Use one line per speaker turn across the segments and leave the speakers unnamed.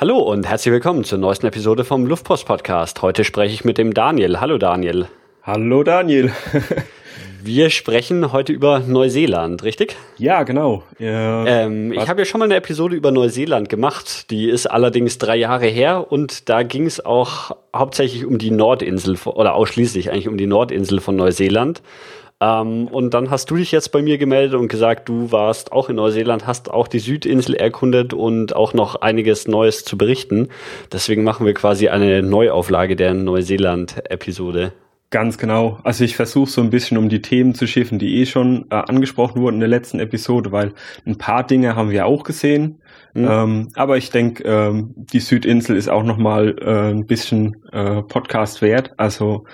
Hallo und herzlich willkommen zur neuesten Episode vom Luftpost Podcast. Heute spreche ich mit dem Daniel. Hallo Daniel.
Hallo Daniel.
Wir sprechen heute über Neuseeland, richtig?
Ja, genau.
Ja, ähm, ich habe ja schon mal eine Episode über Neuseeland gemacht. Die ist allerdings drei Jahre her und da ging es auch hauptsächlich um die Nordinsel oder ausschließlich eigentlich um die Nordinsel von Neuseeland. Ähm, und dann hast du dich jetzt bei mir gemeldet und gesagt, du warst auch in Neuseeland, hast auch die Südinsel erkundet und auch noch einiges Neues zu berichten. Deswegen machen wir quasi eine Neuauflage der Neuseeland-Episode.
Ganz genau. Also ich versuche so ein bisschen um die Themen zu schiffen, die eh schon äh, angesprochen wurden in der letzten Episode, weil ein paar Dinge haben wir auch gesehen. Mhm. Ähm, aber ich denke, ähm, die Südinsel ist auch nochmal äh, ein bisschen äh, Podcast wert. Also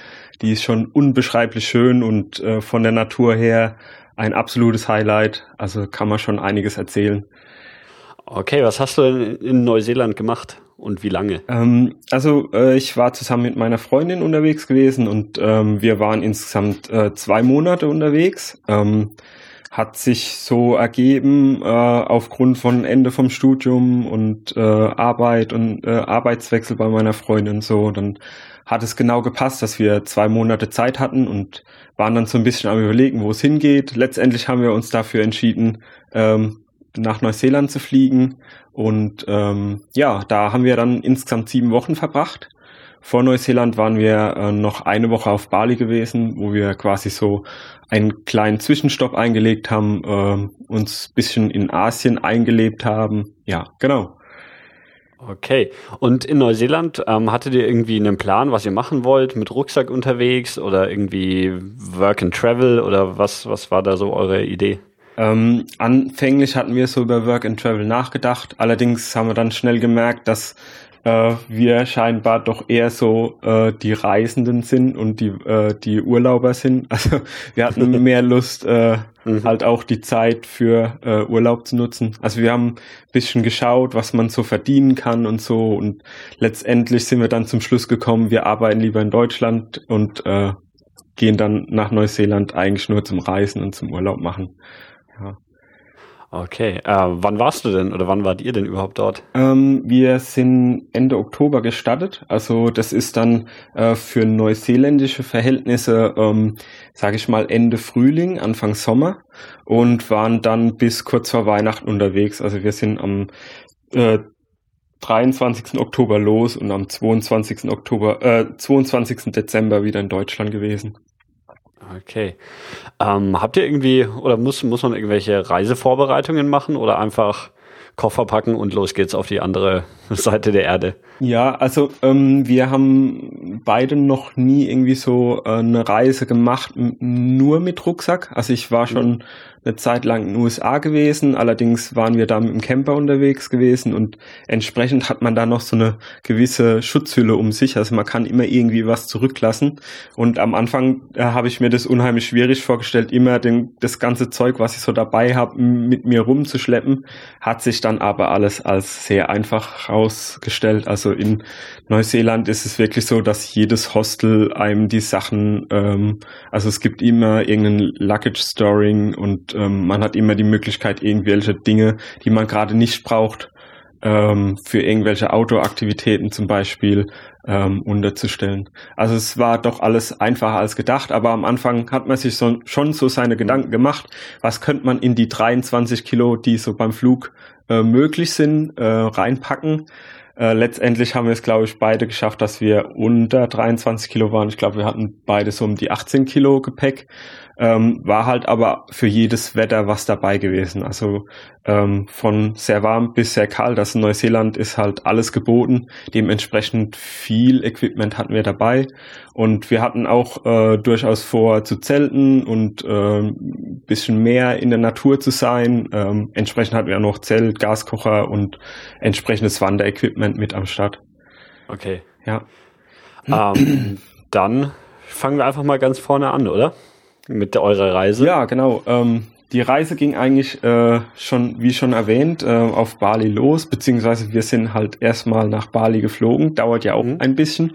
die ist schon unbeschreiblich schön und äh, von der Natur her ein absolutes Highlight. Also kann man schon einiges erzählen.
Okay, was hast du denn in Neuseeland gemacht und wie lange?
Ähm, also äh, ich war zusammen mit meiner Freundin unterwegs gewesen und ähm, wir waren insgesamt äh, zwei Monate unterwegs. Ähm, hat sich so ergeben äh, aufgrund von Ende vom Studium und äh, Arbeit und äh, Arbeitswechsel bei meiner Freundin so. Dann hat es genau gepasst, dass wir zwei Monate Zeit hatten und waren dann so ein bisschen am überlegen, wo es hingeht. Letztendlich haben wir uns dafür entschieden, ähm, nach Neuseeland zu fliegen. Und ähm, ja, da haben wir dann insgesamt sieben Wochen verbracht. Vor Neuseeland waren wir äh, noch eine Woche auf Bali gewesen, wo wir quasi so einen kleinen Zwischenstopp eingelegt haben, äh, uns bisschen in Asien eingelebt haben. Ja, genau.
Okay. Und in Neuseeland ähm, hattet ihr irgendwie einen Plan, was ihr machen wollt, mit Rucksack unterwegs oder irgendwie Work and Travel oder was, was war da so eure Idee?
Ähm, anfänglich hatten wir so über Work and Travel nachgedacht. Allerdings haben wir dann schnell gemerkt, dass äh, wir scheinbar doch eher so äh, die Reisenden sind und die, äh, die Urlauber sind. Also wir hatten mehr Lust, äh, mhm. halt auch die Zeit für äh, Urlaub zu nutzen. Also wir haben ein bisschen geschaut, was man so verdienen kann und so. Und letztendlich sind wir dann zum Schluss gekommen, wir arbeiten lieber in Deutschland und äh, gehen dann nach Neuseeland eigentlich nur zum Reisen und zum Urlaub machen. Ja.
Okay, äh, wann warst du denn oder wann wart ihr denn überhaupt dort?
Ähm, wir sind Ende Oktober gestartet. Also das ist dann äh, für neuseeländische Verhältnisse, ähm, sage ich mal, Ende Frühling, Anfang Sommer und waren dann bis kurz vor Weihnachten unterwegs. Also wir sind am äh, 23. Oktober los und am 22. Oktober, äh, 22. Dezember wieder in Deutschland gewesen.
Okay. Ähm, habt ihr irgendwie oder muss, muss man irgendwelche Reisevorbereitungen machen oder einfach Koffer packen und los geht's auf die andere Seite der Erde?
Ja, also ähm, wir haben beide noch nie irgendwie so äh, eine Reise gemacht, nur mit Rucksack. Also ich war schon eine Zeit lang in den USA gewesen, allerdings waren wir da mit dem Camper unterwegs gewesen und entsprechend hat man da noch so eine gewisse Schutzhülle um sich. Also man kann immer irgendwie was zurücklassen. Und am Anfang äh, habe ich mir das unheimlich schwierig vorgestellt, immer den, das ganze Zeug, was ich so dabei habe, mit mir rumzuschleppen. Hat sich dann aber alles als sehr einfach rausgestellt. Also in Neuseeland ist es wirklich so, dass jedes Hostel einem die Sachen, ähm, also es gibt immer irgendein Luggage Storing und ähm, man hat immer die Möglichkeit, irgendwelche Dinge, die man gerade nicht braucht, ähm, für irgendwelche Outdoor-Aktivitäten zum Beispiel ähm, unterzustellen. Also es war doch alles einfacher als gedacht, aber am Anfang hat man sich so, schon so seine Gedanken gemacht, was könnte man in die 23 Kilo, die so beim Flug äh, möglich sind, äh, reinpacken. Äh, letztendlich haben wir es, glaube ich, beide geschafft, dass wir unter 23 Kilo waren. Ich glaube, wir hatten beide so um die 18 Kilo Gepäck. Ähm, war halt aber für jedes Wetter was dabei gewesen. Also ähm, von sehr warm bis sehr kalt. Also Neuseeland ist halt alles geboten. Dementsprechend viel Equipment hatten wir dabei. Und wir hatten auch äh, durchaus vor zu zelten und äh, bisschen mehr in der Natur zu sein. Ähm, entsprechend hatten wir auch noch Zelt, Gaskocher und entsprechendes Wanderequipment mit am Start.
Okay. Ja. Ähm, dann fangen wir einfach mal ganz vorne an, oder? Mit eurer Reise?
Ja, genau. Ähm, die Reise ging eigentlich äh, schon, wie schon erwähnt, äh, auf Bali los, beziehungsweise wir sind halt erstmal nach Bali geflogen, dauert ja auch mhm. ein bisschen.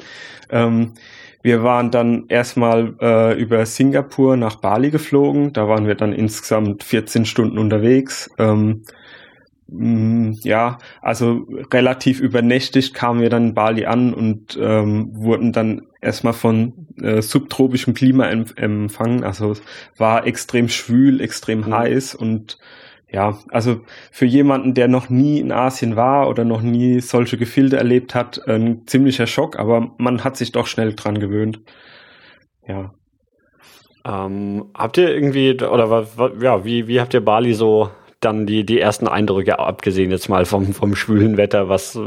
Ähm, wir waren dann erstmal äh, über Singapur nach Bali geflogen, da waren wir dann insgesamt 14 Stunden unterwegs. Ähm, Mm, ja, also relativ übernächtig kamen wir dann in Bali an und ähm, wurden dann erstmal von äh, subtropischem Klima empfangen. Also es war extrem schwül, extrem mhm. heiß und ja, also für jemanden, der noch nie in Asien war oder noch nie solche Gefilde erlebt hat, ein ziemlicher Schock, aber man hat sich doch schnell dran gewöhnt. Ja.
Ähm, habt ihr irgendwie, oder ja, wie, wie habt ihr Bali so dann die, die ersten Eindrücke, abgesehen jetzt mal vom, vom schwülen Wetter, was,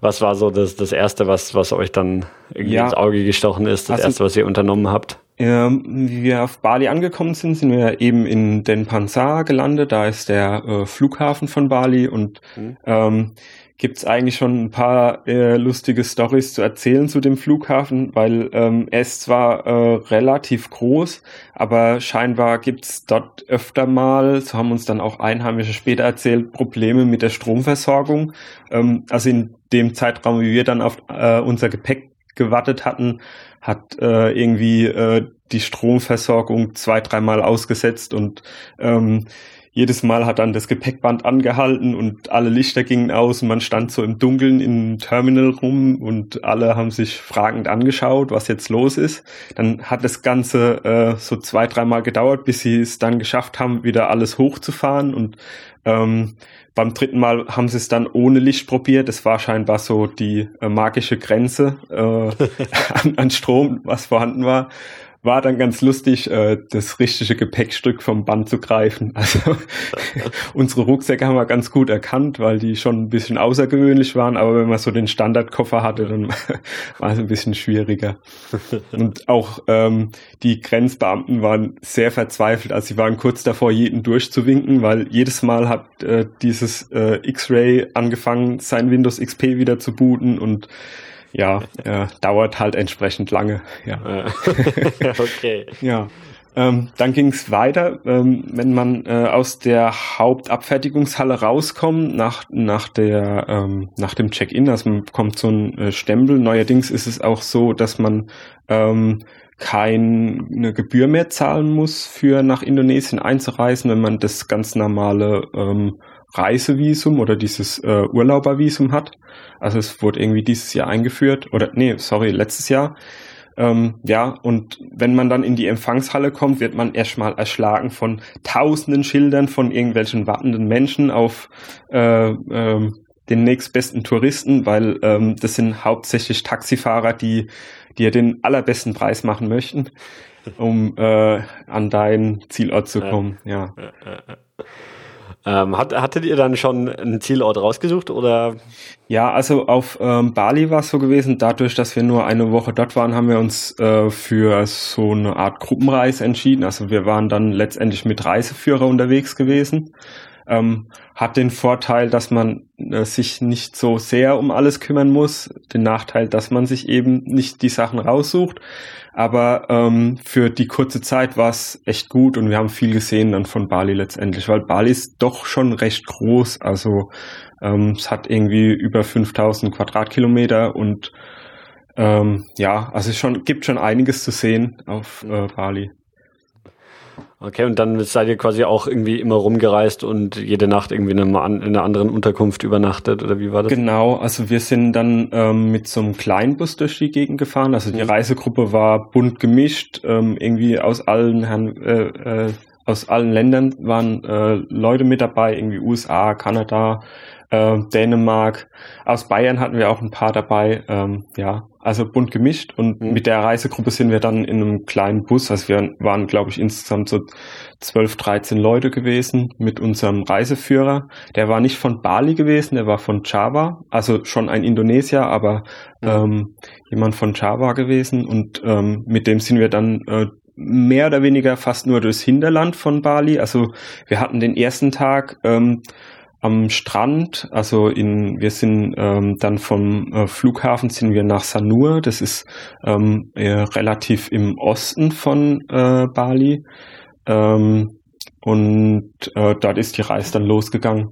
was war so das, das Erste, was, was euch dann irgendwie ja. ins Auge gestochen ist, das also, Erste, was ihr unternommen habt?
Ähm, wie wir auf Bali angekommen sind, sind wir eben in Denpasar gelandet. Da ist der äh, Flughafen von Bali und mhm. ähm, gibt es eigentlich schon ein paar äh, lustige Stories zu erzählen zu dem Flughafen, weil ähm, er ist zwar äh, relativ groß, aber scheinbar gibt es dort öfter mal, so haben uns dann auch Einheimische später erzählt, Probleme mit der Stromversorgung. Ähm, also in dem Zeitraum, wie wir dann auf äh, unser Gepäck gewartet hatten, hat äh, irgendwie äh, die Stromversorgung zwei, dreimal ausgesetzt und ähm, jedes Mal hat dann das Gepäckband angehalten und alle Lichter gingen aus und man stand so im Dunkeln im Terminal rum und alle haben sich fragend angeschaut, was jetzt los ist. Dann hat das Ganze äh, so zwei, dreimal gedauert, bis sie es dann geschafft haben, wieder alles hochzufahren und ähm, beim dritten Mal haben sie es dann ohne Licht probiert. Das war scheinbar so die äh, magische Grenze äh, an, an Strom, was vorhanden war war dann ganz lustig, äh, das richtige Gepäckstück vom Band zu greifen. Also unsere Rucksäcke haben wir ganz gut erkannt, weil die schon ein bisschen außergewöhnlich waren, aber wenn man so den Standardkoffer hatte, dann war es ein bisschen schwieriger. Und auch ähm, die Grenzbeamten waren sehr verzweifelt, also sie waren kurz davor, jeden durchzuwinken, weil jedes Mal hat äh, dieses äh, X-Ray angefangen, sein Windows XP wieder zu booten und ja, äh, dauert halt entsprechend lange. Ja. okay. ja. Ähm, dann ging es weiter, ähm, wenn man äh, aus der Hauptabfertigungshalle rauskommt, nach, nach, der, ähm, nach dem Check-in, also man bekommt so ein äh, Stempel. Neuerdings ist es auch so, dass man ähm, keine Gebühr mehr zahlen muss, für nach Indonesien einzureisen, wenn man das ganz normale ähm, Reisevisum oder dieses äh, Urlaubervisum hat. Also es wurde irgendwie dieses Jahr eingeführt oder nee, sorry, letztes Jahr. Ähm, ja, und wenn man dann in die Empfangshalle kommt, wird man erstmal erschlagen von tausenden Schildern von irgendwelchen wartenden Menschen auf äh, äh, den nächstbesten Touristen, weil ähm, das sind hauptsächlich Taxifahrer, die dir den allerbesten Preis machen möchten, um äh, an deinen Zielort zu kommen. Ja. ja.
Ähm, hat, hattet ihr dann schon einen Zielort rausgesucht oder?
Ja, also auf ähm, Bali war es so gewesen. Dadurch, dass wir nur eine Woche dort waren, haben wir uns äh, für so eine Art Gruppenreise entschieden. Also wir waren dann letztendlich mit Reiseführer unterwegs gewesen. Ähm, hat den Vorteil, dass man äh, sich nicht so sehr um alles kümmern muss. Den Nachteil, dass man sich eben nicht die Sachen raussucht. Aber ähm, für die kurze Zeit war es echt gut und wir haben viel gesehen dann von Bali letztendlich, weil Bali ist doch schon recht groß. Also ähm, es hat irgendwie über 5000 Quadratkilometer und ähm, ja, also es schon, gibt schon einiges zu sehen auf äh, Bali.
Okay, und dann seid ihr quasi auch irgendwie immer rumgereist und jede Nacht irgendwie in einer, in einer anderen Unterkunft übernachtet oder wie war das?
Genau, also wir sind dann ähm, mit so einem Kleinbus durch die Gegend gefahren. Also die mhm. Reisegruppe war bunt gemischt, ähm, irgendwie aus allen Herren, äh, äh, aus allen Ländern waren äh, Leute mit dabei, irgendwie USA, Kanada, äh, Dänemark. Aus Bayern hatten wir auch ein paar dabei. Ähm, ja, also bunt gemischt und mhm. mit der Reisegruppe sind wir dann in einem kleinen Bus, also wir waren, glaube ich, insgesamt so 12, 13 Leute gewesen mit unserem Reiseführer. Der war nicht von Bali gewesen, der war von Java, also schon ein Indonesier, aber mhm. ähm, jemand von Java gewesen und ähm, mit dem sind wir dann äh, mehr oder weniger fast nur durchs Hinterland von Bali. Also wir hatten den ersten Tag ähm, am Strand, also in, wir sind ähm, dann vom äh, Flughafen sind wir nach Sanur, das ist ähm, relativ im Osten von äh, Bali. Ähm, und äh, dort ist die Reise dann losgegangen.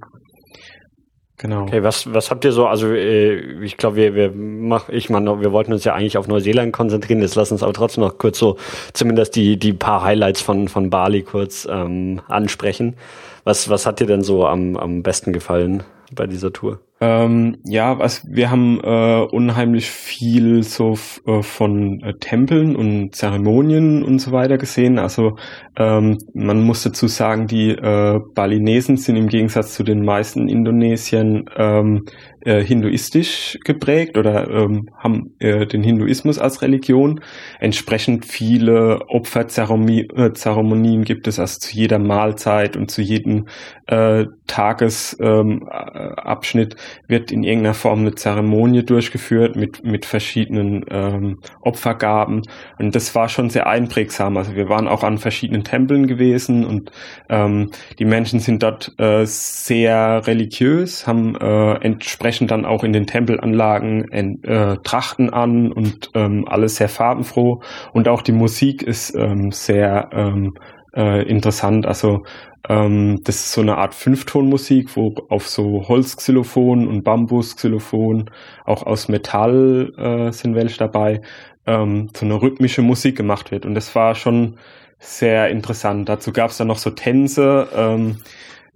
Genau. Okay, was, was habt ihr so, also äh, ich glaube, wir, wir mach, ich meine, wir wollten uns ja eigentlich auf Neuseeland konzentrieren, jetzt lass uns aber trotzdem noch kurz so zumindest die, die paar Highlights von, von Bali kurz ähm, ansprechen. Was, was hat dir denn so am, am besten gefallen bei dieser Tour?
Ähm, ja, was wir haben äh, unheimlich viel so äh, von äh, Tempeln und Zeremonien und so weiter gesehen. Also ähm, man muss dazu sagen, die äh, Balinesen sind im Gegensatz zu den meisten Indonesiern ähm, äh, hinduistisch geprägt oder ähm, haben äh, den Hinduismus als Religion. Entsprechend viele Opferzeremonien gibt es also zu jeder Mahlzeit und zu jedem äh, Tagesabschnitt ähm, wird in irgendeiner Form eine Zeremonie durchgeführt mit, mit verschiedenen ähm, Opfergaben. Und das war schon sehr einprägsam. Also wir waren auch an verschiedenen Tempeln gewesen und ähm, die Menschen sind dort äh, sehr religiös, haben äh, entsprechend dann auch in den Tempelanlagen äh, Trachten an und ähm, alles sehr farbenfroh. Und auch die Musik ist ähm, sehr ähm, äh, interessant. Also ähm, das ist so eine Art Fünftonmusik, wo auf so Holzxylophon und Bambusxylophon, auch aus Metall äh, sind welche dabei, ähm, so eine rhythmische Musik gemacht wird. Und das war schon sehr interessant. Dazu gab es dann noch so Tänze. Ähm,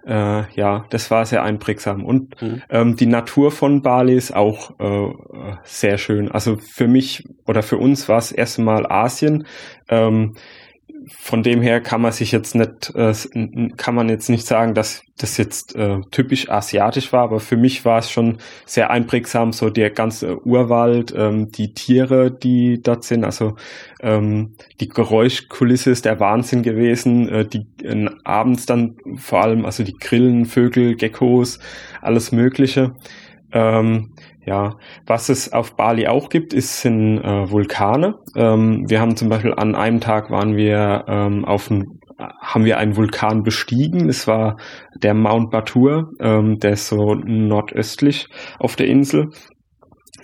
äh, ja, das war sehr einprägsam. Und mhm. ähm, die Natur von Bali ist auch äh, sehr schön. Also für mich oder für uns war es erstmal Asien. Ähm, von dem her kann man sich jetzt nicht, äh, kann man jetzt nicht sagen, dass das jetzt äh, typisch asiatisch war, aber für mich war es schon sehr einprägsam, so der ganze Urwald, ähm, die Tiere, die dort sind, also ähm, die Geräuschkulisse ist der Wahnsinn gewesen, äh, die äh, abends dann vor allem, also die Grillen, Vögel, Geckos, alles Mögliche. Ähm, ja, was es auf Bali auch gibt, ist, sind äh, Vulkane. Ähm, wir haben zum Beispiel an einem Tag waren wir ähm, auf ein, haben wir einen Vulkan bestiegen. Es war der Mount Batur, ähm, der ist so nordöstlich auf der Insel.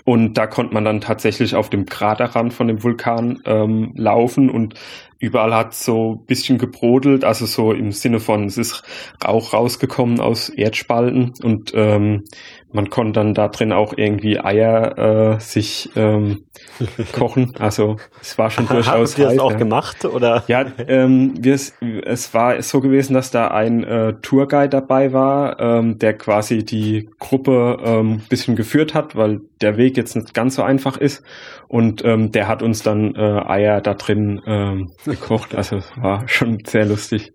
Und da konnte man dann tatsächlich auf dem Kraterrand von dem Vulkan ähm, laufen und überall hat so ein bisschen gebrodelt, also so im Sinne von, es ist Rauch rausgekommen aus Erdspalten und ähm, man konnte dann da drin auch irgendwie Eier äh, sich ähm, kochen. Also es war schon durchaus.
Habt ihr das auch ja. gemacht oder?
Ja, ähm, wir, es war so gewesen, dass da ein äh, Tourguide dabei war, ähm, der quasi die Gruppe ähm, bisschen geführt hat, weil der Weg jetzt nicht ganz so einfach ist. Und ähm, der hat uns dann äh, Eier da drin ähm, gekocht. Also es war schon sehr lustig.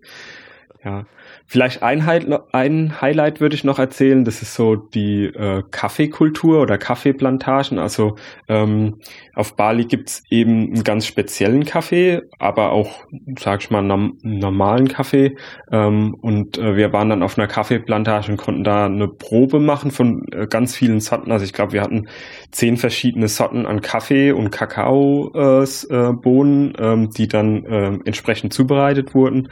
Ja. Vielleicht ein, Hi ein Highlight würde ich noch erzählen, das ist so die äh, Kaffeekultur oder Kaffeeplantagen. Also ähm, auf Bali gibt's eben einen ganz speziellen Kaffee, aber auch, sag ich mal, einen normalen Kaffee. Ähm, und äh, wir waren dann auf einer Kaffeeplantage und konnten da eine Probe machen von äh, ganz vielen Sorten. Also ich glaube, wir hatten zehn verschiedene Sorten an Kaffee und Kakaobohnen, äh, ähm, die dann äh, entsprechend zubereitet wurden.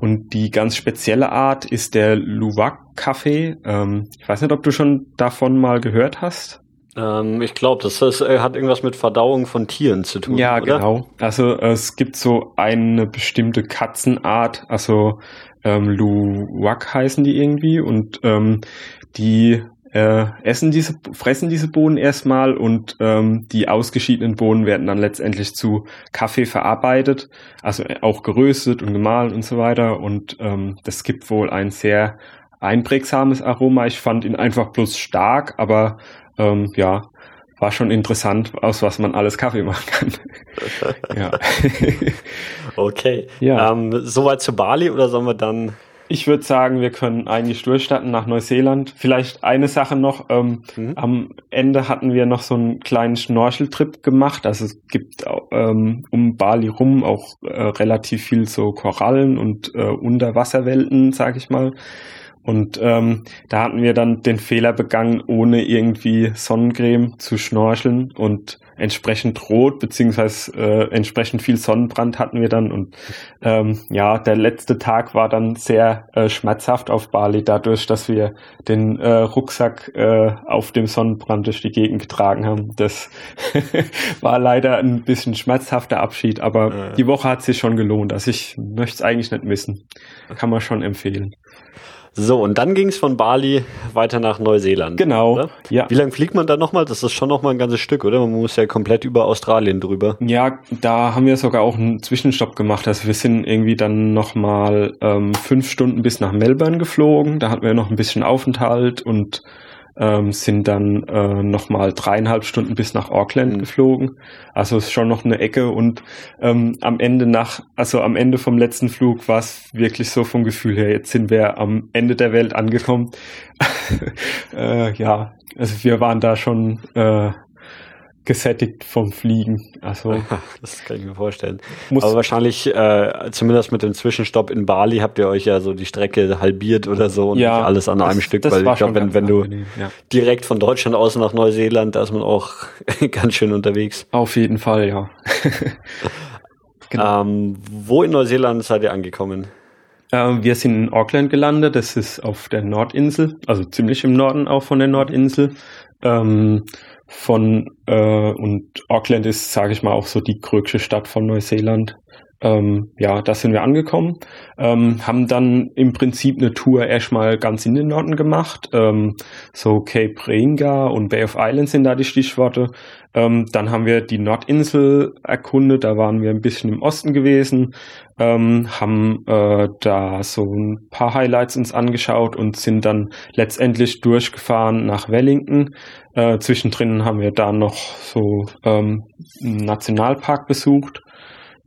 Und die ganz spezielle Art ist der Luwak-Kaffee. Ähm, ich weiß nicht, ob du schon davon mal gehört hast.
Ähm, ich glaube, das ist, äh, hat irgendwas mit Verdauung von Tieren zu tun.
Ja, oder? genau. Also es gibt so eine bestimmte Katzenart, also ähm, Luwak heißen die irgendwie und ähm, die äh, essen diese, fressen diese Bohnen erstmal und ähm, die ausgeschiedenen Bohnen werden dann letztendlich zu Kaffee verarbeitet, also auch geröstet und gemahlen und so weiter. Und ähm, das gibt wohl ein sehr einprägsames Aroma. Ich fand ihn einfach bloß stark, aber ähm, ja, war schon interessant, aus was man alles Kaffee machen kann.
ja. okay. Ja. Ähm, soweit zu Bali oder sollen wir dann
ich würde sagen, wir können eigentlich durchstarten nach Neuseeland. Vielleicht eine Sache noch. Ähm, mhm. Am Ende hatten wir noch so einen kleinen Schnorcheltrip gemacht. Also es gibt ähm, um Bali rum auch äh, relativ viel so Korallen und äh, Unterwasserwelten, sag ich mal. Und ähm, da hatten wir dann den Fehler begangen, ohne irgendwie Sonnencreme zu schnorcheln und entsprechend rot beziehungsweise äh, entsprechend viel Sonnenbrand hatten wir dann und ähm, ja, der letzte Tag war dann sehr äh, schmerzhaft auf Bali dadurch, dass wir den äh, Rucksack äh, auf dem Sonnenbrand durch die Gegend getragen haben. Das war leider ein bisschen schmerzhafter Abschied, aber ja. die Woche hat sich schon gelohnt. Also ich möchte es eigentlich nicht missen. Kann man schon empfehlen.
So, und dann ging es von Bali weiter nach Neuseeland.
Genau.
Oder? Ja. Wie lange fliegt man da nochmal? Das ist schon nochmal ein ganzes Stück, oder? Man muss ja komplett über Australien drüber.
Ja, da haben wir sogar auch einen Zwischenstopp gemacht. Also wir sind irgendwie dann nochmal ähm, fünf Stunden bis nach Melbourne geflogen. Da hatten wir noch ein bisschen Aufenthalt und ähm, sind dann äh, nochmal dreieinhalb Stunden bis nach Auckland mhm. geflogen. Also ist schon noch eine Ecke und ähm, am Ende nach, also am Ende vom letzten Flug war es wirklich so vom Gefühl her, jetzt sind wir am Ende der Welt angekommen. äh, ja, also wir waren da schon äh, gesättigt vom Fliegen. Also
das kann ich mir vorstellen. Aber wahrscheinlich, äh, zumindest mit dem Zwischenstopp in Bali, habt ihr euch ja so die Strecke halbiert oder so und ja, alles an das, einem Stück, weil ich glaube, wenn, wenn du ja. direkt von Deutschland aus nach Neuseeland, da ist man auch ganz schön unterwegs.
Auf jeden Fall, ja.
genau. ähm, wo in Neuseeland seid ihr angekommen?
Ähm, wir sind in Auckland gelandet, das ist auf der Nordinsel, also ziemlich im Norden auch von der Nordinsel. Ähm, von äh, und Auckland ist, sage ich mal, auch so die größte Stadt von Neuseeland. Ähm, ja, da sind wir angekommen, ähm, haben dann im Prinzip eine Tour erstmal ganz in den Norden gemacht. Ähm, so Cape Reinga und Bay of Islands sind da die Stichworte. Ähm, dann haben wir die Nordinsel erkundet, da waren wir ein bisschen im Osten gewesen, ähm, haben äh, da so ein paar Highlights uns angeschaut und sind dann letztendlich durchgefahren nach Wellington. Äh, zwischendrin haben wir da noch so ähm, einen Nationalpark besucht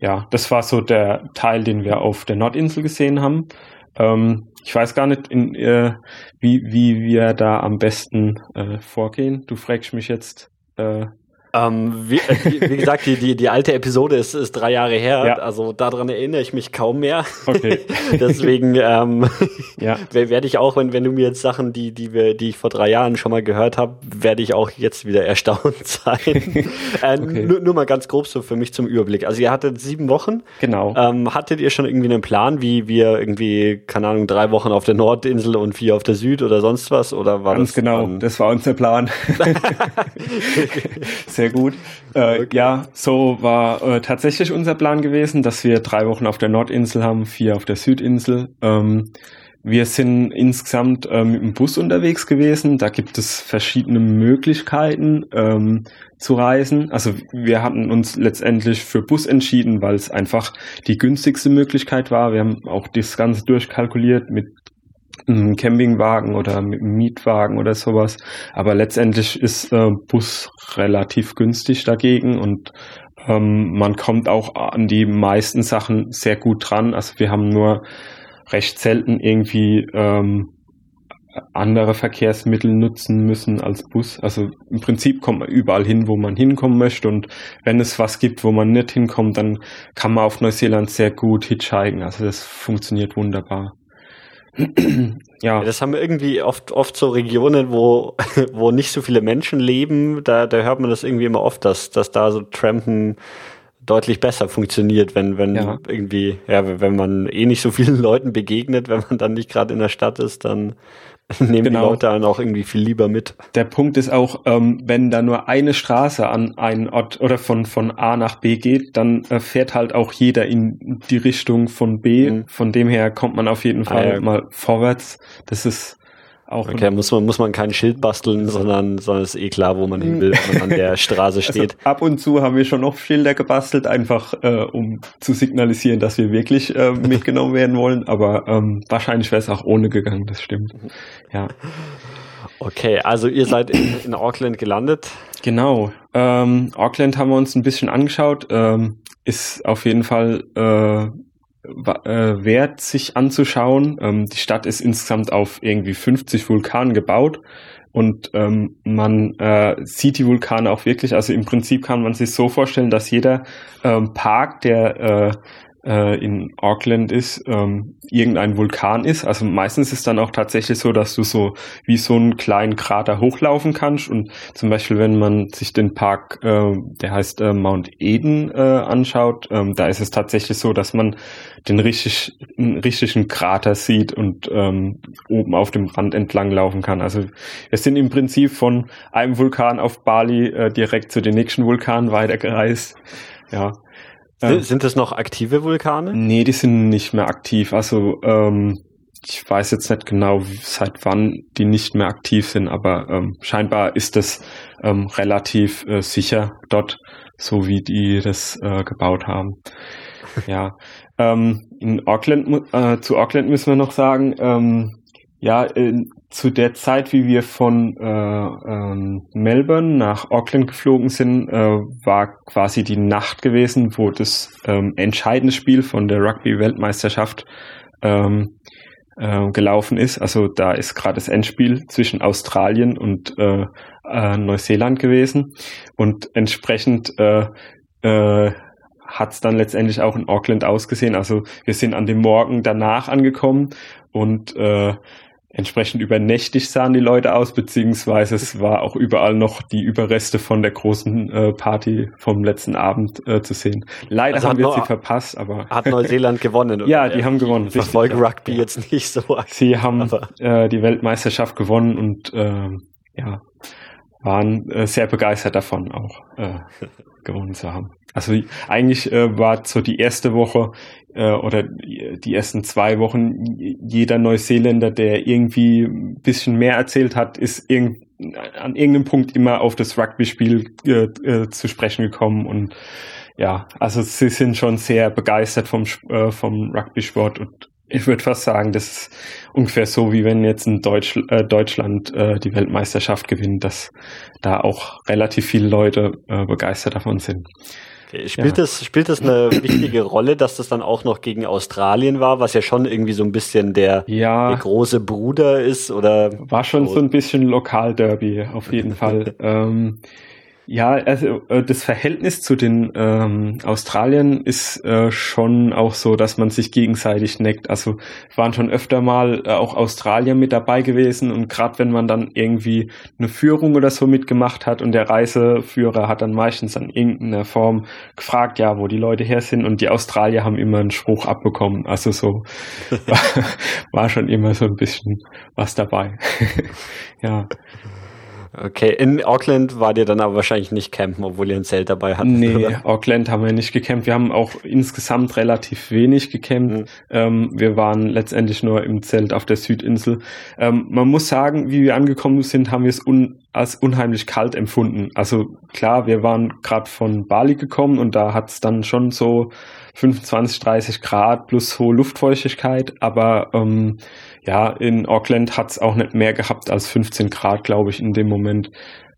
ja, das war so der Teil, den wir auf der Nordinsel gesehen haben. Ähm, ich weiß gar nicht, in, äh, wie, wie wir da am besten äh, vorgehen. Du fragst mich jetzt. Äh,
ähm, wie, äh, wie, gesagt, die, die, die alte Episode ist, ist drei Jahre her, ja. also daran erinnere ich mich kaum mehr. Okay. Deswegen ähm, ja. werde ich auch, wenn, wenn du mir jetzt Sachen, die, die, wir, die ich vor drei Jahren schon mal gehört habe, werde ich auch jetzt wieder erstaunt sein. äh, okay. nur, nur mal ganz grob so für mich zum Überblick. Also ihr hattet sieben Wochen.
Genau.
Ähm, hattet ihr schon irgendwie einen Plan, wie wir irgendwie, keine Ahnung, drei Wochen auf der Nordinsel und vier auf der Süd oder sonst was? Oder war
ganz
das
genau, das war unser Plan. Sehr gut. Äh, okay. Ja, so war äh, tatsächlich unser Plan gewesen, dass wir drei Wochen auf der Nordinsel haben, vier auf der Südinsel. Ähm, wir sind insgesamt ähm, im Bus unterwegs gewesen. Da gibt es verschiedene Möglichkeiten ähm, zu reisen. Also wir hatten uns letztendlich für Bus entschieden, weil es einfach die günstigste Möglichkeit war. Wir haben auch das Ganze durchkalkuliert mit Campingwagen oder mit Mietwagen oder sowas. Aber letztendlich ist äh, Bus relativ günstig dagegen und ähm, man kommt auch an die meisten Sachen sehr gut dran. Also wir haben nur recht selten irgendwie ähm, andere Verkehrsmittel nutzen müssen als Bus. Also im Prinzip kommt man überall hin, wo man hinkommen möchte. Und wenn es was gibt, wo man nicht hinkommt, dann kann man auf Neuseeland sehr gut hitchhiken. Also das funktioniert wunderbar.
ja. Das haben wir irgendwie oft, oft so Regionen, wo, wo nicht so viele Menschen leben. Da, da hört man das irgendwie immer oft, dass, dass da so Trampen deutlich besser funktioniert, wenn, wenn ja. irgendwie, ja, wenn man eh nicht so vielen Leuten begegnet, wenn man dann nicht gerade in der Stadt ist, dann nehmen genau. die Leute dann auch irgendwie viel lieber mit.
Der Punkt ist auch, ähm, wenn da nur eine Straße an einen Ort oder von, von A nach B geht, dann äh, fährt halt auch jeder in die Richtung von B. Mhm. Von dem her kommt man auf jeden Fall ah, ja. mal vorwärts. Das ist auch
okay, muss man, muss man kein Schild basteln, sondern, sondern ist eh klar, wo man hin will, wenn man an der Straße also steht.
Also ab und zu haben wir schon noch Schilder gebastelt, einfach äh, um zu signalisieren, dass wir wirklich äh, mitgenommen werden wollen, aber ähm, wahrscheinlich wäre es auch ohne gegangen, das stimmt. Ja.
Okay, also ihr seid in, in Auckland gelandet.
Genau. Ähm, Auckland haben wir uns ein bisschen angeschaut. Ähm, ist auf jeden Fall äh, äh, wert, sich anzuschauen. Ähm, die Stadt ist insgesamt auf irgendwie 50 Vulkanen gebaut und ähm, man äh, sieht die Vulkane auch wirklich. Also im Prinzip kann man sich so vorstellen, dass jeder ähm, Park, der äh, äh, in Auckland ist, ähm, irgendein Vulkan ist. Also meistens ist dann auch tatsächlich so, dass du so wie so einen kleinen Krater hochlaufen kannst. Und zum Beispiel, wenn man sich den Park, äh, der heißt äh, Mount Eden, äh, anschaut, ähm, da ist es tatsächlich so, dass man den richtig, richtigen Krater sieht und ähm, oben auf dem Rand entlang laufen kann. Also wir sind im Prinzip von einem Vulkan auf Bali äh, direkt zu den nächsten Vulkanen weitergereist. Ja.
Sind, sind das noch aktive Vulkane?
Nee, die sind nicht mehr aktiv. Also ähm, ich weiß jetzt nicht genau, seit wann die nicht mehr aktiv sind, aber ähm, scheinbar ist es ähm, relativ äh, sicher dort, so wie die das äh, gebaut haben. Ja, ähm, in Auckland, äh, zu Auckland müssen wir noch sagen, ähm, ja, in, zu der Zeit, wie wir von äh, ähm, Melbourne nach Auckland geflogen sind, äh, war quasi die Nacht gewesen, wo das ähm, entscheidende Spiel von der Rugby-Weltmeisterschaft ähm, äh, gelaufen ist. Also da ist gerade das Endspiel zwischen Australien und äh, äh, Neuseeland gewesen und entsprechend äh, äh, hat es dann letztendlich auch in Auckland ausgesehen. Also wir sind an dem Morgen danach angekommen und äh, entsprechend übernächtig sahen die Leute aus, beziehungsweise es war auch überall noch die Überreste von der großen äh, Party vom letzten Abend äh, zu sehen. Leider also haben wir sie verpasst, aber.
Hat Neuseeland gewonnen?
ja, die haben gewonnen.
Ich verfolge Rugby ja. jetzt nicht so.
Sie haben äh, die Weltmeisterschaft gewonnen und äh, ja, waren äh, sehr begeistert davon auch äh, gewonnen zu haben. Also eigentlich äh, war so die erste Woche äh, oder die ersten zwei Wochen jeder Neuseeländer, der irgendwie ein bisschen mehr erzählt hat, ist irgend, an irgendeinem Punkt immer auf das Rugby-Spiel äh, äh, zu sprechen gekommen und ja, also sie sind schon sehr begeistert vom, äh, vom Rugby-Sport und ich würde fast sagen, das ist ungefähr so, wie wenn jetzt in Deutsch, äh, Deutschland äh, die Weltmeisterschaft gewinnt, dass da auch relativ viele Leute äh, begeistert davon sind.
Okay. Spielt, ja. das, spielt das eine wichtige Rolle, dass das dann auch noch gegen Australien war, was ja schon irgendwie so ein bisschen der, ja, der große Bruder ist? Oder
war schon so ein bisschen Lokalderby, auf jeden Fall. ähm, ja, also äh, das Verhältnis zu den ähm, Australiern ist äh, schon auch so, dass man sich gegenseitig neckt. Also waren schon öfter mal äh, auch Australier mit dabei gewesen und gerade wenn man dann irgendwie eine Führung oder so mitgemacht hat und der Reiseführer hat dann meistens an irgendeiner Form gefragt, ja, wo die Leute her sind und die Australier haben immer einen Spruch abbekommen. Also so war, war schon immer so ein bisschen was dabei. ja.
Okay, in Auckland war dir dann aber wahrscheinlich nicht campen, obwohl ihr ein Zelt dabei hattet.
Nee, oder? Auckland haben wir nicht gecampt. Wir haben auch insgesamt relativ wenig gecampt. Mhm. Ähm, wir waren letztendlich nur im Zelt auf der Südinsel. Ähm, man muss sagen, wie wir angekommen sind, haben wir es un als unheimlich kalt empfunden. Also klar, wir waren gerade von Bali gekommen und da hat es dann schon so 25, 30 Grad plus hohe Luftfeuchtigkeit, aber ähm, ja, in Auckland hat es auch nicht mehr gehabt als 15 Grad, glaube ich, in dem Moment.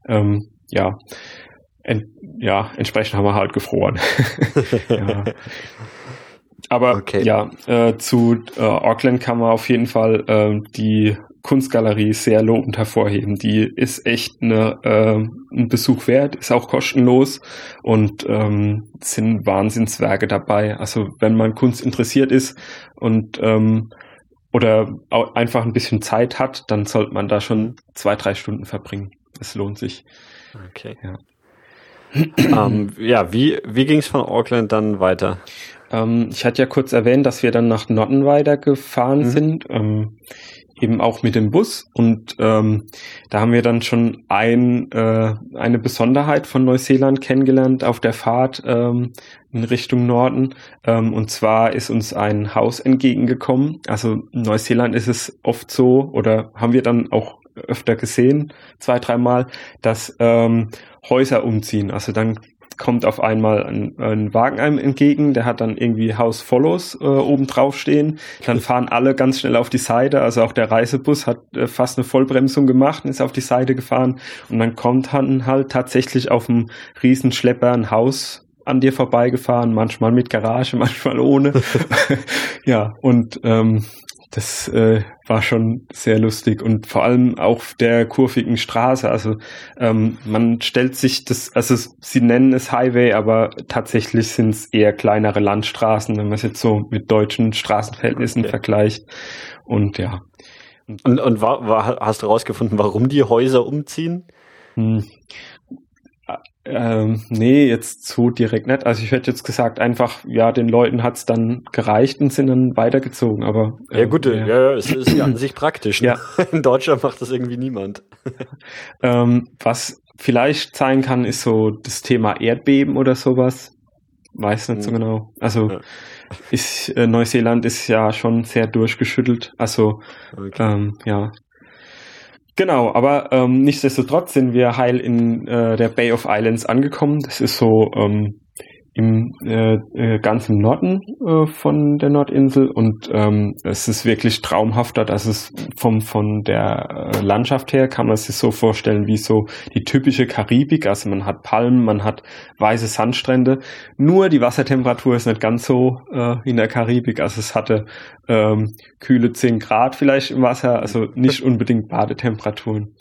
Ähm, ja. En ja, entsprechend haben wir halt gefroren. ja. Aber okay. ja, äh, zu äh, Auckland kann man auf jeden Fall äh, die Kunstgalerie sehr lobend hervorheben. Die ist echt eine, äh, ein Besuch wert, ist auch kostenlos und ähm, sind Wahnsinnswerke dabei. Also wenn man Kunst interessiert ist und ähm, oder einfach ein bisschen Zeit hat, dann sollte man da schon zwei, drei Stunden verbringen. Es lohnt sich.
Okay. Ja, ähm, ja wie, wie ging es von Auckland dann weiter?
Ähm, ich hatte ja kurz erwähnt, dass wir dann nach Nottenweider gefahren mhm. sind. Ähm, eben auch mit dem Bus. Und ähm, da haben wir dann schon ein, äh, eine Besonderheit von Neuseeland kennengelernt auf der Fahrt ähm, in Richtung Norden. Ähm, und zwar ist uns ein Haus entgegengekommen. Also in Neuseeland ist es oft so, oder haben wir dann auch öfter gesehen, zwei, dreimal, dass ähm, Häuser umziehen. Also dann kommt auf einmal ein, ein Wagen einem entgegen, der hat dann irgendwie House Follows äh, oben drauf stehen. Dann fahren alle ganz schnell auf die Seite. Also auch der Reisebus hat äh, fast eine Vollbremsung gemacht und ist auf die Seite gefahren. Und dann kommt dann halt tatsächlich auf dem Riesenschlepper ein Haus an dir vorbeigefahren, manchmal mit Garage, manchmal ohne. ja, und ähm, das äh, war schon sehr lustig und vor allem auf der kurvigen Straße. Also ähm, man stellt sich das, also sie nennen es Highway, aber tatsächlich sind es eher kleinere Landstraßen, wenn man es jetzt so mit deutschen Straßenverhältnissen okay. vergleicht. Und ja.
Und, und war, war, hast du herausgefunden, warum die Häuser umziehen? Hm.
Ähm, nee, jetzt so direkt nicht. Also ich hätte jetzt gesagt, einfach, ja, den Leuten hat's dann gereicht und sind dann weitergezogen, aber.
Ähm, ja, gut, ja, ja es ist ja an sich praktisch. Ne? Ja. In Deutschland macht das irgendwie niemand.
ähm, was vielleicht sein kann, ist so das Thema Erdbeben oder sowas. weiß nicht so hm. genau. Also ja. ist äh, Neuseeland ist ja schon sehr durchgeschüttelt. Also okay. ähm, ja. Genau, aber ähm, nichtsdestotrotz sind wir heil in äh, der Bay of Islands angekommen. Das ist so ähm, im äh, äh, ganz im Norden äh, von der Nordinsel und ähm, es ist wirklich traumhafter. Das ist vom von der äh, Landschaft her kann man sich so vorstellen wie so die typische Karibik. Also man hat Palmen, man hat weiße Sandstrände. Nur die Wassertemperatur ist nicht ganz so äh, in der Karibik. Also es hatte ähm, kühle 10 Grad vielleicht im Wasser, also nicht unbedingt Badetemperaturen.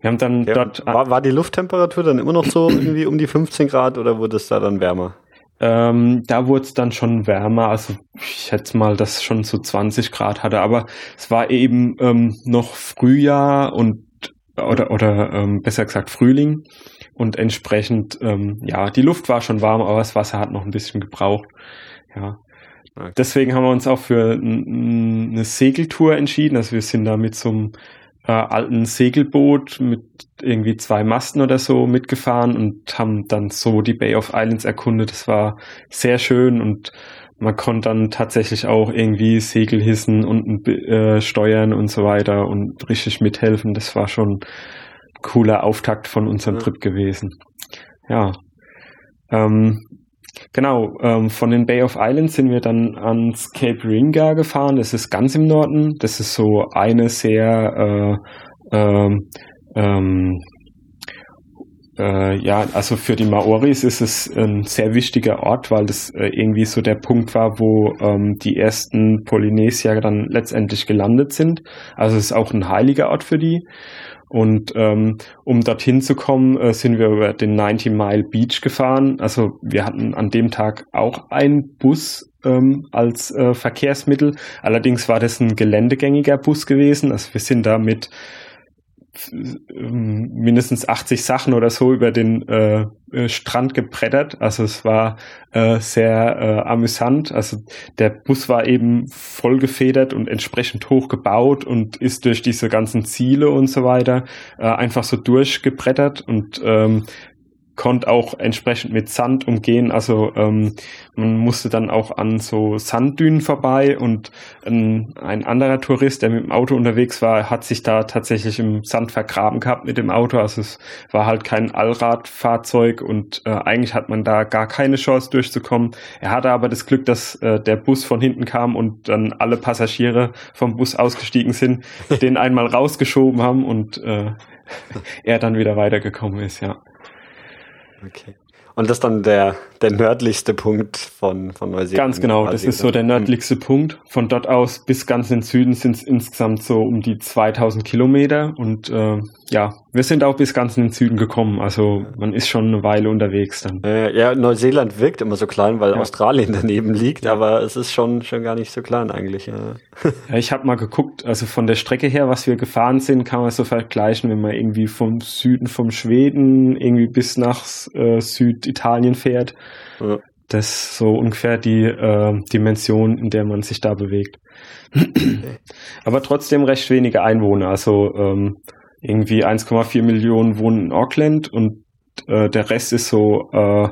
Wir haben dann ja, dort.
War, war die Lufttemperatur dann immer noch so irgendwie um die 15 Grad oder wurde es da dann wärmer?
Ähm, da wurde es dann schon wärmer, also ich schätze mal, dass es schon so 20 Grad hatte, aber es war eben ähm, noch Frühjahr und oder oder ähm, besser gesagt Frühling und entsprechend ähm, ja die Luft war schon warm, aber das Wasser hat noch ein bisschen gebraucht. Ja, okay. deswegen haben wir uns auch für eine Segeltour entschieden. Also wir sind da mit so einem äh, alten Segelboot mit irgendwie zwei Masten oder so mitgefahren und haben dann so die Bay of Islands erkundet. Das war sehr schön und man konnte dann tatsächlich auch irgendwie Segel hissen und äh, steuern und so weiter und richtig mithelfen. Das war schon ein cooler Auftakt von unserem ja. Trip gewesen. Ja. Ähm, Genau, ähm, von den Bay of Islands sind wir dann ans Cape Ringa gefahren. Das ist ganz im Norden. Das ist so eine sehr, äh, ähm, ähm, äh, ja, also für die Maoris ist es ein sehr wichtiger Ort, weil das äh, irgendwie so der Punkt war, wo ähm, die ersten Polynesier dann letztendlich gelandet sind. Also es ist auch ein heiliger Ort für die. Und ähm, um dorthin zu kommen, äh, sind wir über den 90 Mile Beach gefahren. Also wir hatten an dem Tag auch einen Bus ähm, als äh, Verkehrsmittel. Allerdings war das ein geländegängiger Bus gewesen. Also wir sind da mit mindestens 80 Sachen oder so über den äh, äh, Strand gebrettert. Also es war äh, sehr äh, amüsant. Also der Bus war eben voll gefedert und entsprechend hoch gebaut und ist durch diese ganzen Ziele und so weiter äh, einfach so durchgebrettert und ähm, konnte auch entsprechend mit Sand umgehen. Also ähm, man musste dann auch an so Sanddünen vorbei und ein, ein anderer Tourist, der mit dem Auto unterwegs war, hat sich da tatsächlich im Sand vergraben gehabt mit dem Auto. Also es war halt kein Allradfahrzeug und äh, eigentlich hat man da gar keine Chance durchzukommen. Er hatte aber das Glück, dass äh, der Bus von hinten kam und dann alle Passagiere vom Bus ausgestiegen sind, den einmal rausgeschoben haben und äh, er dann wieder weitergekommen ist, ja.
Okay. Und das ist dann der, der nördlichste Punkt von, von Neuseeland.
Ganz genau, das ist so der nördlichste Punkt. Von dort aus bis ganz in den Süden sind es insgesamt so um die 2000 Kilometer. Und äh, ja, wir sind auch bis ganz in den Süden gekommen. Also man ist schon eine Weile unterwegs dann.
Äh, ja, Neuseeland wirkt immer so klein, weil ja. Australien daneben liegt, aber es ist schon, schon gar nicht so klein eigentlich. Ja,
ja ich habe mal geguckt, also von der Strecke her, was wir gefahren sind, kann man so vergleichen, wenn man irgendwie vom Süden vom Schweden irgendwie bis nach äh, Süditalien fährt. Ja. Das ist so ungefähr die äh, Dimension, in der man sich da bewegt. aber trotzdem recht wenige Einwohner. Also ähm, irgendwie 1,4 Millionen wohnen in Auckland und äh, der Rest ist so äh,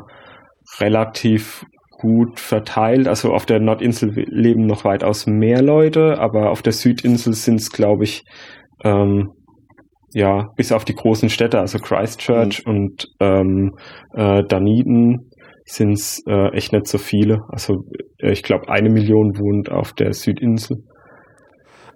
relativ gut verteilt. Also auf der Nordinsel leben noch weitaus mehr Leute, aber auf der Südinsel sind es, glaube ich, ähm, ja, bis auf die großen Städte, also Christchurch mhm. und ähm, äh, Dunedin sind es äh, echt nicht so viele. Also äh, ich glaube, eine Million wohnt auf der Südinsel.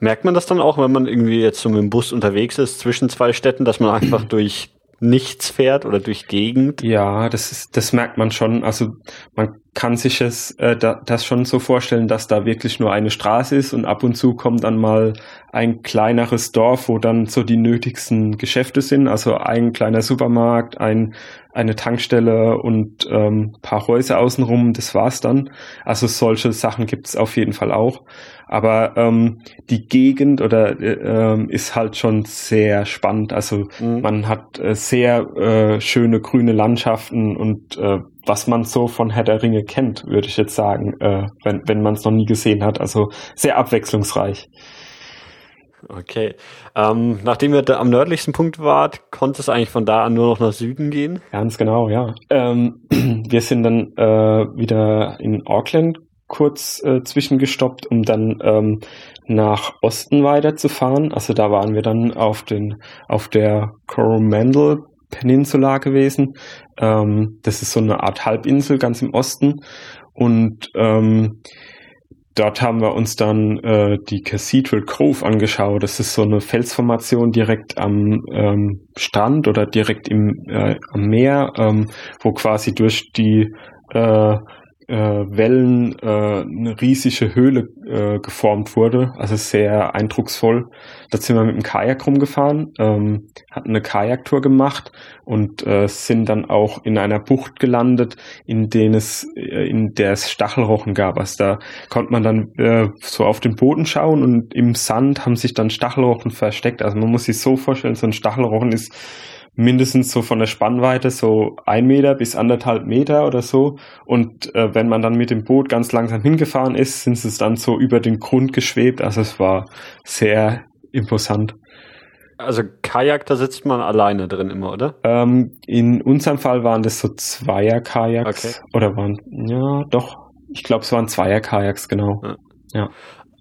Merkt man das dann auch, wenn man irgendwie jetzt so mit dem Bus unterwegs ist zwischen zwei Städten, dass man einfach durch nichts fährt oder durch Gegend?
Ja, das ist, das merkt man schon. Also man kann sich es äh, da, das schon so vorstellen, dass da wirklich nur eine Straße ist und ab und zu kommt dann mal ein kleineres Dorf, wo dann so die nötigsten Geschäfte sind. Also ein kleiner Supermarkt, ein eine Tankstelle und ähm, paar Häuser außenrum. Das war's dann. Also solche Sachen gibt's auf jeden Fall auch. Aber ähm, die Gegend oder äh, ähm, ist halt schon sehr spannend. Also mhm. man hat äh, sehr äh, schöne grüne Landschaften und äh, was man so von Herr der Ringe kennt, würde ich jetzt sagen, äh, wenn, wenn man es noch nie gesehen hat. Also sehr abwechslungsreich.
Okay. Ähm, nachdem ihr da am nördlichsten Punkt wart, konnte es eigentlich von da an nur noch nach Süden gehen?
Ganz genau, ja. Ähm, wir sind dann äh, wieder in Auckland kurz äh, zwischengestoppt, um dann ähm, nach Osten weiterzufahren. Also da waren wir dann auf den auf der Coromandel Peninsula gewesen. Ähm, das ist so eine Art Halbinsel ganz im Osten und ähm, dort haben wir uns dann äh, die Cathedral Cove angeschaut. Das ist so eine Felsformation direkt am ähm, Strand oder direkt im äh, am Meer, ähm, wo quasi durch die äh, äh, Wellen äh, eine riesige Höhle äh, geformt wurde, also sehr eindrucksvoll. Da sind wir mit dem Kajak rumgefahren, ähm, hatten eine Kajaktour gemacht und äh, sind dann auch in einer Bucht gelandet, in denen es äh, in der es Stachelrochen gab. Also da konnte man dann äh, so auf den Boden schauen und im Sand haben sich dann Stachelrochen versteckt. Also man muss sich so vorstellen, so ein Stachelrochen ist mindestens so von der Spannweite so ein Meter bis anderthalb Meter oder so. Und äh, wenn man dann mit dem Boot ganz langsam hingefahren ist, sind es dann so über den Grund geschwebt. Also es war sehr imposant.
Also Kajak, da sitzt man alleine drin immer, oder?
Ähm, in unserem Fall waren das so Zweier-Kajaks. Okay. Oder waren, ja, doch. Ich glaube, es waren Zweier-Kajaks, genau. Ja. ja.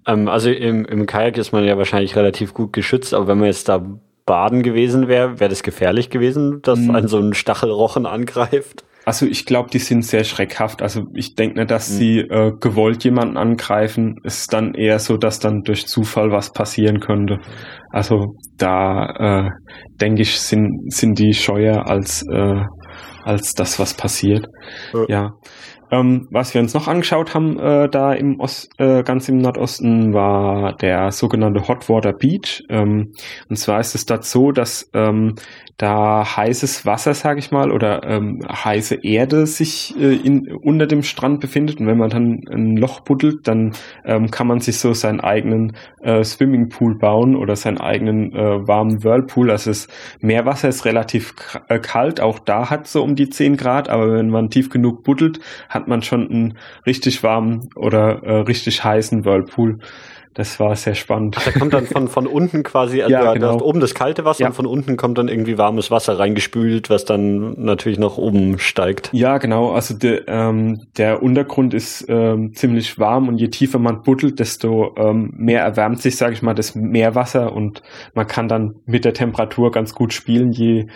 Ähm, also im, im Kajak ist man ja wahrscheinlich relativ gut geschützt, aber wenn man jetzt da baden gewesen wäre, wäre das gefährlich gewesen, dass mhm. ein so ein Stachelrochen angreift?
Also ich glaube, die sind sehr schreckhaft. Also ich denke nicht, dass mhm. sie äh, gewollt jemanden angreifen. Es ist dann eher so, dass dann durch Zufall was passieren könnte. Also da äh, denke ich, sind, sind die scheuer als, äh, als das, was passiert. ja. ja. Ähm, was wir uns noch angeschaut haben, äh, da im Ost, äh, ganz im Nordosten, war der sogenannte Hot Water Beach. Ähm, und zwar ist es dort so, dass ähm, da heißes Wasser, sage ich mal, oder ähm, heiße Erde sich äh, in, unter dem Strand befindet. Und wenn man dann ein Loch buddelt, dann ähm, kann man sich so seinen eigenen äh, Swimmingpool bauen oder seinen eigenen äh, warmen Whirlpool. Also das Meerwasser ist relativ äh, kalt, auch da hat so um die 10 Grad, aber wenn man tief genug buddelt, hat man schon einen richtig warmen oder äh, richtig heißen Whirlpool. Das war sehr spannend.
Ach, da kommt dann von, von unten quasi, also ja, genau. oben das kalte Wasser ja. und von unten kommt dann irgendwie warmes Wasser reingespült, was dann natürlich nach oben steigt.
Ja, genau. Also de, ähm, der Untergrund ist ähm, ziemlich warm und je tiefer man buddelt, desto ähm, mehr erwärmt sich, sage ich mal, das Meerwasser und man kann dann mit der Temperatur ganz gut spielen, je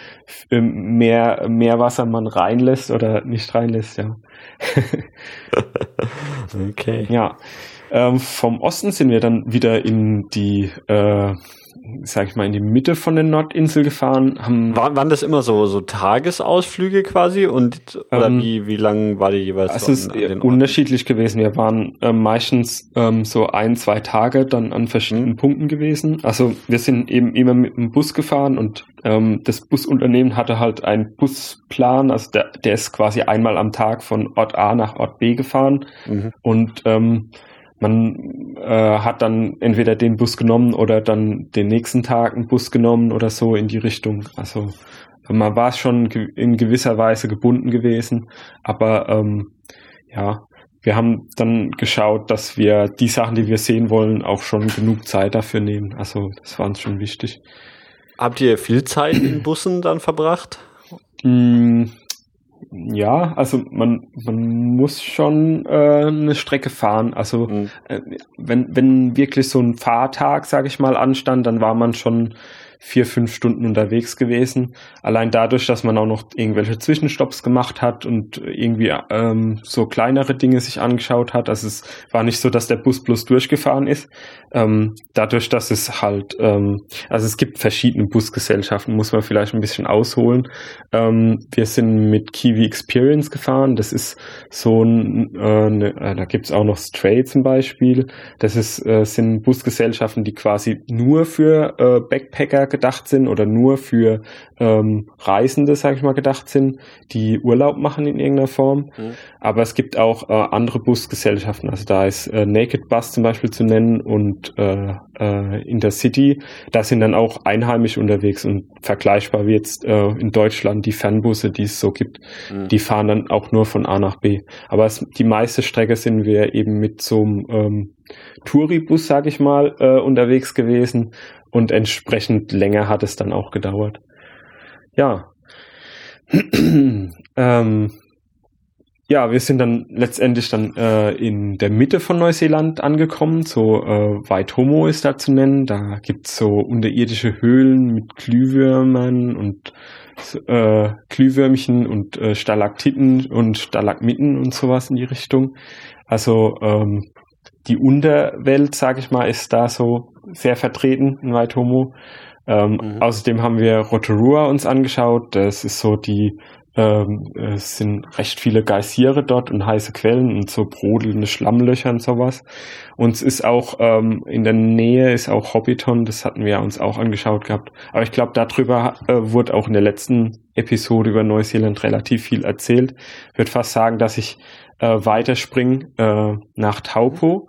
ähm, mehr Meerwasser man reinlässt oder nicht reinlässt, ja. okay. Ja. Ähm, vom Osten sind wir dann wieder in die, äh, sag ich mal, in die Mitte von der Nordinsel gefahren.
Haben War, waren das immer so, so Tagesausflüge quasi? Und oder ähm, wie, wie lang war die jeweils?
Es ist unterschiedlich gewesen. Wir waren äh, meistens ähm, so ein, zwei Tage dann an verschiedenen mhm. Punkten gewesen. Also wir sind eben immer mit dem Bus gefahren und ähm, das Busunternehmen hatte halt einen Busplan, also der, der ist quasi einmal am Tag von Ort A nach Ort B gefahren. Mhm. Und ähm, man äh, hat dann entweder den Bus genommen oder dann den nächsten Tag einen Bus genommen oder so in die Richtung. Also man war schon in gewisser Weise gebunden gewesen, aber ähm, ja, wir haben dann geschaut, dass wir die Sachen, die wir sehen wollen, auch schon genug Zeit dafür nehmen. Also das war uns schon wichtig.
Habt ihr viel Zeit in Bussen dann verbracht?
Mm, ja, also man, man muss schon äh, eine Strecke fahren. Also mhm. äh, wenn, wenn wirklich so ein Fahrtag, sage ich mal, anstand, dann war man schon vier, fünf Stunden unterwegs gewesen. Allein dadurch, dass man auch noch irgendwelche Zwischenstopps gemacht hat und irgendwie ähm, so kleinere Dinge sich angeschaut hat. Also es war nicht so, dass der Bus bloß durchgefahren ist. Ähm, dadurch, dass es halt, ähm, also es gibt verschiedene Busgesellschaften, muss man vielleicht ein bisschen ausholen. Ähm, wir sind mit Kiwi Experience gefahren. Das ist so ein, äh, ne, äh, da gibt's auch noch Stray zum Beispiel. Das ist, äh, sind Busgesellschaften, die quasi nur für äh, Backpacker gedacht sind oder nur für ähm, Reisende, sage ich mal, gedacht sind, die Urlaub machen in irgendeiner Form. Mhm. Aber es gibt auch äh, andere Busgesellschaften. Also da ist äh, Naked Bus zum Beispiel zu nennen und äh, äh, Intercity. Da sind dann auch Einheimische unterwegs und vergleichbar wie jetzt äh, in Deutschland die Fernbusse, die es so gibt. Mhm. Die fahren dann auch nur von A nach B. Aber es, die meiste Strecke sind wir eben mit so einem ähm, Touribus, sag ich mal, äh, unterwegs gewesen und entsprechend länger hat es dann auch gedauert. Ja. ähm, ja, wir sind dann letztendlich dann äh, in der Mitte von Neuseeland angekommen. So äh, Waitomo ist da zu nennen. Da gibt's so unterirdische Höhlen mit Glühwürmern und äh, Glühwürmchen und äh, Stalaktiten und Stalagmiten und sowas in die Richtung. Also ähm, die Unterwelt, sag ich mal, ist da so sehr vertreten in Waitomo. Ähm, mhm. Außerdem haben wir Rotorua uns angeschaut. Das ist so die ähm, es sind recht viele Geysire dort und heiße Quellen und so brodelnde Schlammlöcher und sowas. Und es ist auch ähm, in der Nähe ist auch Hobbiton, das hatten wir uns auch angeschaut gehabt. Aber ich glaube, darüber äh, wurde auch in der letzten Episode über Neuseeland relativ viel erzählt. Ich würde fast sagen, dass ich äh, weiterspringe äh, nach Taupo.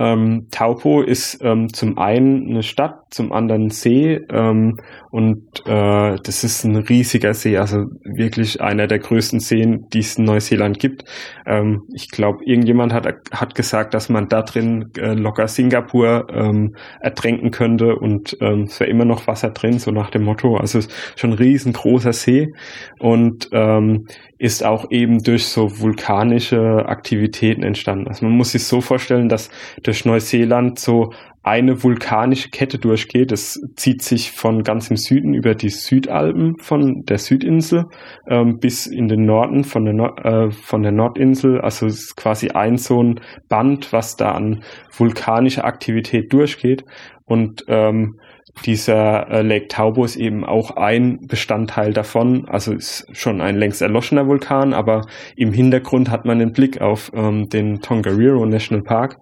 Ähm, Taupo ist ähm, zum einen eine Stadt, zum anderen See ähm, und äh, das ist ein riesiger See, also wirklich einer der größten Seen, die es in Neuseeland gibt. Ähm, ich glaube, irgendjemand hat, hat gesagt, dass man da drin äh, locker Singapur ähm, ertränken könnte und ähm, es wäre immer noch Wasser drin, so nach dem Motto. Also es ist schon ein riesengroßer See und ähm, ist auch eben durch so vulkanische Aktivitäten entstanden. Also man muss sich so vorstellen, dass durch Neuseeland so eine vulkanische Kette durchgeht. Es zieht sich von ganz im Süden über die Südalpen von der Südinsel ähm, bis in den Norden von der, Nord äh, von der Nordinsel. Also es ist quasi ein so ein Band, was da an vulkanischer Aktivität durchgeht. Und ähm, dieser äh, Lake Taubo ist eben auch ein Bestandteil davon. Also ist schon ein längst erloschener Vulkan, aber im Hintergrund hat man den Blick auf ähm, den Tongariro National Park.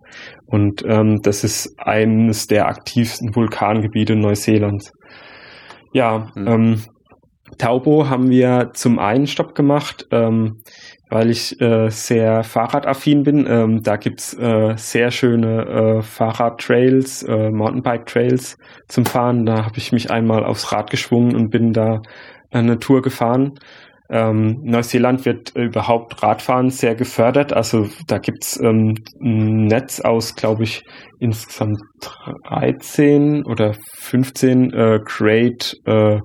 Und ähm, das ist eines der aktivsten Vulkangebiete Neuseelands. Ja, mhm. ähm, Taubo haben wir zum einen Stopp gemacht. Ähm, weil ich äh, sehr fahrradaffin bin. Ähm, da gibt's äh, sehr schöne äh, Fahrradtrails, äh, Mountainbike-Trails zum Fahren. Da habe ich mich einmal aufs Rad geschwungen und bin da eine Tour gefahren. Ähm, Neuseeland wird überhaupt Radfahren sehr gefördert. Also da gibt's ähm, ein Netz aus, glaube ich, insgesamt 13 oder 15 äh, Great äh,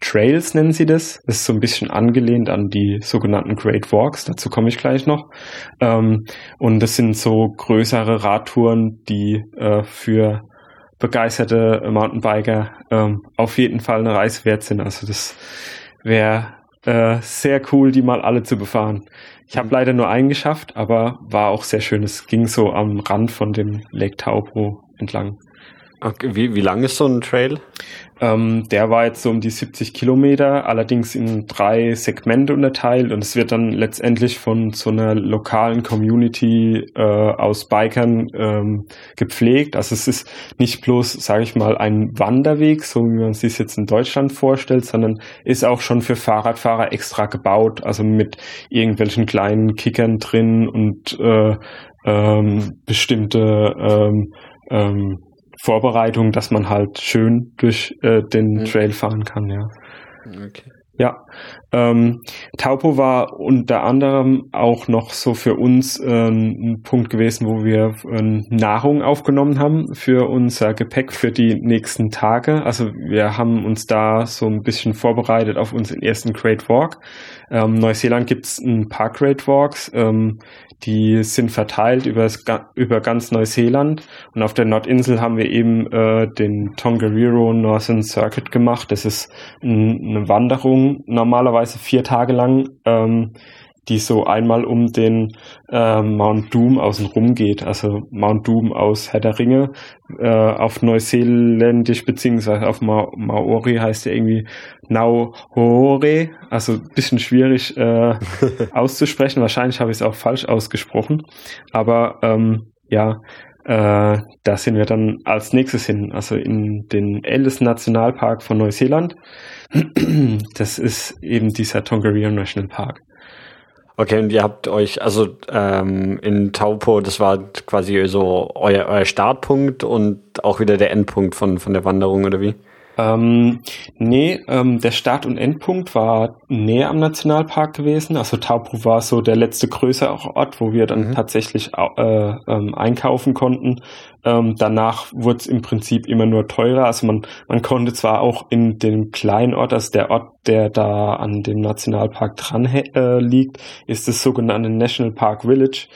Trails nennen sie das. Das ist so ein bisschen angelehnt an die sogenannten Great Walks. Dazu komme ich gleich noch. Ähm, und das sind so größere Radtouren, die äh, für begeisterte Mountainbiker ähm, auf jeden Fall eine Reise wert sind. Also das wäre äh, sehr cool, die mal alle zu befahren. Ich habe leider nur einen geschafft, aber war auch sehr schön. Es ging so am Rand von dem Lake Taupo entlang.
Okay, wie, wie lang ist so ein Trail?
Ähm, der war jetzt so um die 70 Kilometer, allerdings in drei Segmente unterteilt und es wird dann letztendlich von so einer lokalen Community äh, aus Bikern ähm, gepflegt. Also es ist nicht bloß, sage ich mal, ein Wanderweg, so wie man es sich jetzt in Deutschland vorstellt, sondern ist auch schon für Fahrradfahrer extra gebaut, also mit irgendwelchen kleinen Kickern drin und äh, ähm, bestimmte ähm, ähm, Vorbereitung, dass man halt schön durch äh, den mhm. Trail fahren kann, ja. Okay. Ja, ähm, Taupo war unter anderem auch noch so für uns äh, ein Punkt gewesen, wo wir äh, Nahrung aufgenommen haben für unser Gepäck für die nächsten Tage. Also wir haben uns da so ein bisschen vorbereitet auf unseren ersten Great Walk. Ähm, Neuseeland gibt es ein paar Great Walks. Ähm, die sind verteilt über, über ganz Neuseeland. Und auf der Nordinsel haben wir eben äh, den Tongariro Northern Circuit gemacht. Das ist ein, eine Wanderung, normalerweise vier Tage lang, ähm, die so einmal um den äh, Mount Doom außen rum geht. Also Mount Doom aus Herr der Ringe. Äh, auf Neuseeländisch beziehungsweise auf Ma Maori heißt er irgendwie Nauhore. Also bisschen schwierig äh, auszusprechen. Wahrscheinlich habe ich es auch falsch ausgesprochen. Aber ähm, ja, äh, da sind wir dann als nächstes hin, also in den ältesten Nationalpark von Neuseeland. Das ist eben dieser Tongariro National Park.
Okay, und ihr habt euch, also ähm, in Taupo, das war quasi so euer, euer Startpunkt und auch wieder der Endpunkt von, von der Wanderung, oder wie?
Ähm, nee, ähm, der Start- und Endpunkt war näher am Nationalpark gewesen. Also Taupo war so der letzte größere Ort, wo wir dann mhm. tatsächlich äh, ähm, einkaufen konnten. Ähm, danach wurde es im Prinzip immer nur teurer. Also man, man konnte zwar auch in dem kleinen Ort, also der Ort, der da an dem Nationalpark dran äh, liegt, ist das sogenannte National Park Village.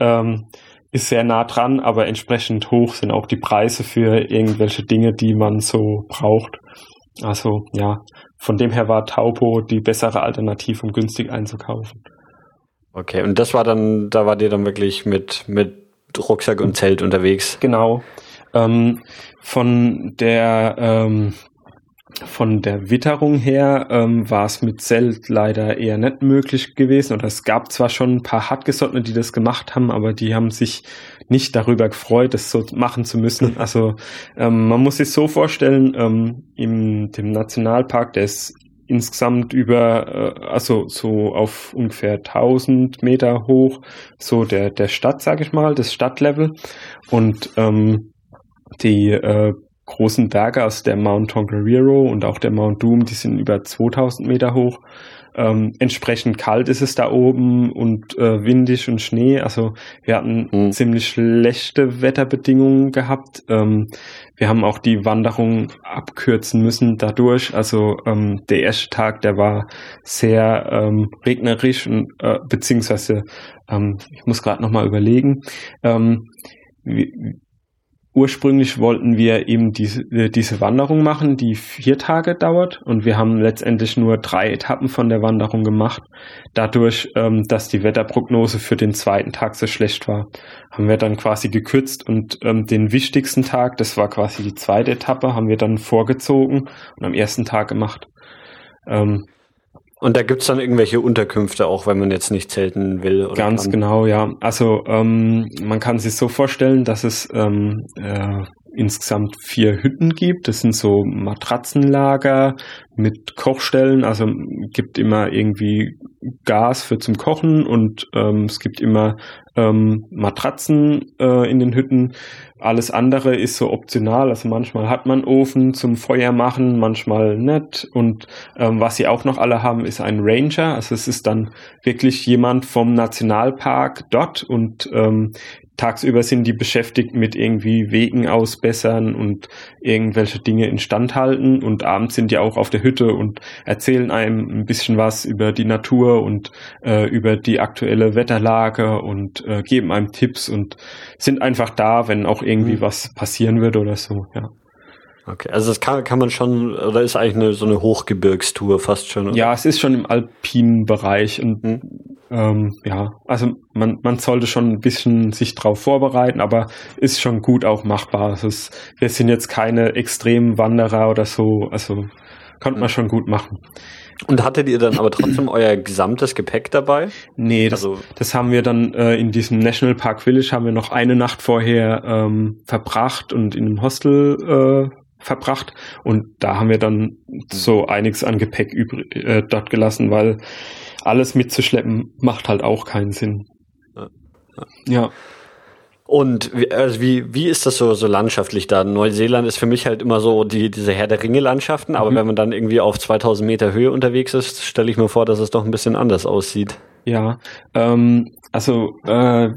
Ähm, ist sehr nah dran, aber entsprechend hoch sind auch die Preise für irgendwelche Dinge, die man so braucht. Also ja, von dem her war Taupo die bessere Alternative, um günstig einzukaufen.
Okay, und das war dann, da war dir dann wirklich mit, mit Rucksack und Zelt unterwegs.
Genau. Ähm, von der ähm, von der Witterung her ähm, war es mit Zelt leider eher nicht möglich gewesen. Oder es gab zwar schon ein paar Hartgesottene, die das gemacht haben, aber die haben sich nicht darüber gefreut, das so machen zu müssen. Also ähm, man muss sich so vorstellen, ähm, im dem Nationalpark, der ist insgesamt über, äh, also so auf ungefähr 1000 Meter hoch, so der, der Stadt, sage ich mal, das Stadtlevel. Und ähm, die äh, großen Berge, also der Mount Tongariro und auch der Mount Doom, die sind über 2000 Meter hoch. Ähm, entsprechend kalt ist es da oben und äh, windig und Schnee. Also wir hatten mhm. ziemlich schlechte Wetterbedingungen gehabt. Ähm, wir haben auch die Wanderung abkürzen müssen dadurch. Also ähm, der erste Tag, der war sehr ähm, regnerisch und äh, beziehungsweise ähm, ich muss gerade noch mal überlegen. Ähm, ursprünglich wollten wir eben diese, äh, diese Wanderung machen, die vier Tage dauert und wir haben letztendlich nur drei Etappen von der Wanderung gemacht. Dadurch, ähm, dass die Wetterprognose für den zweiten Tag so schlecht war, haben wir dann quasi gekürzt und ähm, den wichtigsten Tag, das war quasi die zweite Etappe, haben wir dann vorgezogen und am ersten Tag gemacht.
Ähm, und da gibt's dann irgendwelche Unterkünfte, auch wenn man jetzt nicht zelten will?
Oder ganz kann. genau, ja. Also ähm, man kann sich so vorstellen, dass es ähm, äh, insgesamt vier Hütten gibt. Das sind so Matratzenlager mit Kochstellen. Also gibt immer irgendwie Gas für zum Kochen und ähm, es gibt immer ähm, Matratzen äh, in den Hütten. Alles andere ist so optional. Also manchmal hat man Ofen zum Feuer machen, manchmal nicht. Und ähm, was sie auch noch alle haben, ist ein Ranger. Also es ist dann wirklich jemand vom Nationalpark dort und ähm, tagsüber sind die beschäftigt mit irgendwie Wegen ausbessern und irgendwelche Dinge instand halten und abends sind die auch auf der Hütte und erzählen einem ein bisschen was über die Natur und äh, über die aktuelle Wetterlage und äh, geben einem Tipps und sind einfach da, wenn auch irgendwie mhm. was passieren wird oder so, ja.
Okay, also das kann, kann man schon, oder ist eigentlich eine, so eine Hochgebirgstour fast schon? Oder?
Ja, es ist schon im alpinen Bereich und hm. ähm, ja, also man, man sollte schon ein bisschen sich drauf vorbereiten, aber ist schon gut auch machbar. Also es, wir sind jetzt keine extremen Wanderer oder so, also konnte man schon gut machen.
Und hattet ihr dann aber trotzdem euer gesamtes Gepäck dabei?
Nee, das, also, das haben wir dann äh, in diesem National Park Village haben wir noch eine Nacht vorher ähm, verbracht und in einem Hostel äh, verbracht und da haben wir dann so einiges an Gepäck übrig, äh, dort gelassen, weil alles mitzuschleppen macht halt auch keinen Sinn. Ja.
ja. Und wie, also wie, wie ist das so, so landschaftlich da? Neuseeland ist für mich halt immer so die, diese Herr der Ringe-Landschaften, aber mhm. wenn man dann irgendwie auf 2000 Meter Höhe unterwegs ist, stelle ich mir vor, dass es doch ein bisschen anders aussieht.
Ja, ähm, also äh,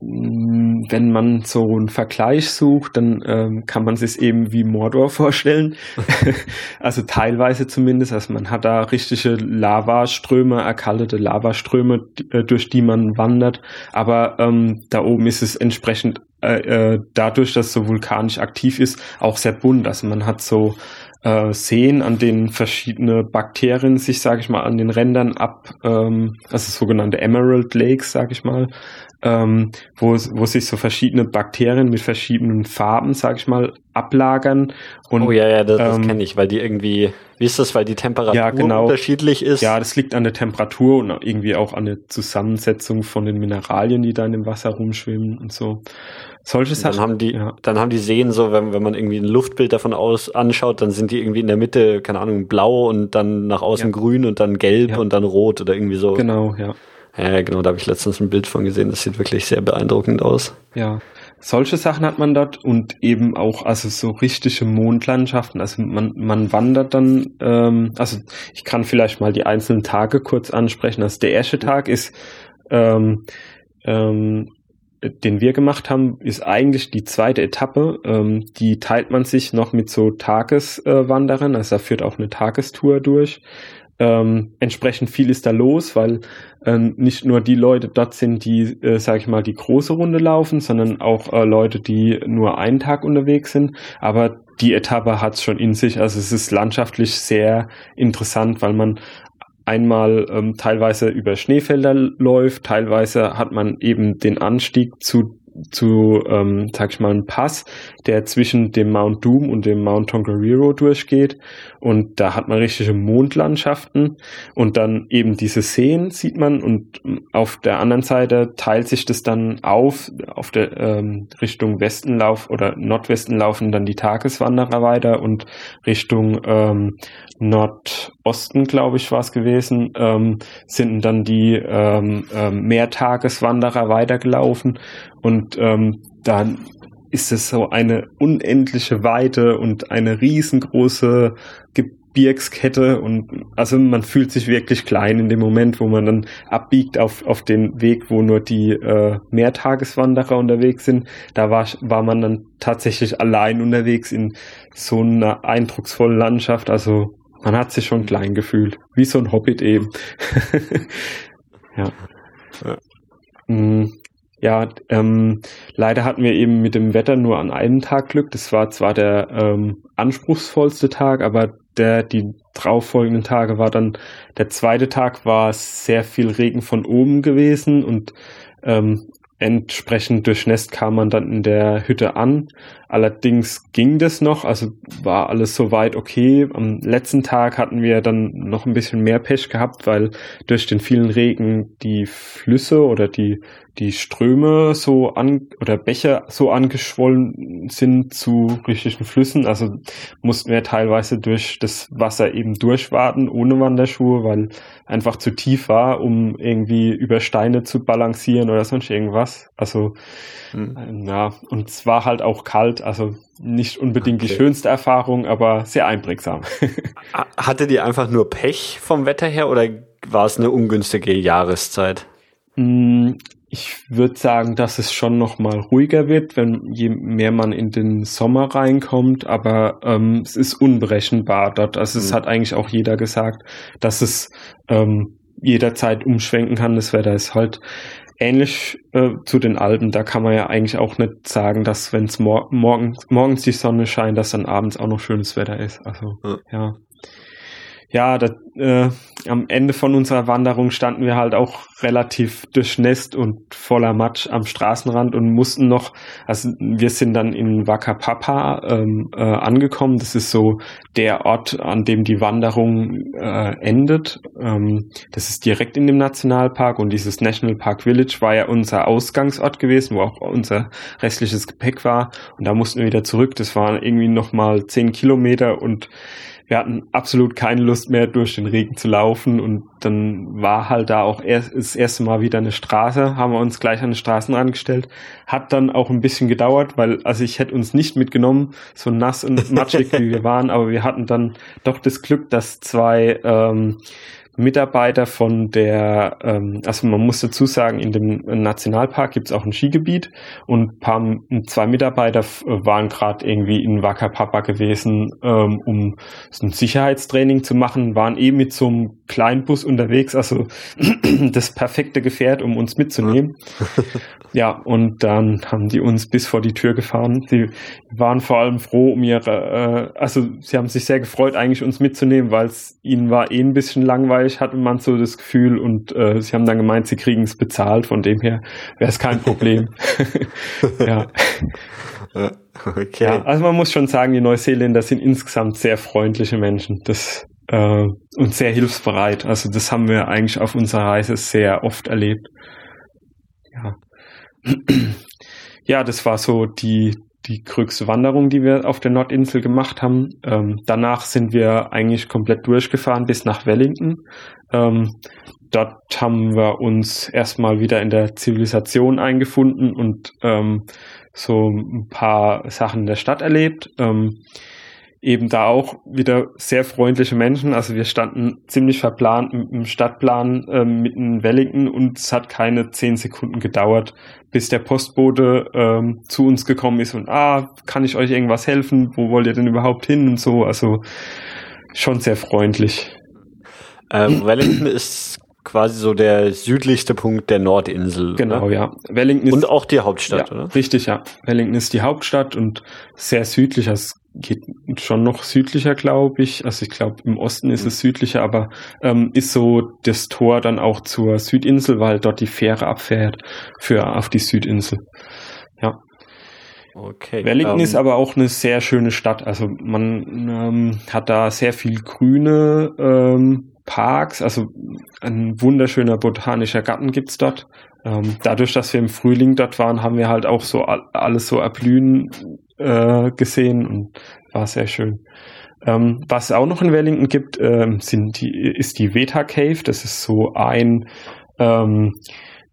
wenn man so einen Vergleich sucht, dann ähm, kann man sich eben wie Mordor vorstellen. also teilweise zumindest. Also man hat da richtige Lavaströme, erkaltete Lavaströme, äh, durch die man wandert. Aber ähm, da oben ist es entsprechend äh, äh, dadurch, dass so vulkanisch aktiv ist, auch sehr bunt. Also man hat so äh, Seen, an denen verschiedene Bakterien sich, sage ich mal, an den Rändern ab, ähm, also sogenannte Emerald Lakes, sage ich mal, ähm, wo, wo sich so verschiedene Bakterien mit verschiedenen Farben, sag ich mal, ablagern.
Und, oh ja, ja, das, das ähm, kenne ich, weil die irgendwie, wie ist das, weil die Temperatur ja, genau. unterschiedlich ist?
Ja, das liegt an der Temperatur und irgendwie auch an der Zusammensetzung von den Mineralien, die da in dem Wasser rumschwimmen und so.
Solche Sachen. Dann haben die, ja. dann haben die Seen so, wenn, wenn man irgendwie ein Luftbild davon aus anschaut, dann sind die irgendwie in der Mitte, keine Ahnung, blau und dann nach außen ja. grün und dann gelb und dann rot oder irgendwie so.
Genau, ja.
Ja, genau, da habe ich letztens ein Bild von gesehen. Das sieht wirklich sehr beeindruckend aus.
Ja, solche Sachen hat man dort und eben auch also so richtige Mondlandschaften. Also man, man wandert dann, ähm, also ich kann vielleicht mal die einzelnen Tage kurz ansprechen. Also der erste Tag ist, ähm, ähm, den wir gemacht haben, ist eigentlich die zweite Etappe. Ähm, die teilt man sich noch mit so Tageswanderern. also da führt auch eine Tagestour durch. Ähm, entsprechend viel ist da los, weil ähm, nicht nur die Leute dort sind, die, äh, sage ich mal, die große Runde laufen, sondern auch äh, Leute, die nur einen Tag unterwegs sind. Aber die Etappe hat es schon in sich. Also es ist landschaftlich sehr interessant, weil man einmal ähm, teilweise über Schneefelder läuft, teilweise hat man eben den Anstieg zu zu, ähm, sag ich mal, einem Pass, der zwischen dem Mount Doom und dem Mount Tongariro durchgeht. Und da hat man richtige Mondlandschaften. Und dann eben diese Seen sieht man. Und auf der anderen Seite teilt sich das dann auf, auf der ähm, Richtung Westenlauf oder Nordwesten laufen dann die Tageswanderer weiter. Und Richtung ähm, Nordosten, glaube ich, war es gewesen, ähm, sind dann die ähm, ähm, Mehrtageswanderer weitergelaufen. Und ähm, dann ist es so eine unendliche Weite und eine riesengroße Gebirgskette und also man fühlt sich wirklich klein in dem Moment, wo man dann abbiegt auf, auf den Weg, wo nur die äh, Mehrtageswanderer unterwegs sind. Da war, war man dann tatsächlich allein unterwegs in so einer eindrucksvollen Landschaft. Also man hat sich schon klein gefühlt, wie so ein Hobbit eben. ja. ja. Ja, ähm, leider hatten wir eben mit dem Wetter nur an einem Tag Glück. Das war zwar der ähm, anspruchsvollste Tag, aber der die darauffolgenden Tage war dann der zweite Tag war sehr viel Regen von oben gewesen und ähm, entsprechend durchnässt kam man dann in der Hütte an. Allerdings ging das noch, also war alles soweit okay. Am letzten Tag hatten wir dann noch ein bisschen mehr Pech gehabt, weil durch den vielen Regen die Flüsse oder die, die Ströme so an oder Bäche so angeschwollen sind zu richtigen Flüssen. Also mussten wir teilweise durch das Wasser eben durchwarten ohne Wanderschuhe, weil einfach zu tief war, um irgendwie über Steine zu balancieren oder sonst irgendwas. Also hm. ja, und es war halt auch kalt also nicht unbedingt okay. die schönste Erfahrung, aber sehr einprägsam.
Hatte die einfach nur Pech vom Wetter her oder war es eine ungünstige Jahreszeit?
Mm, ich würde sagen, dass es schon noch mal ruhiger wird, wenn je mehr man in den Sommer reinkommt, aber ähm, es ist unberechenbar dort. Also mhm. es hat eigentlich auch jeder gesagt, dass es ähm, jederzeit umschwenken kann. Das Wetter ist halt ähnlich äh, zu den Alpen, da kann man ja eigentlich auch nicht sagen, dass wenn es mor morgens, morgens die Sonne scheint, dass dann abends auch noch schönes Wetter ist. Also ja. ja ja, das, äh, am Ende von unserer Wanderung standen wir halt auch relativ durchnässt und voller Matsch am Straßenrand und mussten noch, also wir sind dann in Wakapapa ähm, äh, angekommen. Das ist so der Ort, an dem die Wanderung äh, endet. Ähm, das ist direkt in dem Nationalpark und dieses National Park Village war ja unser Ausgangsort gewesen, wo auch unser restliches Gepäck war. Und da mussten wir wieder zurück. Das waren irgendwie nochmal zehn Kilometer und wir hatten absolut keine Lust mehr, durch den Regen zu laufen. Und dann war halt da auch erst, das erste Mal wieder eine Straße, haben wir uns gleich an den Straßenrand gestellt. Hat dann auch ein bisschen gedauert, weil, also ich hätte uns nicht mitgenommen, so nass und matschig wie wir waren, aber wir hatten dann doch das Glück, dass zwei ähm, Mitarbeiter von der, ähm, also man muss dazu sagen, in dem Nationalpark gibt es auch ein Skigebiet und paar, zwei Mitarbeiter waren gerade irgendwie in Wakapapa gewesen, ähm, um so ein Sicherheitstraining zu machen, waren eh mit so einem kleinen Bus unterwegs, also das perfekte Gefährt, um uns mitzunehmen. Ja, und dann haben die uns bis vor die Tür gefahren. Sie waren vor allem froh um ihre, äh, also sie haben sich sehr gefreut, eigentlich uns mitzunehmen, weil es ihnen war eh ein bisschen langweilig, hatte man so das Gefühl. Und äh, sie haben dann gemeint, sie kriegen es bezahlt, von dem her wäre es kein Problem. ja. Okay. Ja, also man muss schon sagen, die Neuseeländer sind insgesamt sehr freundliche Menschen. Das äh, und sehr hilfsbereit. Also das haben wir eigentlich auf unserer Reise sehr oft erlebt. Ja. Ja, das war so die, die größte Wanderung, die wir auf der Nordinsel gemacht haben. Ähm, danach sind wir eigentlich komplett durchgefahren bis nach Wellington. Ähm, dort haben wir uns erstmal wieder in der Zivilisation eingefunden und ähm, so ein paar Sachen der Stadt erlebt. Eben da auch wieder sehr freundliche Menschen. Also wir standen ziemlich verplant dem Stadtplan ähm, mitten in Wellington und es hat keine zehn Sekunden gedauert, bis der Postbote ähm, zu uns gekommen ist und ah, kann ich euch irgendwas helfen? Wo wollt ihr denn überhaupt hin und so? Also schon sehr freundlich.
Ähm, Wellington ist quasi so der südlichste Punkt der Nordinsel.
Genau, oder? ja.
Wellington ist, und auch die Hauptstadt,
ja,
oder?
Richtig, ja. Wellington ist die Hauptstadt und sehr südlich. Also geht schon noch südlicher, glaube ich. Also ich glaube, im Osten ist es südlicher, aber ähm, ist so das Tor dann auch zur Südinsel, weil dort die Fähre abfährt für auf die Südinsel. Ja. Okay. Wellington um, ähm, ist aber auch eine sehr schöne Stadt. Also man ähm, hat da sehr viel grüne ähm, Parks, also ein wunderschöner botanischer Garten gibt's dort. Ähm, dadurch, dass wir im Frühling dort waren, haben wir halt auch so alles so erblühen äh, gesehen und war sehr schön. Ähm, was es auch noch in Wellington gibt, ähm, sind die, ist die Veta Cave. Das ist so ein ähm,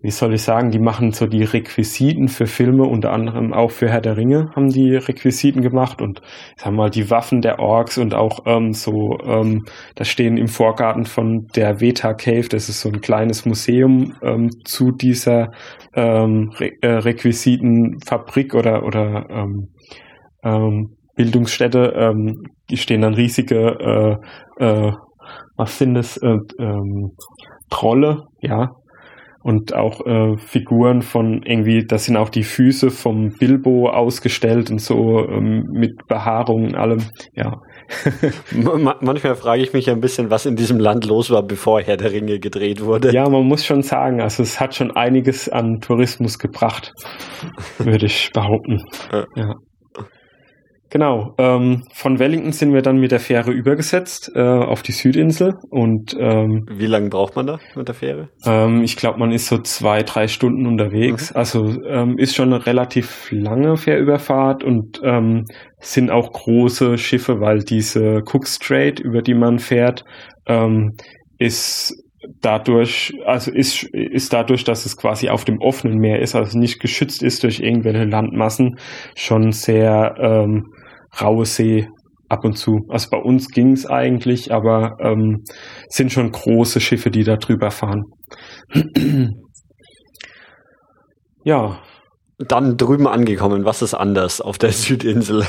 wie soll ich sagen, die machen so die Requisiten für Filme, unter anderem auch für Herr der Ringe haben die Requisiten gemacht und sagen wir mal die Waffen der Orks und auch ähm, so, ähm, da stehen im Vorgarten von der Veta Cave, das ist so ein kleines Museum ähm, zu dieser ähm, Re äh, Requisitenfabrik oder, oder ähm, ähm, Bildungsstätte, ähm, die stehen dann riesige, äh, äh, was sind das, äh, ähm, Trolle, ja, und auch äh, Figuren von irgendwie, das sind auch die Füße vom Bilbo ausgestellt und so ähm, mit Behaarung und allem, ja.
Manchmal frage ich mich ein bisschen, was in diesem Land los war, bevor Herr der Ringe gedreht wurde.
Ja, man muss schon sagen, also es hat schon einiges an Tourismus gebracht, würde ich behaupten. Ja. Genau, ähm, von Wellington sind wir dann mit der Fähre übergesetzt äh, auf die Südinsel und ähm,
wie lange braucht man da mit der Fähre?
Ähm, ich glaube, man ist so zwei, drei Stunden unterwegs. Mhm. Also ähm, ist schon eine relativ lange Fährüberfahrt und ähm, sind auch große Schiffe, weil diese Cook Strait, über die man fährt, ähm, ist dadurch, also ist, ist dadurch, dass es quasi auf dem offenen Meer ist, also nicht geschützt ist durch irgendwelche Landmassen, schon sehr ähm, raue See ab und zu. Also bei uns ging es eigentlich, aber ähm, sind schon große Schiffe, die da drüber fahren.
ja. Dann drüben angekommen, was ist anders auf der Südinsel?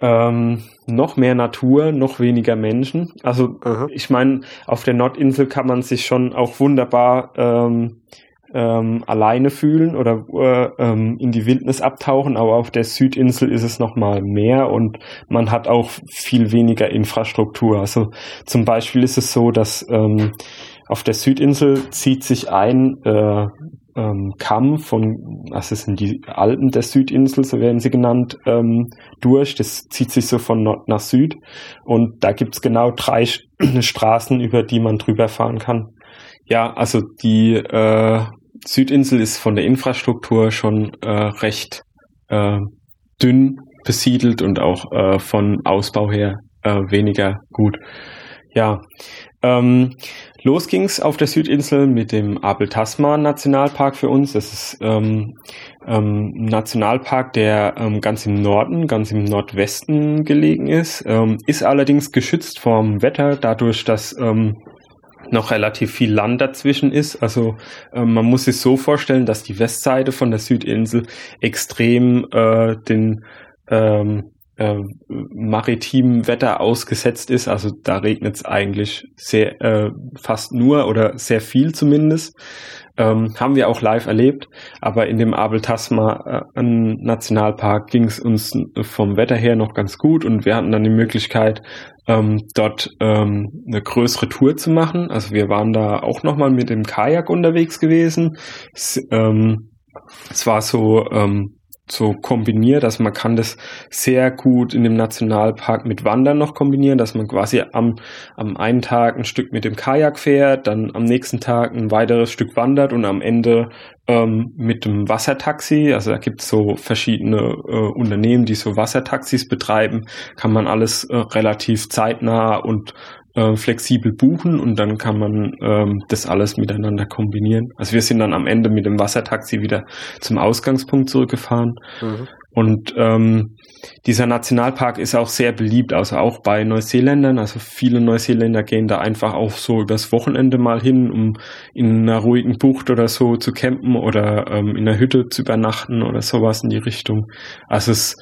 ähm, noch mehr Natur, noch weniger Menschen. Also Aha. ich meine, auf der Nordinsel kann man sich schon auch wunderbar ähm, ähm, alleine fühlen oder äh, ähm, in die Wildnis abtauchen, aber auf der Südinsel ist es nochmal mehr und man hat auch viel weniger Infrastruktur. Also zum Beispiel ist es so, dass ähm, auf der Südinsel zieht sich ein äh, ähm, Kamm von, was sind die Alpen der Südinsel, so werden sie genannt, ähm, durch. Das zieht sich so von Nord nach Süd und da gibt's genau drei Straßen, über die man drüber fahren kann. Ja, also die äh, Südinsel ist von der Infrastruktur schon äh, recht äh, dünn besiedelt und auch äh, von Ausbau her äh, weniger gut. Ja, ähm, los ging's auf der Südinsel mit dem Abel Tasman Nationalpark für uns. Das ist ähm, ähm, ein Nationalpark, der ähm, ganz im Norden, ganz im Nordwesten gelegen ist, ähm, ist allerdings geschützt vom Wetter, dadurch, dass ähm, noch relativ viel Land dazwischen ist. Also äh, man muss sich so vorstellen, dass die Westseite von der Südinsel extrem äh, den ähm, äh, maritimen Wetter ausgesetzt ist. Also da regnet es eigentlich sehr äh, fast nur oder sehr viel zumindest. Ähm, haben wir auch live erlebt, aber in dem Abel Tasma äh, Nationalpark ging es uns vom Wetter her noch ganz gut und wir hatten dann die Möglichkeit, ähm, dort ähm, eine größere Tour zu machen. Also wir waren da auch nochmal mit dem Kajak unterwegs gewesen. Es, ähm, es war so ähm, so kombiniert. Also man kann das sehr gut in dem Nationalpark mit Wandern noch kombinieren, dass man quasi am, am einen Tag ein Stück mit dem Kajak fährt, dann am nächsten Tag ein weiteres Stück wandert und am Ende ähm, mit dem Wassertaxi. Also da gibt es so verschiedene äh, Unternehmen, die so Wassertaxis betreiben. Kann man alles äh, relativ zeitnah und äh, flexibel buchen und dann kann man ähm, das alles miteinander kombinieren. Also wir sind dann am Ende mit dem Wassertaxi wieder zum Ausgangspunkt zurückgefahren. Mhm. Und ähm, dieser Nationalpark ist auch sehr beliebt, also auch bei Neuseeländern. Also viele Neuseeländer gehen da einfach auch so übers Wochenende mal hin, um in einer ruhigen Bucht oder so zu campen oder ähm, in einer Hütte zu übernachten oder sowas in die Richtung. Also es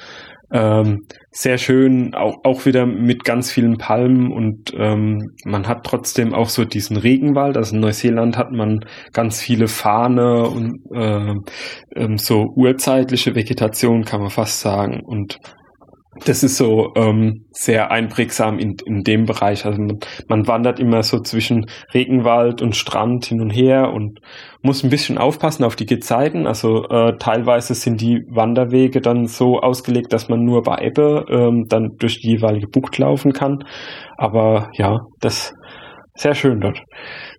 ähm, sehr schön, auch, auch wieder mit ganz vielen Palmen und ähm, man hat trotzdem auch so diesen Regenwald. Also in Neuseeland hat man ganz viele Fahne und äh, ähm, so urzeitliche Vegetation, kann man fast sagen. Und das ist so ähm, sehr einprägsam in, in dem Bereich. Also man, man wandert immer so zwischen Regenwald und Strand hin und her und muss ein bisschen aufpassen auf die Gezeiten. Also äh, teilweise sind die Wanderwege dann so ausgelegt, dass man nur bei Ebbe ähm, dann durch die jeweilige Bucht laufen kann. Aber ja, das sehr schön dort.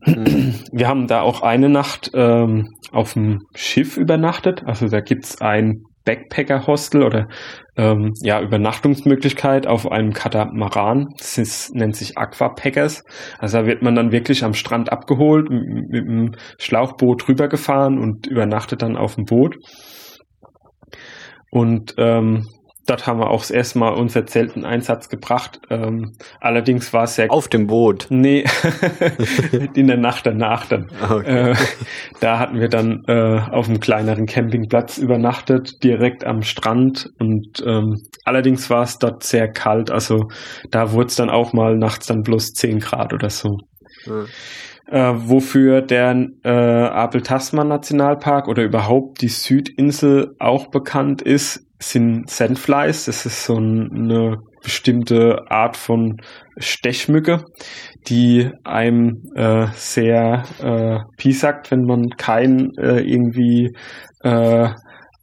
Mhm. Wir haben da auch eine Nacht ähm, auf dem Schiff übernachtet. Also da gibt's ein Backpacker-Hostel oder ähm, ja, Übernachtungsmöglichkeit auf einem Katamaran. Das ist, nennt sich Aquapackers. Also da wird man dann wirklich am Strand abgeholt, mit, mit einem Schlauchboot rübergefahren und übernachtet dann auf dem Boot. Und ähm, Dort haben wir auch das erste Mal unser Einsatz gebracht. Ähm, allerdings war es sehr...
Auf dem Boot?
Nee, in der Nacht danach dann. Ah, okay. Äh, da hatten wir dann äh, auf einem kleineren Campingplatz übernachtet, direkt am Strand. Und ähm, allerdings war es dort sehr kalt. Also da wurde es dann auch mal nachts dann bloß 10 Grad oder so. Mhm. Äh, wofür der äh, Abel-Tasman-Nationalpark oder überhaupt die Südinsel auch bekannt ist, sind Sandflies. Das ist so eine bestimmte Art von Stechmücke, die einem äh, sehr äh, piesackt, wenn man kein äh, irgendwie äh,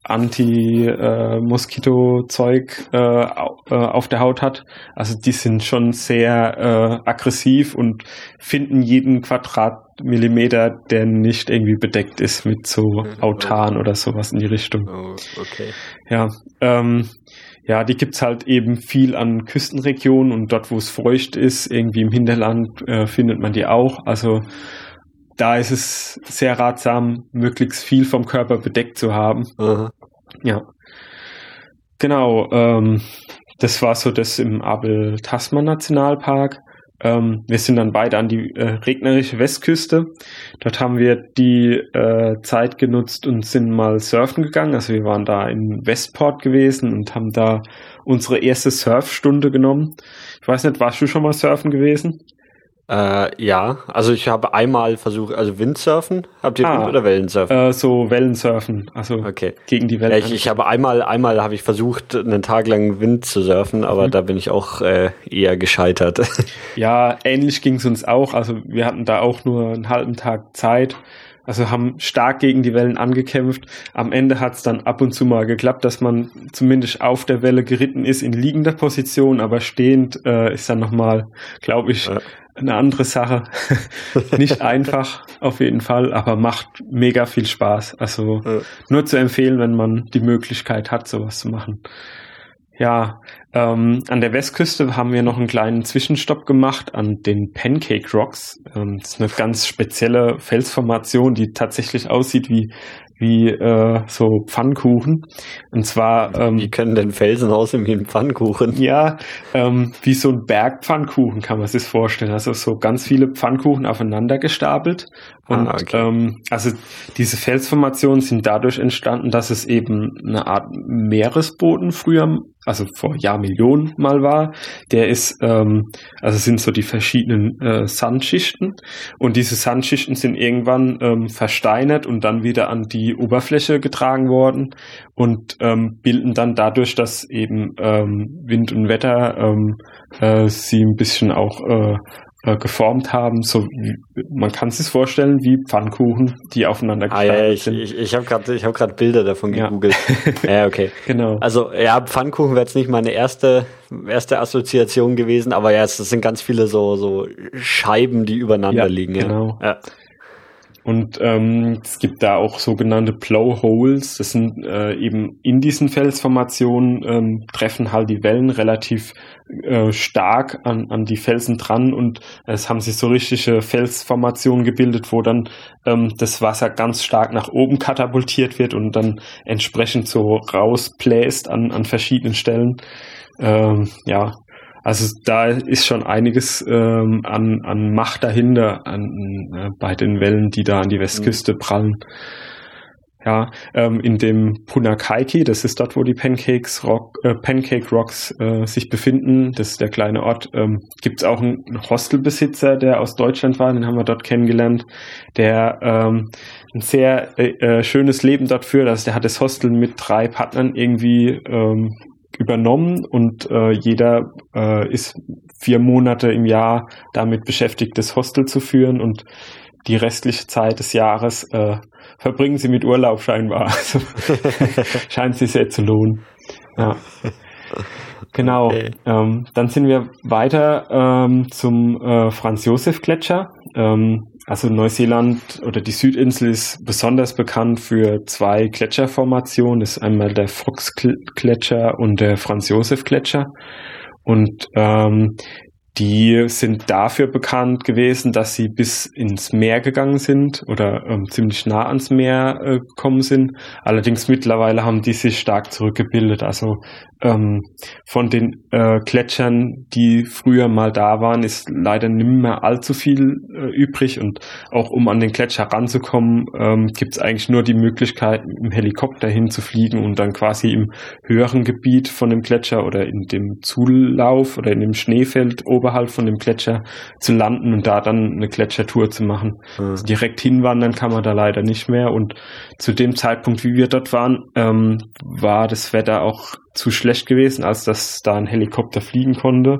Anti-Moskito-Zeug äh, äh, auf der Haut hat. Also die sind schon sehr äh, aggressiv und finden jeden Quadratmillimeter, der nicht irgendwie bedeckt ist mit so mhm. Autan oder sowas in die Richtung. Oh, okay. Ja, ähm, ja, die gibt's halt eben viel an Küstenregionen und dort, wo es feucht ist, irgendwie im Hinterland, äh, findet man die auch. Also da ist es sehr ratsam, möglichst viel vom Körper bedeckt zu haben. Aha. Ja. Genau, ähm, das war so das im Abel-Tasman-Nationalpark. Ähm, wir sind dann beide an die äh, regnerische Westküste. Dort haben wir die äh, Zeit genutzt und sind mal surfen gegangen. Also wir waren da in Westport gewesen und haben da unsere erste Surfstunde genommen. Ich weiß nicht, warst du schon mal surfen gewesen?
Äh, ja, also ich habe einmal versucht, also Windsurfen. Habt ihr ah, Wind- oder Wellensurfen?
Äh, so Wellensurfen, also
okay. gegen die Wellen. Ich, ich, habe einmal, einmal habe ich versucht, einen Tag lang Wind zu surfen, aber mhm. da bin ich auch äh, eher gescheitert.
Ja, ähnlich ging es uns auch. Also wir hatten da auch nur einen halben Tag Zeit. Also haben stark gegen die Wellen angekämpft. Am Ende hat es dann ab und zu mal geklappt, dass man zumindest auf der Welle geritten ist in liegender Position, aber stehend äh, ist dann nochmal, glaube ich, ja eine andere Sache. Nicht einfach, auf jeden Fall, aber macht mega viel Spaß. Also ja. nur zu empfehlen, wenn man die Möglichkeit hat, sowas zu machen. Ja, ähm, an der Westküste haben wir noch einen kleinen Zwischenstopp gemacht an den Pancake Rocks. Ähm, das ist eine ganz spezielle Felsformation, die tatsächlich aussieht wie wie äh, so Pfannkuchen. Und zwar.
Ähm, wie können denn Felsen aussehen wie ein Pfannkuchen?
Ja, ähm, wie so ein Berg Pfannkuchen kann man sich vorstellen. Also so ganz viele Pfannkuchen aufeinander gestapelt. Und ah, okay. ähm, also diese Felsformationen sind dadurch entstanden, dass es eben eine Art Meeresboden früher also vor Jahrmillionen mal war, der ist, ähm, also sind so die verschiedenen äh, Sandschichten. Und diese Sandschichten sind irgendwann ähm, versteinert und dann wieder an die Oberfläche getragen worden und ähm, bilden dann dadurch, dass eben ähm, Wind und Wetter ähm, äh, sie ein bisschen auch äh, äh, geformt haben. So, man kann sich vorstellen wie Pfannkuchen, die aufeinander
ah, ja, ich, sind. Ich, ich habe gerade ich hab grad Bilder davon gegoogelt. Ja, ja okay.
genau.
Also ja, Pfannkuchen wäre jetzt nicht meine erste, erste Assoziation gewesen, aber ja, es sind ganz viele so, so Scheiben, die übereinander ja, liegen.
Genau.
Ja.
Und ähm, es gibt da auch sogenannte Blowholes. Das sind äh, eben in diesen Felsformationen ähm, treffen halt die Wellen relativ äh, stark an, an die Felsen dran und es haben sich so richtige Felsformationen gebildet, wo dann ähm, das Wasser ganz stark nach oben katapultiert wird und dann entsprechend so rausbläst an, an verschiedenen Stellen. Ähm, ja, also da ist schon einiges ähm, an, an Macht dahinter an, äh, bei den Wellen, die da an die Westküste mhm. prallen. Ja, ähm, in dem Punakaiki, das ist dort, wo die Pancakes Rock, äh, Pancake Rocks äh, sich befinden, das ist der kleine Ort, ähm, gibt es auch einen Hostelbesitzer, der aus Deutschland war, den haben wir dort kennengelernt, der ähm, ein sehr äh, äh schönes Leben dort führt. Also der hat das Hostel mit drei Partnern irgendwie ähm, übernommen und äh, jeder äh, ist vier Monate im Jahr damit beschäftigt, das Hostel zu führen und die restliche Zeit des Jahres äh, verbringen sie mit Urlaub scheinbar. Also scheint sich sehr zu lohnen. Ja. Genau. Okay. Ähm, dann sind wir weiter ähm, zum äh, Franz-Josef-Gletscher. Ähm, also Neuseeland oder die Südinsel ist besonders bekannt für zwei Gletscherformationen. Das ist einmal der Fox-Gletscher und der Franz-Josef-Gletscher. Und ähm, die sind dafür bekannt gewesen, dass sie bis ins Meer gegangen sind oder ähm, ziemlich nah ans Meer äh, gekommen sind. Allerdings mittlerweile haben die sich stark zurückgebildet. Also ähm, von den äh, Gletschern, die früher mal da waren, ist leider nicht mehr allzu viel äh, übrig. Und auch um an den Gletscher ranzukommen, ähm, gibt es eigentlich nur die Möglichkeit, im Helikopter hinzufliegen und dann quasi im höheren Gebiet von dem Gletscher oder in dem Zulauf oder in dem Schneefeld oberhalb von dem Gletscher zu landen und da dann eine Gletschertour zu machen. Mhm. Also direkt hinwandern kann man da leider nicht mehr. Und zu dem Zeitpunkt, wie wir dort waren, ähm, war das Wetter auch zu schlecht gewesen, als dass da ein Helikopter fliegen konnte.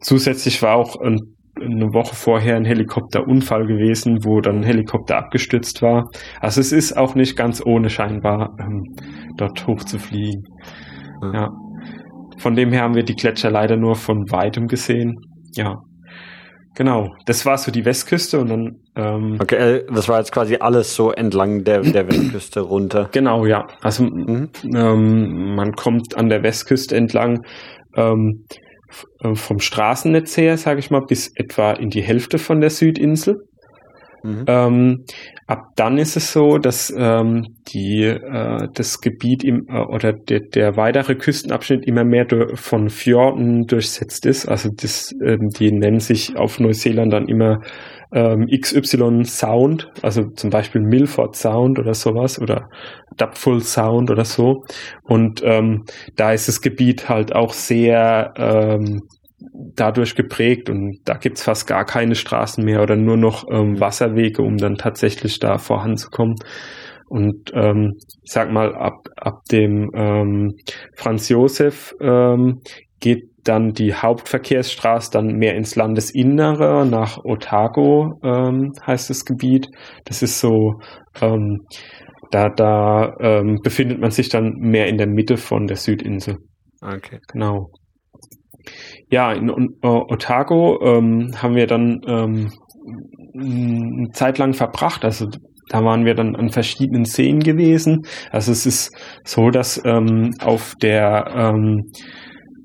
Zusätzlich war auch ein, eine Woche vorher ein Helikopterunfall gewesen, wo dann ein Helikopter abgestürzt war. Also es ist auch nicht ganz ohne scheinbar ähm, dort hoch zu fliegen. Ja. ja. Von dem her haben wir die Gletscher leider nur von weitem gesehen. Ja. Genau, das war so die Westküste und dann.
Ähm, okay, äh, das war jetzt quasi alles so entlang der, der Westküste runter.
Genau, ja. Also mhm. ähm, man kommt an der Westküste entlang ähm, äh, vom Straßennetz her, sage ich mal, bis etwa in die Hälfte von der Südinsel. Mhm. Ähm, ab dann ist es so, dass ähm, die, äh, das Gebiet im, äh, oder de, der weitere Küstenabschnitt immer mehr von Fjorden durchsetzt ist. Also das, ähm, die nennen sich auf Neuseeland dann immer ähm, XY Sound, also zum Beispiel Milford Sound oder sowas oder Dapful Sound oder so. Und ähm, da ist das Gebiet halt auch sehr ähm, dadurch geprägt und da gibt's fast gar keine Straßen mehr oder nur noch ähm, Wasserwege, um dann tatsächlich da voranzukommen. Und ähm, ich sag mal, ab, ab dem ähm, Franz Josef ähm, geht dann die Hauptverkehrsstraße dann mehr ins Landesinnere, nach Otago ähm, heißt das Gebiet. Das ist so, ähm, da, da ähm, befindet man sich dann mehr in der Mitte von der Südinsel.
Okay.
Genau. Ja, in uh, Otago ähm, haben wir dann ähm, eine Zeit lang verbracht. Also da waren wir dann an verschiedenen Seen gewesen. Also es ist so, dass ähm, auf der ähm,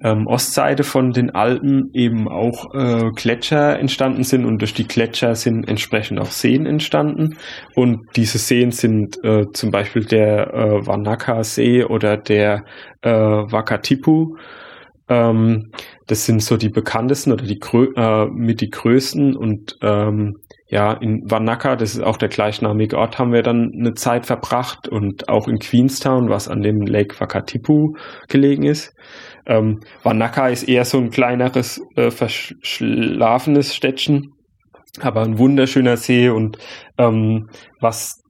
ähm, Ostseite von den Alpen eben auch äh, Gletscher entstanden sind und durch die Gletscher sind entsprechend auch Seen entstanden. Und diese Seen sind äh, zum Beispiel der äh, Wanaka-See oder der äh, Wakatipu. Ähm, das sind so die bekanntesten oder die äh, mit die größten und ähm, ja, in Wanaka, das ist auch der gleichnamige Ort, haben wir dann eine Zeit verbracht und auch in Queenstown, was an dem Lake Wakatipu gelegen ist. Ähm, Wanaka ist eher so ein kleineres, äh, verschlafenes Städtchen, aber ein wunderschöner See und ähm, was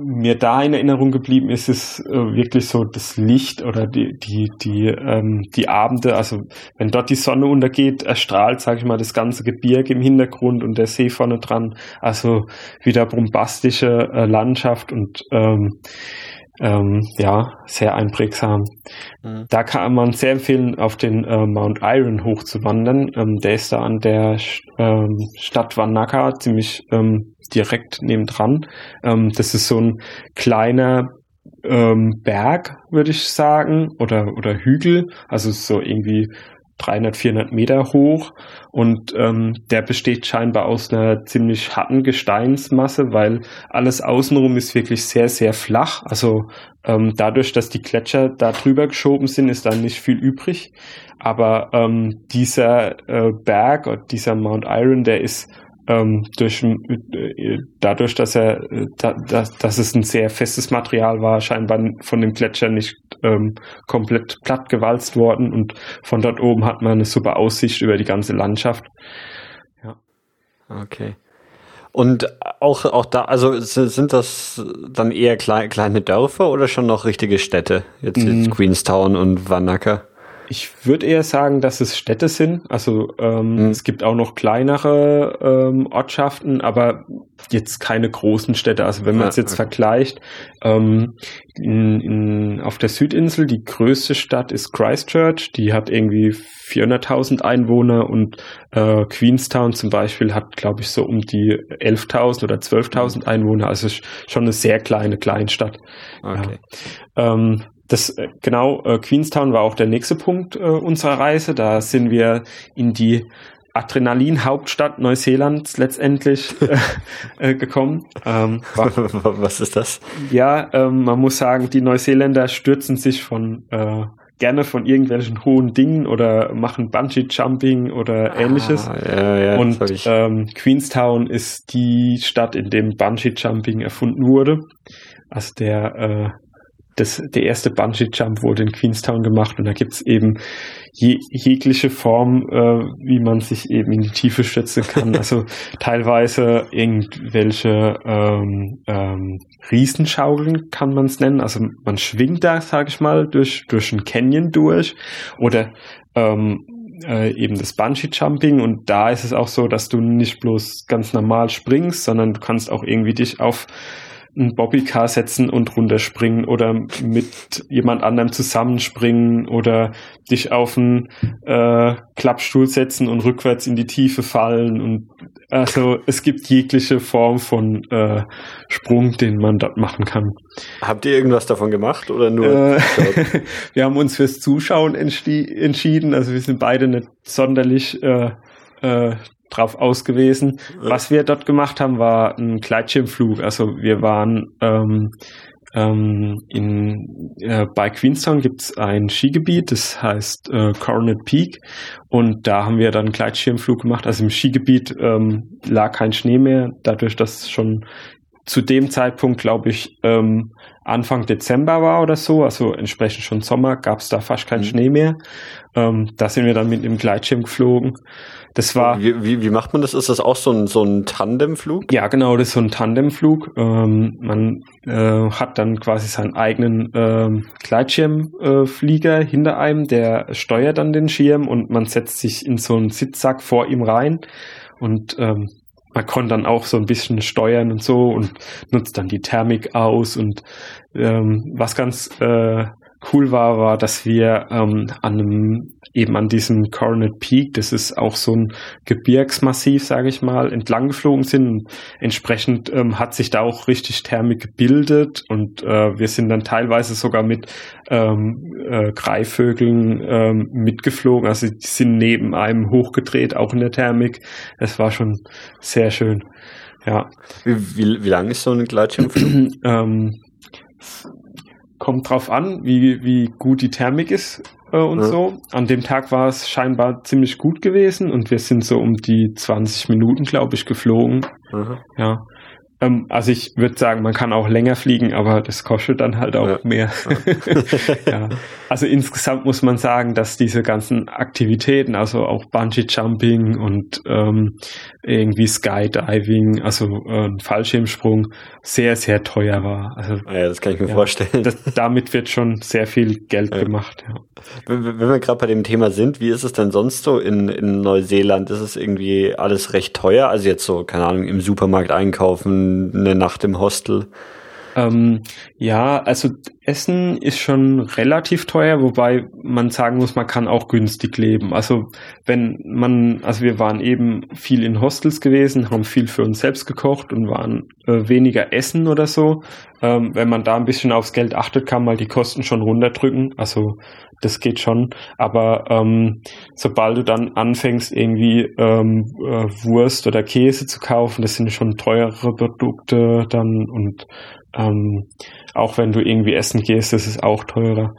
mir da in Erinnerung geblieben ist, ist äh, wirklich so das Licht oder die, die, die, ähm, die Abende. Also wenn dort die Sonne untergeht, erstrahlt, sage ich mal, das ganze Gebirge im Hintergrund und der See vorne dran. Also wieder bombastische äh, Landschaft und ähm, ähm, ja, sehr einprägsam. Mhm. Da kann man sehr empfehlen, auf den äh, Mount Iron hochzuwandern. Ähm, der ist da an der ähm, Stadt Wanaka ziemlich ähm, direkt nebendran. Ähm, das ist so ein kleiner ähm, Berg, würde ich sagen, oder, oder Hügel, also so irgendwie 300, 400 Meter hoch und ähm, der besteht scheinbar aus einer ziemlich harten Gesteinsmasse, weil alles außenrum ist wirklich sehr, sehr flach. Also ähm, dadurch, dass die Gletscher da drüber geschoben sind, ist da nicht viel übrig. Aber ähm, dieser äh, Berg, dieser Mount Iron, der ist ähm, durch, äh, dadurch, dass er, äh, da, dass, dass es ein sehr festes Material war, scheinbar von dem Gletscher nicht ähm, komplett platt gewalzt worden und von dort oben hat man eine super Aussicht über die ganze Landschaft.
Ja. Okay. Und auch, auch da, also sind das dann eher klein, kleine Dörfer oder schon noch richtige Städte? Jetzt, jetzt mm. Queenstown und Wanaka?
Ich würde eher sagen, dass es Städte sind. Also ähm, mhm. es gibt auch noch kleinere ähm, Ortschaften, aber jetzt keine großen Städte. Also wenn man es jetzt okay. vergleicht, ähm, in, in, auf der Südinsel, die größte Stadt ist Christchurch, die hat irgendwie 400.000 Einwohner und äh, Queenstown zum Beispiel hat, glaube ich, so um die 11.000 oder 12.000 Einwohner. Also schon eine sehr kleine Kleinstadt. Okay. Ja. Ähm, das äh, genau, äh, Queenstown war auch der nächste Punkt äh, unserer Reise. Da sind wir in die Adrenalin-Hauptstadt Neuseelands letztendlich äh, äh, gekommen.
Ähm, Was ist das?
Ja, ähm, man muss sagen, die Neuseeländer stürzen sich von äh, gerne von irgendwelchen hohen Dingen oder machen Bungee-Jumping oder ah, ähnliches. Ja, ja, Und ähm, Queenstown ist die Stadt, in dem Bungee-Jumping erfunden wurde. Also der äh, das, der erste Bungee-Jump wurde in Queenstown gemacht und da gibt's eben je, jegliche Form, äh, wie man sich eben in die Tiefe stützen kann. Also teilweise irgendwelche ähm, ähm, Riesenschaukeln kann man es nennen. Also man schwingt da, sage ich mal, durch, durch einen Canyon durch oder ähm, äh, eben das Bungee-Jumping und da ist es auch so, dass du nicht bloß ganz normal springst, sondern du kannst auch irgendwie dich auf ein Bobbycar setzen und runterspringen oder mit jemand anderem zusammenspringen oder dich auf einen äh, Klappstuhl setzen und rückwärts in die Tiefe fallen und also es gibt jegliche Form von äh, Sprung, den man dort machen kann.
Habt ihr irgendwas davon gemacht oder nur?
Äh, wir haben uns fürs Zuschauen entschieden. Also wir sind beide nicht sonderlich äh, drauf ausgewiesen. Ja. Was wir dort gemacht haben, war ein Gleitschirmflug. Also wir waren ähm, ähm, in, äh, bei Queenstown gibt's ein Skigebiet, das heißt äh, Coronet Peak. Und da haben wir dann einen Gleitschirmflug gemacht. Also im Skigebiet ähm, lag kein Schnee mehr, dadurch, dass schon zu dem Zeitpunkt, glaube ich, ähm, Anfang Dezember war oder so, also entsprechend schon Sommer, gab's da fast keinen mhm. Schnee mehr. Ähm, da sind wir dann mit dem Gleitschirm geflogen. Das war.
Wie, wie, wie, macht man das? Ist das auch so ein, so ein Tandemflug?
Ja, genau, das ist so ein Tandemflug. Ähm, man äh, hat dann quasi seinen eigenen ähm, Gleitschirmflieger äh, hinter einem, der steuert dann den Schirm und man setzt sich in so einen Sitzsack vor ihm rein und ähm, man konnte dann auch so ein bisschen steuern und so und nutzt dann die Thermik aus. Und ähm, was ganz äh, cool war, war, dass wir ähm, an einem eben an diesem Coronet Peak, das ist auch so ein Gebirgsmassiv, sage ich mal, entlang geflogen sind. Und entsprechend ähm, hat sich da auch richtig Thermik gebildet und äh, wir sind dann teilweise sogar mit ähm, äh, Greifvögeln ähm, mitgeflogen. Also die sind neben einem hochgedreht, auch in der Thermik. Es war schon sehr schön. Ja.
Wie, wie, wie lang ist so ein Gleitschirmflug? ähm,
kommt drauf an, wie, wie gut die Thermik ist äh, und ja. so. An dem Tag war es scheinbar ziemlich gut gewesen und wir sind so um die 20 Minuten, glaube ich, geflogen. Mhm. Ja. Ähm, also ich würde sagen, man kann auch länger fliegen, aber das kostet dann halt auch ja. mehr. ja. Also insgesamt muss man sagen, dass diese ganzen Aktivitäten, also auch Bungee Jumping und ähm, irgendwie Skydiving, also äh, Fallschirmsprung, sehr, sehr teuer war. Also,
ja, das kann ich mir ja, vorstellen.
Das, damit wird schon sehr viel Geld gemacht. Ja.
Wenn, wenn wir gerade bei dem Thema sind, wie ist es denn sonst so in, in Neuseeland? Ist es irgendwie alles recht teuer? Also jetzt so, keine Ahnung, im Supermarkt einkaufen, eine Nacht im Hostel?
Ähm, ja, also Essen ist schon relativ teuer, wobei man sagen muss, man kann auch günstig leben. Also wenn man, also wir waren eben viel in Hostels gewesen, haben viel für uns selbst gekocht und waren äh, weniger essen oder so. Ähm, wenn man da ein bisschen aufs Geld achtet, kann man die Kosten schon runterdrücken. Also das geht schon. Aber ähm, sobald du dann anfängst, irgendwie ähm, äh, Wurst oder Käse zu kaufen, das sind schon teurere Produkte dann und ähm, auch wenn du irgendwie essen gehst, ist auch teurer.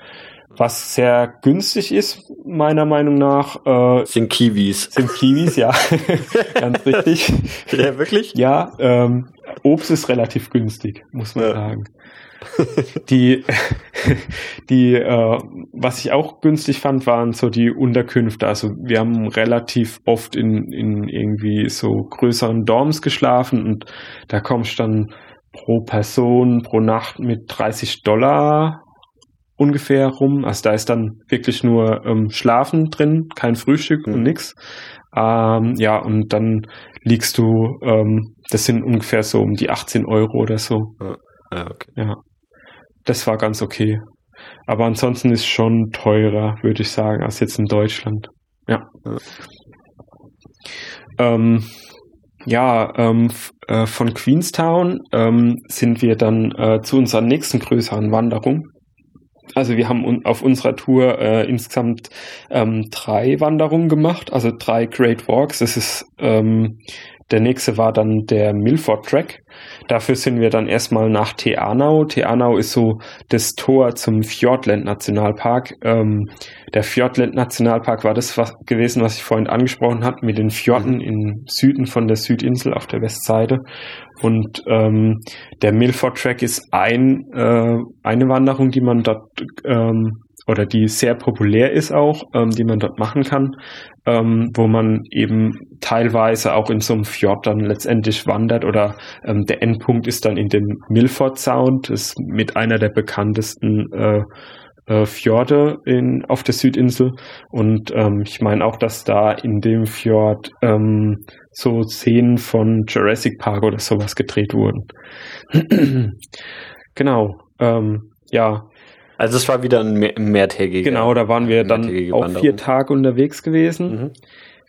Was sehr günstig ist, meiner Meinung nach,
äh, sind Kiwis.
Sind Kiwis, ja. Ganz richtig.
Ja, wirklich?
Ja, ähm, Obst ist relativ günstig, muss man ja. sagen. die, die, äh, was ich auch günstig fand, waren so die Unterkünfte. Also wir haben relativ oft in, in irgendwie so größeren Dorms geschlafen und da kommst du dann pro Person pro Nacht mit 30 Dollar ungefähr rum. Also da ist dann wirklich nur ähm, Schlafen drin, kein Frühstück mhm. und nix. Ähm, ja, und dann liegst du, ähm, das sind ungefähr so um die 18 Euro oder so. Ja, okay. ja. Das war ganz okay. Aber ansonsten ist schon teurer, würde ich sagen, als jetzt in Deutschland. Ja. ja. Ähm, ja, ähm, äh, von Queenstown ähm, sind wir dann äh, zu unserer nächsten größeren Wanderung. Also wir haben un auf unserer Tour äh, insgesamt ähm, drei Wanderungen gemacht, also drei Great Walks. Das ist ähm, der nächste war dann der Milford Track. Dafür sind wir dann erstmal nach Teanau. Teanau ist so das Tor zum Fjordland Nationalpark. Ähm, der Fjordland Nationalpark war das was, gewesen, was ich vorhin angesprochen habe, mit den Fjorden mhm. im Süden von der Südinsel auf der Westseite. Und ähm, der Milford Track ist ein, äh, eine Wanderung, die man dort ähm, oder die sehr populär ist auch, ähm, die man dort machen kann, ähm, wo man eben teilweise auch in so einem Fjord dann letztendlich wandert oder ähm, der Endpunkt ist dann in dem Milford Sound, ist mit einer der bekanntesten äh, äh, Fjorde in, auf der Südinsel und ähm, ich meine auch, dass da in dem Fjord ähm, so Szenen von Jurassic Park oder sowas gedreht wurden. genau. Ähm, ja,
also es war wieder ein mehr mehrtägiger.
Genau, da waren wir dann auch vier Tage unterwegs gewesen, mhm.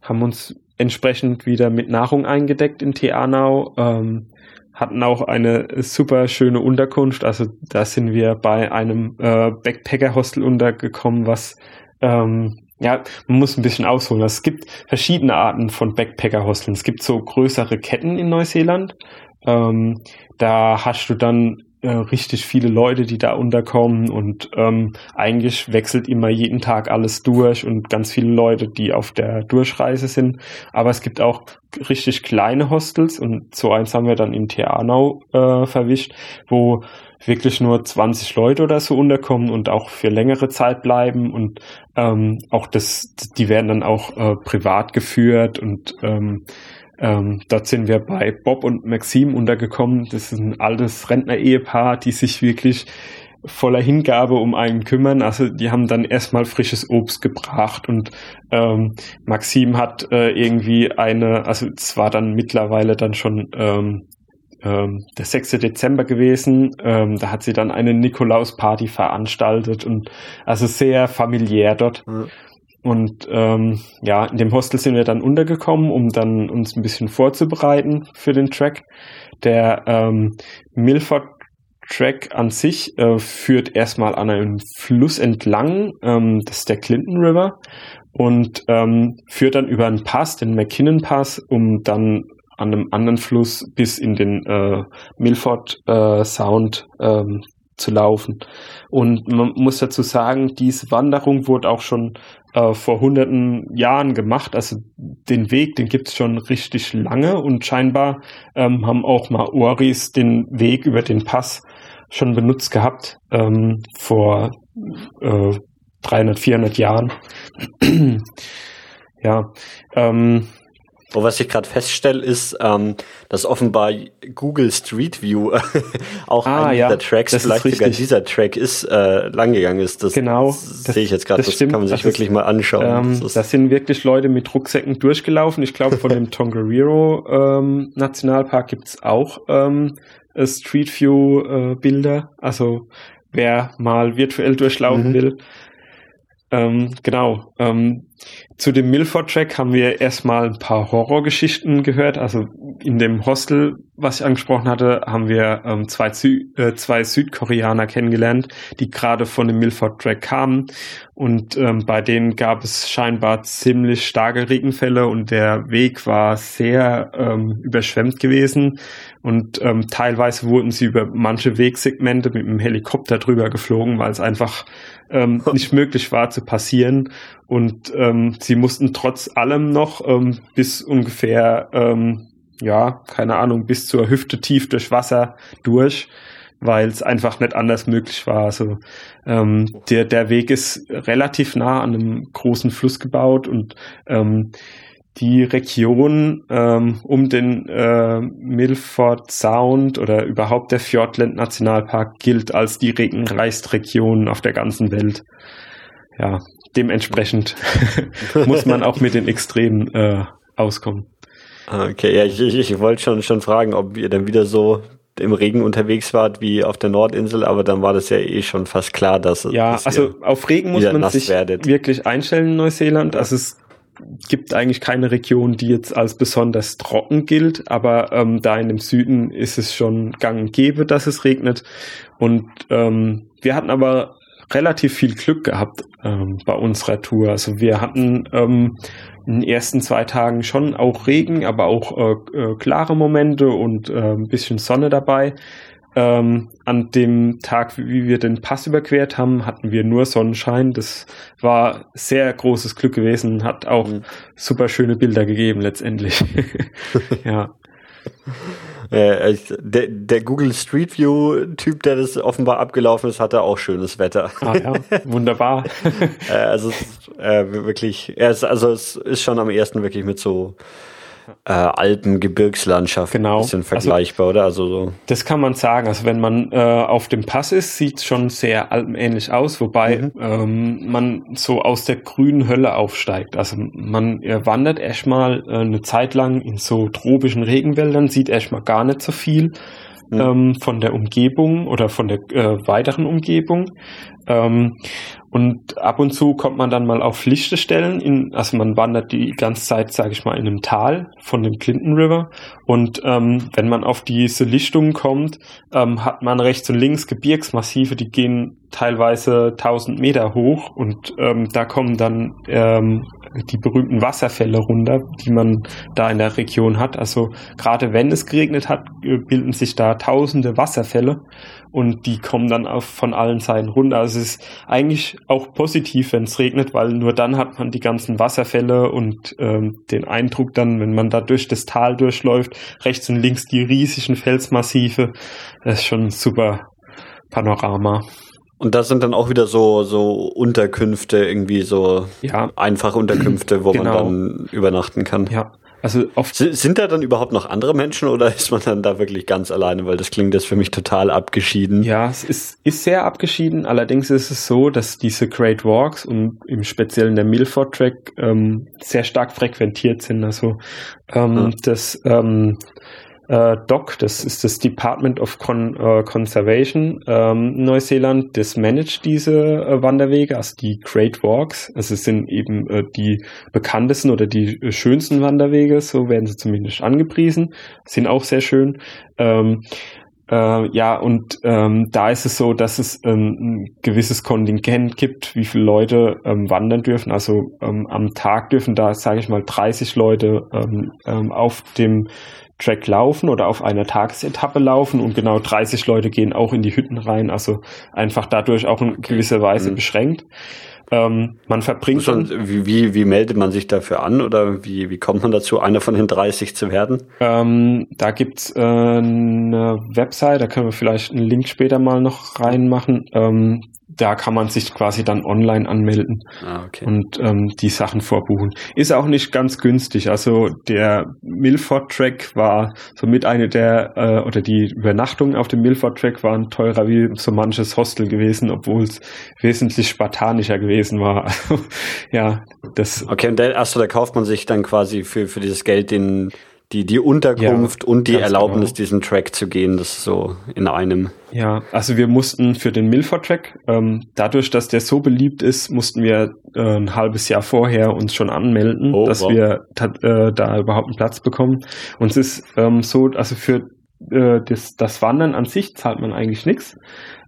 haben uns entsprechend wieder mit Nahrung eingedeckt in Teanau, ähm, hatten auch eine super schöne Unterkunft. Also da sind wir bei einem äh, Backpacker-Hostel untergekommen, was ähm, ja, man muss ein bisschen ausholen. Es gibt verschiedene Arten von Backpacker-Hosteln. Es gibt so größere Ketten in Neuseeland. Ähm, da hast du dann äh, richtig viele Leute, die da unterkommen und ähm, eigentlich wechselt immer jeden Tag alles durch und ganz viele Leute, die auf der Durchreise sind. Aber es gibt auch richtig kleine Hostels und so eins haben wir dann in Teanau äh, verwischt, wo wirklich nur 20 Leute oder so unterkommen und auch für längere Zeit bleiben und ähm, auch das, die werden dann auch äh, privat geführt und ähm, ähm, dort sind wir bei Bob und Maxim untergekommen. Das ist ein altes Rentner-Ehepaar, die sich wirklich voller Hingabe um einen kümmern. Also die haben dann erstmal frisches Obst gebracht und ähm, Maxim hat äh, irgendwie eine, also es war dann mittlerweile dann schon ähm, ähm, der 6. Dezember gewesen. Ähm, da hat sie dann eine Nikolaus-Party veranstaltet und also sehr familiär dort. Mhm. Und ähm, ja, in dem Hostel sind wir dann untergekommen, um dann uns ein bisschen vorzubereiten für den Track. Der ähm, Milford Track an sich äh, führt erstmal an einem Fluss entlang, ähm, das ist der Clinton River, und ähm, führt dann über einen Pass, den McKinnon Pass, um dann an einem anderen Fluss bis in den äh, Milford äh, Sound ähm, zu laufen. Und man muss dazu sagen, diese Wanderung wurde auch schon äh, vor hunderten Jahren gemacht. Also den Weg, den gibt es schon richtig lange und scheinbar ähm, haben auch Maoris den Weg über den Pass schon benutzt gehabt ähm, vor äh, 300, 400 Jahren. ja, ähm,
und was ich gerade feststelle, ist, ähm, dass offenbar Google Street View auch ah, einer ja, der Tracks, vielleicht sogar dieser Track ist, äh, langgegangen ist.
Das, genau.
Das, sehe ich jetzt gerade. Das, das kann man sich wirklich ist, mal anschauen.
Ähm, das, das, sind wirklich Leute mit Rucksäcken durchgelaufen. Ich glaube, von dem Tongariro ähm, Nationalpark gibt's auch ähm, Street View äh, Bilder. Also wer mal virtuell durchlaufen mhm. will. Ähm, genau. Ähm, zu dem Milford-Track haben wir erstmal ein paar Horrorgeschichten gehört. Also in dem Hostel, was ich angesprochen hatte, haben wir ähm, zwei, Sü äh, zwei Südkoreaner kennengelernt, die gerade von dem Milford-Track kamen. Und ähm, bei denen gab es scheinbar ziemlich starke Regenfälle und der Weg war sehr ähm, überschwemmt gewesen. Und ähm, teilweise wurden sie über manche Wegsegmente mit dem Helikopter drüber geflogen, weil es einfach ähm, nicht möglich war zu passieren. Und ähm, sie mussten trotz allem noch ähm, bis ungefähr, ähm, ja, keine Ahnung, bis zur Hüfte tief durch Wasser durch, weil es einfach nicht anders möglich war. Also ähm, der, der Weg ist relativ nah an einem großen Fluss gebaut und ähm, die Region ähm, um den äh, Milford Sound oder überhaupt der Fjordland Nationalpark gilt als die regenreichste Region auf der ganzen Welt. Ja, dementsprechend muss man auch mit den Extremen äh, auskommen.
Ah, okay, ja, ich, ich, ich wollte schon, schon fragen, ob ihr dann wieder so im Regen unterwegs wart wie auf der Nordinsel, aber dann war das ja eh schon fast klar, dass
Ja, dass also auf Regen muss man sich werdet. wirklich einstellen in Neuseeland. Also es gibt eigentlich keine Region, die jetzt als besonders trocken gilt, aber ähm, da in dem Süden ist es schon gang und gäbe, dass es regnet. Und ähm, wir hatten aber relativ viel Glück gehabt ähm, bei unserer Tour. Also wir hatten ähm, in den ersten zwei Tagen schon auch Regen, aber auch äh, äh, klare Momente und äh, ein bisschen Sonne dabei. Ähm, an dem Tag, wie wir den Pass überquert haben, hatten wir nur Sonnenschein. Das war sehr großes Glück gewesen, hat auch mhm. super schöne Bilder gegeben letztendlich. ja.
Äh, der, der, Google Street View Typ, der das offenbar abgelaufen ist, hatte auch schönes Wetter.
Ah ja, wunderbar.
äh, also äh, wirklich, er ist, also es ist schon am ersten wirklich mit so äh, Alpen-Gebirgslandschaft
genau. ein
bisschen also vergleichbar, also, oder? Also so.
Das kann man sagen. Also wenn man äh, auf dem Pass ist, sieht es schon sehr alpenähnlich aus, wobei mhm. ähm, man so aus der grünen Hölle aufsteigt. Also man äh, wandert erstmal äh, eine Zeit lang in so tropischen Regenwäldern, sieht erstmal gar nicht so viel. Mhm. Ähm, von der Umgebung oder von der äh, weiteren Umgebung. Ähm, und ab und zu kommt man dann mal auf lichte Stellen, in, also man wandert die ganze Zeit, sage ich mal, in einem Tal von dem Clinton River. Und ähm, wenn man auf diese Lichtungen kommt, ähm, hat man rechts und links Gebirgsmassive, die gehen teilweise 1000 Meter hoch und ähm, da kommen dann ähm, die berühmten Wasserfälle runter, die man da in der Region hat. Also gerade wenn es geregnet hat, äh, bilden sich da tausende Wasserfälle und die kommen dann auf, von allen Seiten runter. Also es ist eigentlich auch positiv, wenn es regnet, weil nur dann hat man die ganzen Wasserfälle und ähm, den Eindruck dann, wenn man da durch das Tal durchläuft, rechts und links die riesigen Felsmassive. Das ist schon ein super Panorama.
Und das sind dann auch wieder so, so Unterkünfte, irgendwie so ja. einfache Unterkünfte, wo genau. man dann übernachten kann.
Ja. Also oft
sind da dann überhaupt noch andere Menschen oder ist man dann da wirklich ganz alleine? Weil das klingt jetzt für mich total abgeschieden.
Ja, es ist, ist sehr abgeschieden. Allerdings ist es so, dass diese Great Walks und im Speziellen der Milford Track ähm, sehr stark frequentiert sind. Also ähm, ja. das ähm, äh, DOC, das ist das Department of Con äh, Conservation ähm, Neuseeland, das managt diese äh, Wanderwege, also die Great Walks. Also es sind eben äh, die bekanntesten oder die äh, schönsten Wanderwege, so werden sie zumindest angepriesen, sind auch sehr schön. Ähm, äh, ja, und ähm, da ist es so, dass es ähm, ein gewisses Kontingent gibt, wie viele Leute ähm, wandern dürfen. Also ähm, am Tag dürfen da, sage ich mal, 30 Leute ähm, ähm, auf dem Track laufen oder auf einer Tagesetappe laufen und genau 30 Leute gehen auch in die Hütten rein. Also einfach dadurch auch in gewisser Weise mhm. beschränkt. Ähm, man verbringt
schon. Wie, wie, wie meldet man sich dafür an oder wie, wie kommt man dazu, einer von den 30 zu werden?
Ähm, da gibt's äh, eine Website, da können wir vielleicht einen Link später mal noch reinmachen. Ähm, da kann man sich quasi dann online anmelden ah, okay. und ähm, die Sachen vorbuchen. Ist auch nicht ganz günstig. Also der Milford-Track war somit eine der, äh, oder die Übernachtungen auf dem Milford-Track waren teurer wie so manches Hostel gewesen, obwohl es wesentlich spartanischer gewesen war. ja, das.
Okay, und der, achso, da kauft man sich dann quasi für, für dieses Geld den die, die Unterkunft ja, und die Erlaubnis, genau. diesen Track zu gehen, das so in einem.
Ja, also wir mussten für den Milford-Track, ähm, dadurch, dass der so beliebt ist, mussten wir äh, ein halbes Jahr vorher uns schon anmelden, oh, dass wow. wir äh, da überhaupt einen Platz bekommen. Und es ist ähm, so, also für äh, das, das Wandern an sich zahlt man eigentlich nichts.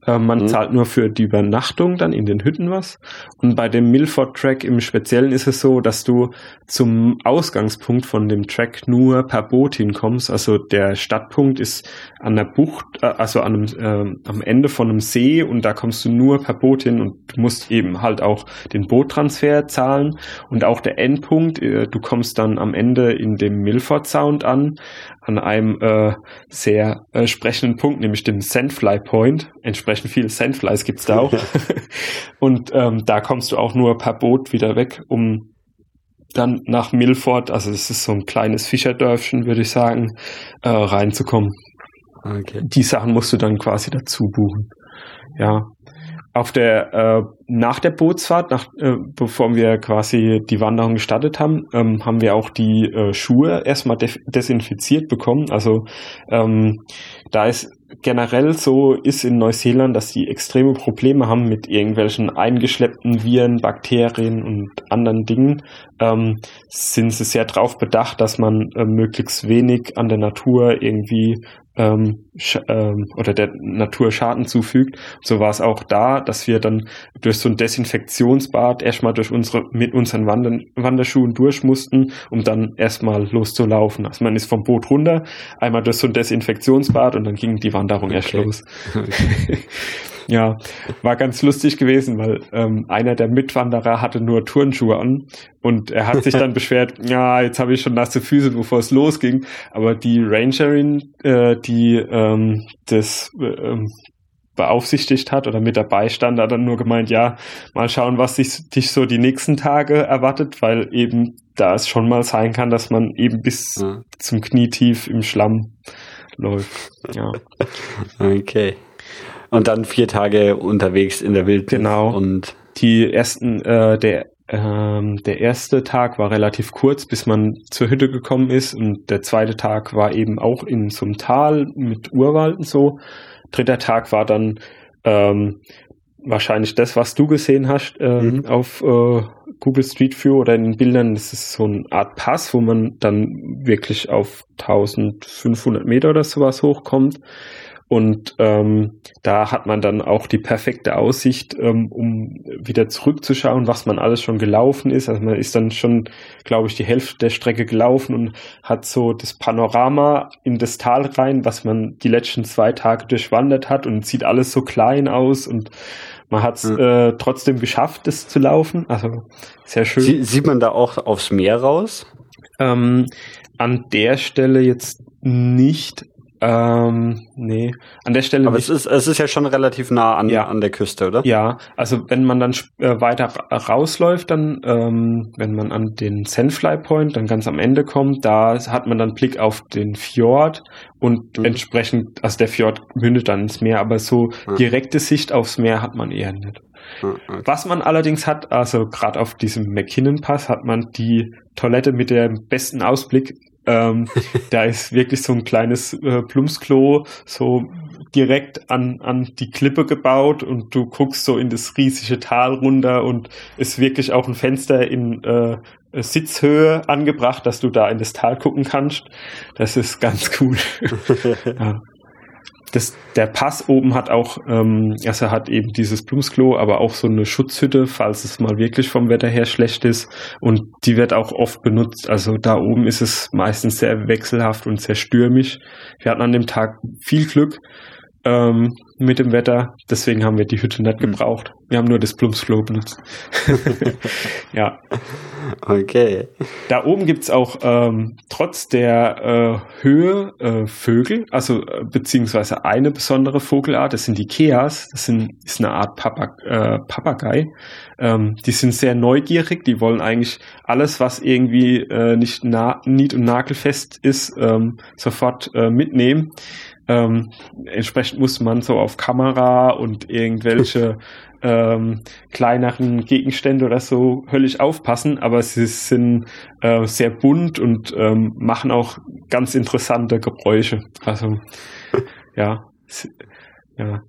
Äh, man mhm. zahlt nur für die Übernachtung dann in den Hütten was. Und bei dem Milford Track im Speziellen ist es so, dass du zum Ausgangspunkt von dem Track nur per Boot hinkommst. Also der Stadtpunkt ist an der Bucht, äh, also an einem, äh, am Ende von einem See und da kommst du nur per Boot hin und du musst eben halt auch den Boottransfer zahlen und auch der Endpunkt, äh, du kommst dann am Ende in dem Milford Sound an, an einem äh, sehr äh, sprechenden Punkt, nämlich dem Sandfly Point. Entsprechend viele Sandflies gibt's da auch. und ähm, da kommst du auch nur per Boot wieder weg, um dann nach Milford, also es ist so ein kleines Fischerdörfchen, würde ich sagen, äh, reinzukommen. Okay. Die Sachen musst du dann quasi dazu buchen. Ja, auf der äh, nach der Bootsfahrt, nach, äh, bevor wir quasi die Wanderung gestartet haben, ähm, haben wir auch die äh, Schuhe erstmal desinfiziert bekommen. Also ähm, da ist generell so ist in Neuseeland, dass sie extreme Probleme haben mit irgendwelchen eingeschleppten Viren, Bakterien und anderen Dingen. Ähm, sind sie sehr darauf bedacht, dass man äh, möglichst wenig an der Natur irgendwie ähm, ähm, oder der Natur Schaden zufügt. So war es auch da, dass wir dann durch so ein Desinfektionsbad erstmal durch unsere mit unseren Wander Wanderschuhen durch mussten, um dann erstmal loszulaufen. Also man ist vom Boot runter, einmal durch so ein Desinfektionsbad und dann ging die Wanderung okay. erst los. Ja, war ganz lustig gewesen, weil ähm, einer der Mitwanderer hatte nur Turnschuhe an und er hat sich dann beschwert, ja, jetzt habe ich schon nasse Füße, bevor es losging. Aber die Rangerin, äh, die ähm, das äh, beaufsichtigt hat oder mit dabei stand, hat dann nur gemeint, ja, mal schauen, was dich, dich so die nächsten Tage erwartet, weil eben da es schon mal sein kann, dass man eben bis ja. zum Knietief im Schlamm läuft. Ja.
Okay. Und dann vier Tage unterwegs in der Wildnis.
Genau. Und die ersten, äh, der ähm, der erste Tag war relativ kurz, bis man zur Hütte gekommen ist und der zweite Tag war eben auch in so einem Tal mit Urwald und so. Dritter Tag war dann ähm, wahrscheinlich das, was du gesehen hast ähm, mhm. auf äh, Google Street View oder in den Bildern. Das ist so eine Art Pass, wo man dann wirklich auf 1500 Meter oder sowas hochkommt. Und ähm, da hat man dann auch die perfekte Aussicht, ähm, um wieder zurückzuschauen, was man alles schon gelaufen ist. Also man ist dann schon, glaube ich, die Hälfte der Strecke gelaufen und hat so das Panorama in das Tal rein, was man die letzten zwei Tage durchwandert hat und sieht alles so klein aus und man hat es mhm. äh, trotzdem geschafft, das zu laufen. Also sehr schön. Sie,
sieht man da auch aufs Meer raus?
Ähm, an der Stelle jetzt nicht, ähm, nee, an der Stelle.
Aber nicht. es ist, es ist ja schon relativ nah an, ja. an der Küste, oder?
Ja, also wenn man dann äh, weiter rausläuft, dann, ähm, wenn man an den Sandfly Point dann ganz am Ende kommt, da hat man dann Blick auf den Fjord und mhm. entsprechend, also der Fjord mündet dann ins Meer, aber so mhm. direkte Sicht aufs Meer hat man eher nicht. Mhm. Was man allerdings hat, also gerade auf diesem McKinnon Pass hat man die Toilette mit dem besten Ausblick ähm, da ist wirklich so ein kleines äh, Plumpsklo so direkt an, an die Klippe gebaut und du guckst so in das riesige Tal runter und ist wirklich auch ein Fenster in äh, Sitzhöhe angebracht, dass du da in das Tal gucken kannst. Das ist ganz cool. ja. Das, der Pass oben hat auch, ähm, also hat eben dieses Bluesklo, aber auch so eine Schutzhütte, falls es mal wirklich vom Wetter her schlecht ist. Und die wird auch oft benutzt. Also da oben ist es meistens sehr wechselhaft und sehr stürmisch. Wir hatten an dem Tag viel Glück ähm, mit dem Wetter. Deswegen haben wir die Hütte nicht hm. gebraucht. Wir haben nur das Plumpsklo benutzt. ja.
Okay.
Da oben gibt's auch ähm, trotz der äh, Höhe äh, Vögel, also äh, beziehungsweise eine besondere Vogelart, das sind die Keas, das sind, ist eine Art Papag äh, Papagei. Ähm, die sind sehr neugierig, die wollen eigentlich alles, was irgendwie äh, nicht na nied- und nagelfest ist, ähm, sofort äh, mitnehmen. Ähm, entsprechend muss man so auf Kamera und irgendwelche ähm, kleineren Gegenstände oder so höllisch aufpassen, aber sie sind äh, sehr bunt und ähm, machen auch ganz interessante Geräusche. Also ja, ja,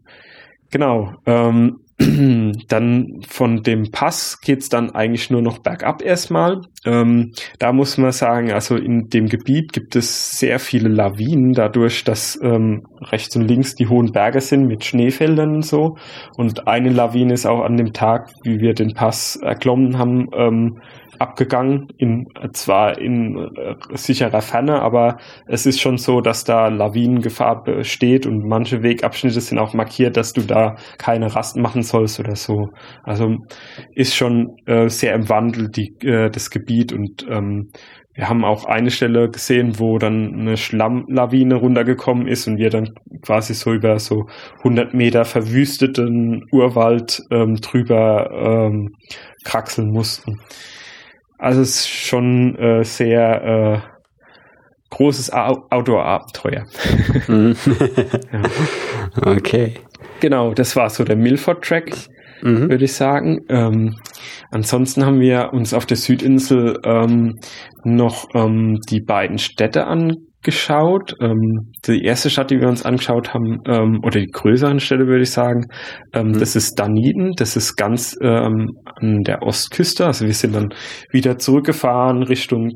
genau. Ähm, dann von dem Pass geht's dann eigentlich nur noch bergab erstmal. Ähm, da muss man sagen, also in dem Gebiet gibt es sehr viele Lawinen, dadurch, dass ähm, rechts und links die hohen Berge sind mit Schneefeldern und so. Und eine Lawine ist auch an dem Tag, wie wir den Pass erklommen haben, ähm, abgegangen, in, zwar in äh, sicherer Ferne, aber es ist schon so, dass da Lawinengefahr besteht und manche Wegabschnitte sind auch markiert, dass du da keine Rast machen sollst oder so. Also ist schon äh, sehr im Wandel die, äh, das Gebiet und ähm, wir haben auch eine Stelle gesehen, wo dann eine Schlammlawine runtergekommen ist und wir dann quasi so über so 100 Meter verwüsteten Urwald ähm, drüber ähm, kraxeln mussten. Also es ist schon äh, sehr äh, großes Outdoor-Abenteuer.
Mhm. ja. Okay.
Genau, das war so der Milford-Track, mhm. würde ich sagen. Ähm, ansonsten haben wir uns auf der Südinsel ähm, noch ähm, die beiden Städte angeschaut geschaut. Ähm, die erste Stadt, die wir uns angeschaut haben, ähm, oder die größeren Städte, würde ich sagen, ähm, mhm. das ist Dunedin. Das ist ganz ähm, an der Ostküste. Also wir sind dann wieder zurückgefahren Richtung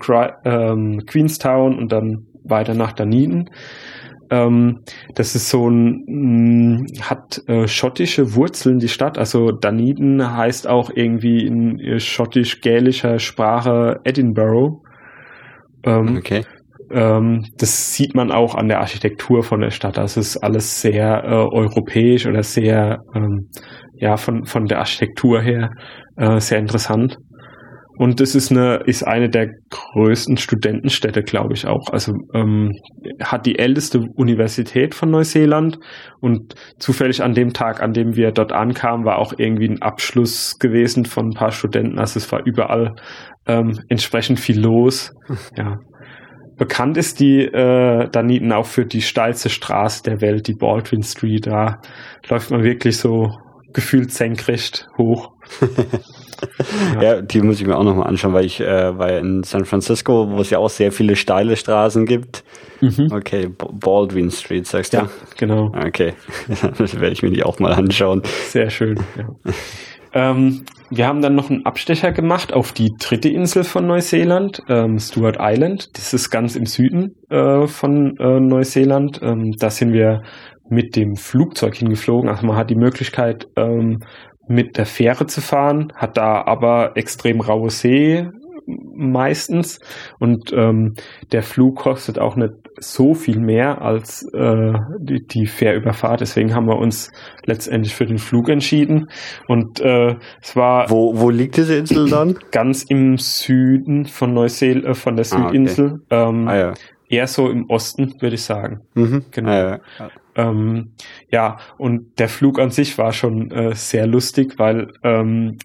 ähm, Queenstown und dann weiter nach Dunedin. Ähm, das ist so ein, mh, mm, hat äh, schottische Wurzeln, die Stadt. Also Dunedin heißt auch irgendwie in äh, schottisch-gälischer Sprache Edinburgh.
Ähm, okay.
Ähm, das sieht man auch an der Architektur von der Stadt. Das ist alles sehr äh, europäisch oder sehr, ähm, ja, von, von der Architektur her äh, sehr interessant. Und das ist eine, ist eine der größten Studentenstädte, glaube ich auch. Also ähm, hat die älteste Universität von Neuseeland und zufällig an dem Tag, an dem wir dort ankamen, war auch irgendwie ein Abschluss gewesen von ein paar Studenten. Also es war überall ähm, entsprechend viel los. Ja. Bekannt ist die äh, Daniten auch für die steilste Straße der Welt, die Baldwin Street. Da läuft man wirklich so gefühlt senkrecht hoch.
ja. ja. die muss ich mir auch nochmal anschauen, weil ich äh, war in San Francisco, wo es ja auch sehr viele steile Straßen gibt. Mhm. Okay, Baldwin Street, sagst du? Ja,
genau.
Okay, das werde ich mir die auch mal anschauen.
Sehr schön. Ja. ähm, wir haben dann noch einen Abstecher gemacht auf die dritte Insel von Neuseeland, ähm, Stewart Island. Das ist ganz im Süden äh, von äh, Neuseeland. Ähm, da sind wir mit dem Flugzeug hingeflogen. Also man hat die Möglichkeit, ähm, mit der Fähre zu fahren, hat da aber extrem raue See meistens und ähm, der Flug kostet auch nicht so viel mehr als äh, die, die Fährüberfahrt. Deswegen haben wir uns letztendlich für den Flug entschieden. Und äh, es war.
Wo, wo liegt diese Insel dann?
Ganz im Süden von Neuseel, äh, von der Südinsel. Ah, okay. ähm, ah, ja. Eher so im Osten, würde ich sagen.
Mhm.
Genau. Ah, ja. Ähm, ja, und der Flug an sich war schon äh, sehr lustig, weil ähm,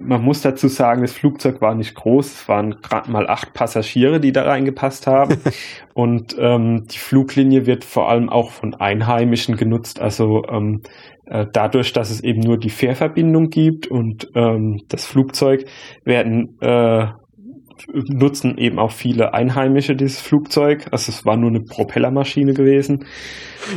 man muss dazu sagen, das Flugzeug war nicht groß, es waren gerade mal acht Passagiere, die da reingepasst haben. und ähm, die Fluglinie wird vor allem auch von Einheimischen genutzt, also ähm, äh, dadurch, dass es eben nur die Fährverbindung gibt und ähm, das Flugzeug werden äh, nutzen eben auch viele Einheimische dieses Flugzeug. Also es war nur eine Propellermaschine gewesen.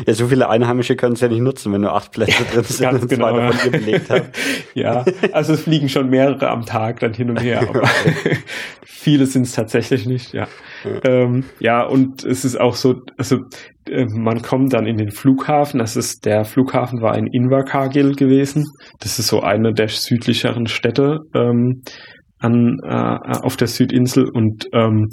Ja, so viele Einheimische können es ja nicht nutzen, wenn nur acht Plätze drin sind
Ganz und genau, zwei davon belegt haben. ja, also es fliegen schon mehrere am Tag dann hin und her, aber viele sind es tatsächlich nicht, ja. Ja. Ähm, ja, und es ist auch so, also äh, man kommt dann in den Flughafen. Das ist der Flughafen war in Invercargill gewesen. Das ist so eine der südlicheren Städte ähm, an äh, auf der Südinsel und ähm,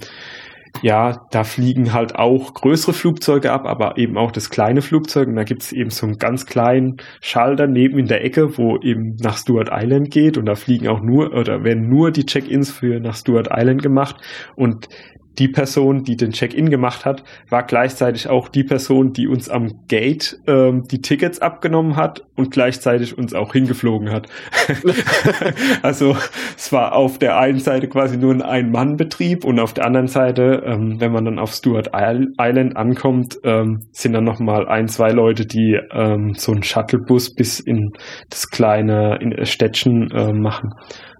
ja, da fliegen halt auch größere Flugzeuge ab, aber eben auch das kleine Flugzeug. Und da gibt es eben so einen ganz kleinen Schalter neben in der Ecke, wo eben nach Stuart Island geht. Und da fliegen auch nur oder werden nur die Check-ins für nach Stuart Island gemacht. Und die Person, die den Check-in gemacht hat, war gleichzeitig auch die Person, die uns am Gate ähm, die Tickets abgenommen hat und gleichzeitig uns auch hingeflogen hat. also es war auf der einen Seite quasi nur ein Ein-Mann-Betrieb und auf der anderen Seite, ähm, wenn man dann auf Stuart Island ankommt, ähm, sind dann nochmal ein, zwei Leute, die ähm, so einen Shuttlebus bis in das kleine in Städtchen äh, machen.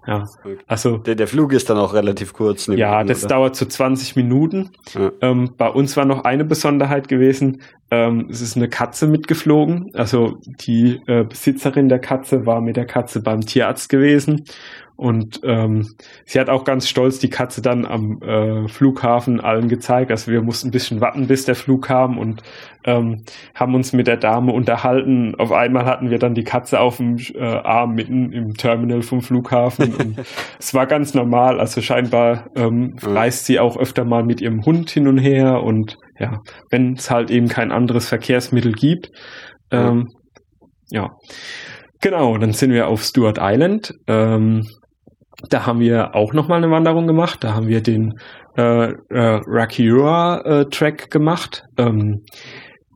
Ja,
also der, der Flug ist dann auch relativ kurz.
Ja, an, das oder? dauert so 20 Minuten. Ja. Ähm, bei uns war noch eine Besonderheit gewesen. Ähm, es ist eine Katze mitgeflogen. Also die äh, Besitzerin der Katze war mit der Katze beim Tierarzt gewesen und ähm, sie hat auch ganz stolz die Katze dann am äh, Flughafen allen gezeigt. Also wir mussten ein bisschen warten, bis der Flug kam und ähm, haben uns mit der Dame unterhalten. Auf einmal hatten wir dann die Katze auf dem äh, Arm mitten im Terminal vom Flughafen. und es war ganz normal. Also scheinbar ähm, reist sie auch öfter mal mit ihrem Hund hin und her. Und ja, wenn es halt eben kein anderes Verkehrsmittel gibt. Ähm, ja. Genau, dann sind wir auf Stuart Island. Ähm, da haben wir auch nochmal eine Wanderung gemacht. Da haben wir den äh, äh, Rakiura äh, Track gemacht. Ähm,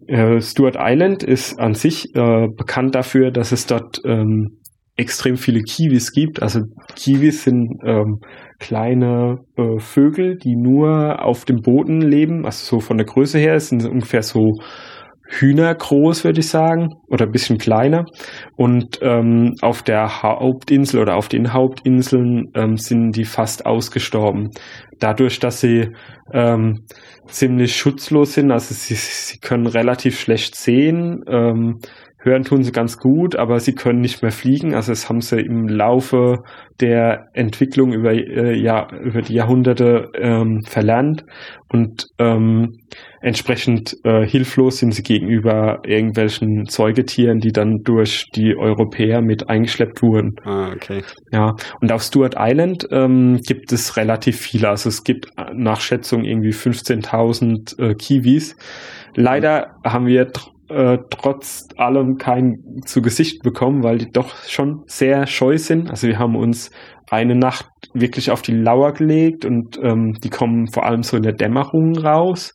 äh, Stuart Island ist an sich äh, bekannt dafür, dass es dort ähm, extrem viele Kiwis gibt. Also Kiwis sind ähm, kleine äh, Vögel, die nur auf dem Boden leben. Also so von der Größe her sind sie ungefähr so Hühner groß, würde ich sagen, oder ein bisschen kleiner. Und ähm, auf der Hauptinsel oder auf den Hauptinseln ähm, sind die fast ausgestorben. Dadurch, dass sie ähm, ziemlich schutzlos sind, also sie, sie können relativ schlecht sehen, ähm, hören tun sie ganz gut, aber sie können nicht mehr fliegen. Also das haben sie im Laufe der Entwicklung über, äh, ja, über die Jahrhunderte ähm, verlernt und ähm, entsprechend äh, hilflos sind sie gegenüber irgendwelchen Säugetieren, die dann durch die Europäer mit eingeschleppt wurden.
Ah, okay.
Ja, und auf Stuart Island ähm, gibt es relativ viele. Also es gibt nach Schätzung irgendwie 15.000 äh, Kiwis. Leider mhm. haben wir äh, trotz allem kein zu Gesicht bekommen, weil die doch schon sehr scheu sind. Also wir haben uns eine Nacht wirklich auf die Lauer gelegt und ähm, die kommen vor allem so in der Dämmerung raus.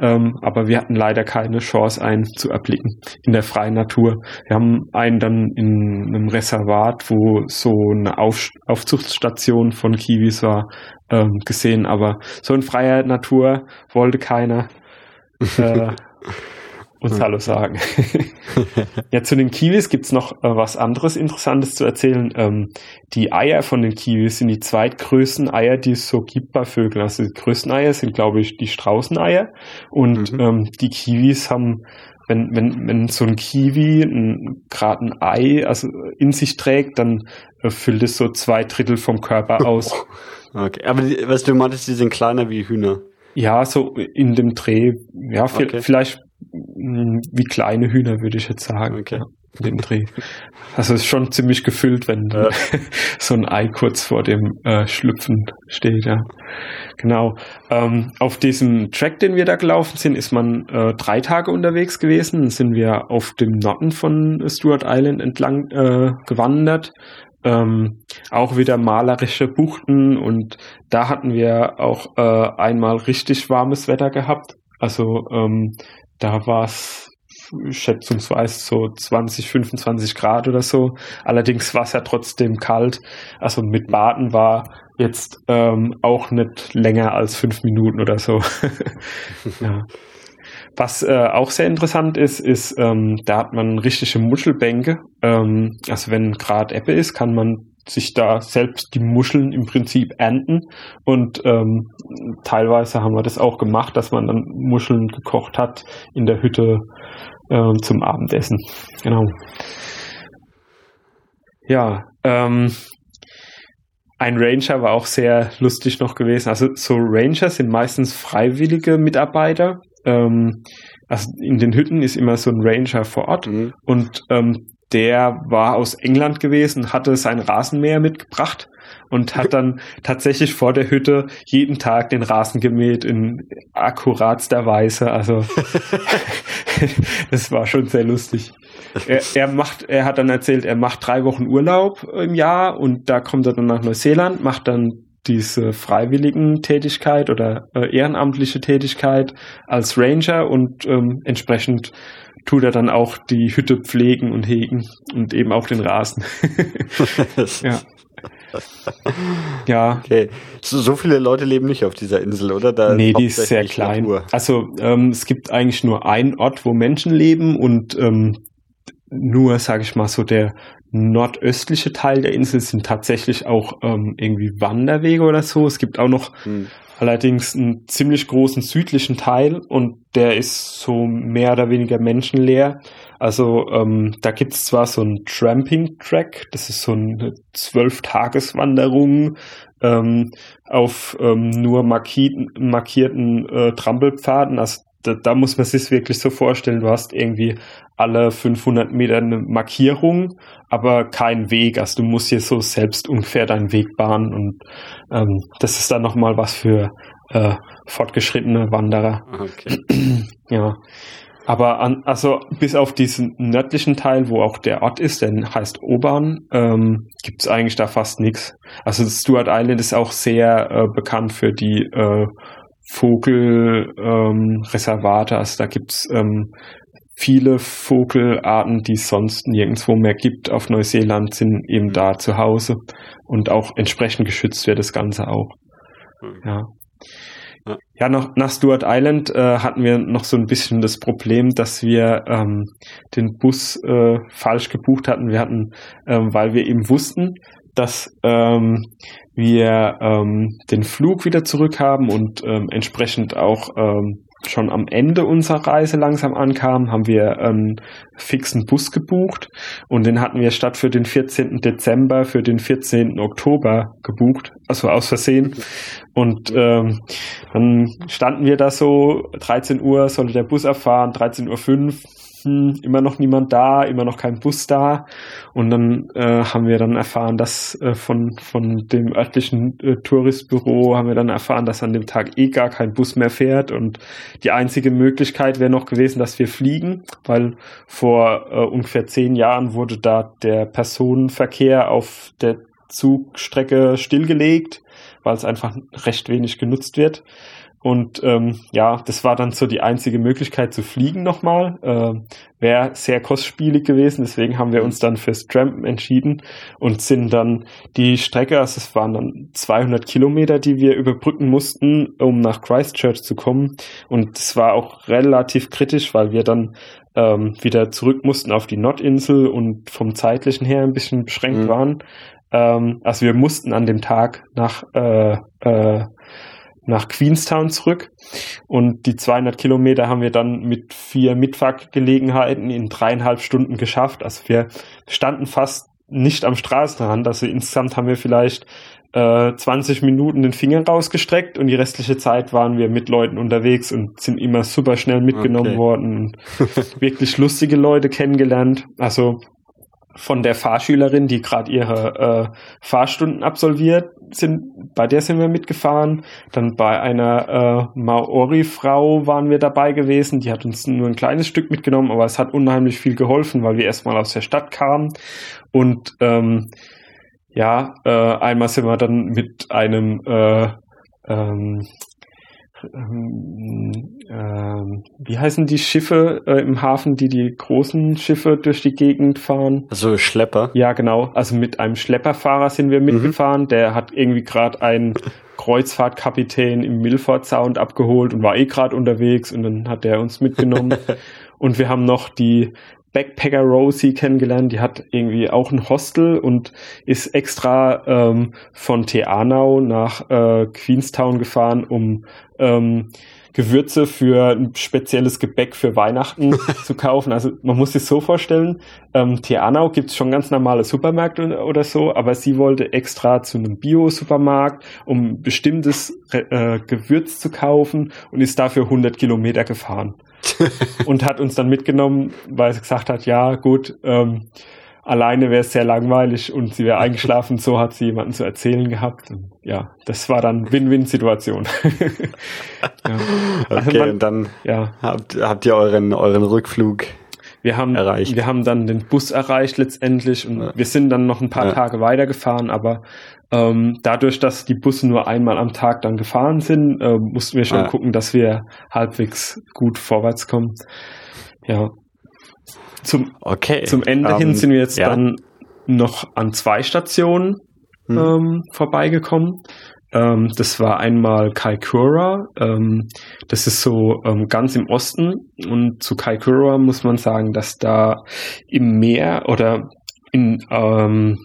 Ähm, aber wir hatten leider keine Chance, einen zu erblicken in der freien Natur. Wir haben einen dann in einem Reservat, wo so eine Auf Aufzuchtstation von Kiwis war, ähm, gesehen. Aber so in freier Natur wollte keiner. Äh, uns Hallo sagen. ja, zu den Kiwis gibt's noch äh, was anderes Interessantes zu erzählen. Ähm, die Eier von den Kiwis sind die zweitgrößten Eier, die es so gibt bei Vögeln. Also die größten Eier sind, glaube ich, die Straußeneier. Und mhm. ähm, die Kiwis haben, wenn, wenn, wenn so ein Kiwi gerade ein Ei also in sich trägt, dann äh, füllt es so zwei Drittel vom Körper aus.
okay, aber die, was du meintest, die sind kleiner wie Hühner.
Ja, so in dem Dreh. Ja, okay. vielleicht wie kleine Hühner, würde ich jetzt sagen. Okay. Den Dreh. Also es ist schon ziemlich gefüllt, wenn ja. so ein Ei kurz vor dem äh, Schlüpfen steht, ja. Genau. Ähm, auf diesem Track, den wir da gelaufen sind, ist man äh, drei Tage unterwegs gewesen. Dann sind wir auf dem Norden von Stuart Island entlang äh, gewandert. Ähm, auch wieder malerische Buchten und da hatten wir auch äh, einmal richtig warmes Wetter gehabt. Also ähm, da war es schätzungsweise so 20, 25 Grad oder so. Allerdings war es ja trotzdem kalt. Also mit Baden war jetzt ähm, auch nicht länger als fünf Minuten oder so. ja. Was äh, auch sehr interessant ist, ist, ähm, da hat man richtige Muschelbänke. Ähm, also wenn gerade Ebbe ist, kann man sich da selbst die Muscheln im Prinzip ernten. Und ähm, teilweise haben wir das auch gemacht, dass man dann Muscheln gekocht hat in der Hütte äh, zum Abendessen. Genau. Ja, ähm, ein Ranger war auch sehr lustig noch gewesen. Also so Ranger sind meistens freiwillige Mitarbeiter. Ähm, also in den Hütten ist immer so ein Ranger vor Ort mhm. und ähm, der war aus England gewesen, hatte sein Rasenmäher mitgebracht und hat dann tatsächlich vor der Hütte jeden Tag den Rasen gemäht in akkuratster Weise. Also das war schon sehr lustig. Er, er, macht, er hat dann erzählt, er macht drei Wochen Urlaub im Jahr und da kommt er dann nach Neuseeland, macht dann diese freiwilligen Tätigkeit oder äh, ehrenamtliche Tätigkeit als Ranger und ähm, entsprechend tut er dann auch die Hütte pflegen und hegen und eben auch den Rasen. ja.
ja. Okay. So, so, viele Leute leben nicht auf dieser Insel, oder?
Da nee, die ist sehr klein. Natur. Also ähm, es gibt eigentlich nur einen Ort, wo Menschen leben und ähm, nur, sage ich mal, so der nordöstliche Teil der Insel sind tatsächlich auch ähm, irgendwie Wanderwege oder so. Es gibt auch noch hm. Allerdings einen ziemlich großen südlichen Teil und der ist so mehr oder weniger menschenleer. Also ähm, da gibt's zwar so einen Tramping-Track, das ist so eine Zwölf-Tages-Wanderung ähm, auf ähm, nur markierten, markierten äh, Trampelpfaden. Also da, da muss man sich wirklich so vorstellen, du hast irgendwie alle 500 Meter eine Markierung, aber kein Weg. Also du musst hier so selbst ungefähr deinen Weg bahnen und ähm, das ist dann nochmal was für äh, fortgeschrittene Wanderer. Okay. ja. Aber an, also bis auf diesen nördlichen Teil, wo auch der Ort ist, der heißt Oban, ähm, gibt es eigentlich da fast nichts. Also Stuart Island ist auch sehr äh, bekannt für die äh, Vogelreservate. Ähm, also da gibt's ähm, viele Vogelarten, die es sonst nirgendwo mehr gibt auf Neuseeland, sind eben mhm. da zu Hause und auch entsprechend geschützt wird das Ganze auch. Mhm. Ja. Ja, noch, nach Stuart Island äh, hatten wir noch so ein bisschen das Problem, dass wir ähm, den Bus äh, falsch gebucht hatten. Wir hatten, ähm, weil wir eben wussten, dass ähm, wir ähm, den Flug wieder zurück haben und ähm, entsprechend auch ähm, schon am Ende unserer Reise langsam ankamen, haben wir einen fixen Bus gebucht und den hatten wir statt für den 14. Dezember für den 14. Oktober gebucht, also aus Versehen. Und ähm, dann standen wir da so, 13 Uhr sollte der Bus erfahren, 13.05 Uhr hm, immer noch niemand da, immer noch kein Bus da. Und dann äh, haben wir dann erfahren, dass äh, von, von dem örtlichen äh, Touristbüro haben wir dann erfahren, dass an dem Tag eh gar kein Bus mehr fährt. Und die einzige Möglichkeit wäre noch gewesen, dass wir fliegen, weil vor äh, ungefähr zehn Jahren wurde da der Personenverkehr auf der Zugstrecke stillgelegt, weil es einfach recht wenig genutzt wird. Und ähm, ja, das war dann so die einzige Möglichkeit zu fliegen nochmal. Äh, Wäre sehr kostspielig gewesen, deswegen haben wir uns dann fürs Trampen entschieden und sind dann die Strecke, also es waren dann 200 Kilometer, die wir überbrücken mussten, um nach Christchurch zu kommen. Und es war auch relativ kritisch, weil wir dann ähm, wieder zurück mussten auf die Nordinsel und vom zeitlichen her ein bisschen beschränkt mhm. waren. Ähm, also wir mussten an dem Tag nach äh, äh, nach Queenstown zurück. Und die 200 Kilometer haben wir dann mit vier Mitfahrgelegenheiten in dreieinhalb Stunden geschafft. Also wir standen fast nicht am Straßenrand. Also insgesamt haben wir vielleicht äh, 20 Minuten den Finger rausgestreckt und die restliche Zeit waren wir mit Leuten unterwegs und sind immer super schnell mitgenommen okay. worden und wirklich lustige Leute kennengelernt. Also von der Fahrschülerin, die gerade ihre äh, Fahrstunden absolviert, sind, bei der sind wir mitgefahren. Dann bei einer äh, Maori-Frau waren wir dabei gewesen. Die hat uns nur ein kleines Stück mitgenommen, aber es hat unheimlich viel geholfen, weil wir erstmal aus der Stadt kamen. Und ähm, ja, äh, einmal sind wir dann mit einem äh, ähm, ähm, ähm, wie heißen die Schiffe äh, im Hafen, die die großen Schiffe durch die Gegend fahren?
Also Schlepper.
Ja, genau. Also mit einem Schlepperfahrer sind wir mitgefahren. Mhm. Der hat irgendwie gerade einen Kreuzfahrtkapitän im Milford Sound abgeholt und war eh gerade unterwegs und dann hat er uns mitgenommen. und wir haben noch die Backpacker Rosie kennengelernt, die hat irgendwie auch ein Hostel und ist extra ähm, von Teanau nach äh, Queenstown gefahren, um ähm, Gewürze für ein spezielles Gebäck für Weihnachten zu kaufen. Also man muss sich so vorstellen, ähm, Teanau gibt es schon ganz normale Supermärkte oder so, aber sie wollte extra zu einem Bio-Supermarkt, um bestimmtes äh, Gewürz zu kaufen und ist dafür 100 Kilometer gefahren. und hat uns dann mitgenommen, weil sie gesagt hat, ja gut, ähm, alleine wäre es sehr langweilig und sie wäre eingeschlafen. So hat sie jemanden zu erzählen gehabt. Und ja, das war dann Win-Win-Situation.
ja. Also okay, man, und dann ja. habt, habt ihr euren, euren Rückflug
wir haben, erreicht. wir haben dann den Bus erreicht letztendlich und ja. wir sind dann noch ein paar. Tage weitergefahren, aber ähm, dadurch, dass die Busse nur einmal am Tag dann gefahren sind, äh, mussten wir schon ja. gucken, dass wir halbwegs gut vorwärts kommen. Ja, zum, okay. zum Ende um, hin ähm, sind wir jetzt ja. dann noch an zwei Stationen hm. ähm, vorbeigekommen. Ähm, das war einmal Kaikoura. Ähm, das ist so ähm, ganz im Osten. Und zu Kaikoura muss man sagen, dass da im Meer oder in, ähm,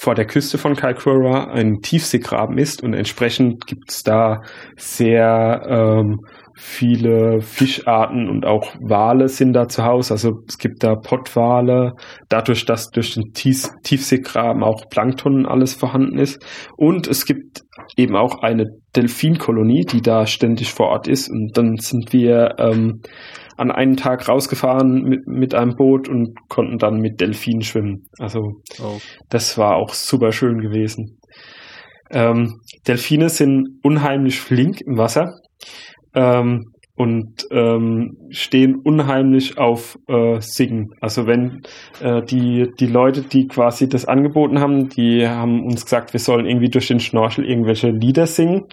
vor der Küste von Kaikoura ein Tiefseegraben ist und entsprechend gibt es da sehr ähm, viele Fischarten und auch Wale sind da zu Hause. Also es gibt da Pottwale, dadurch, dass durch den Tief Tiefseegraben auch Plankton alles vorhanden ist. Und es gibt eben auch eine Delfinkolonie, die da ständig vor Ort ist. Und dann sind wir ähm, an einem Tag rausgefahren mit, mit einem Boot und konnten dann mit Delfinen schwimmen. Also oh. das war auch super schön gewesen. Ähm, Delfine sind unheimlich flink im Wasser ähm, und ähm, stehen unheimlich auf äh, Singen. Also wenn äh, die, die Leute, die quasi das angeboten haben, die haben uns gesagt, wir sollen irgendwie durch den Schnorchel irgendwelche Lieder singen.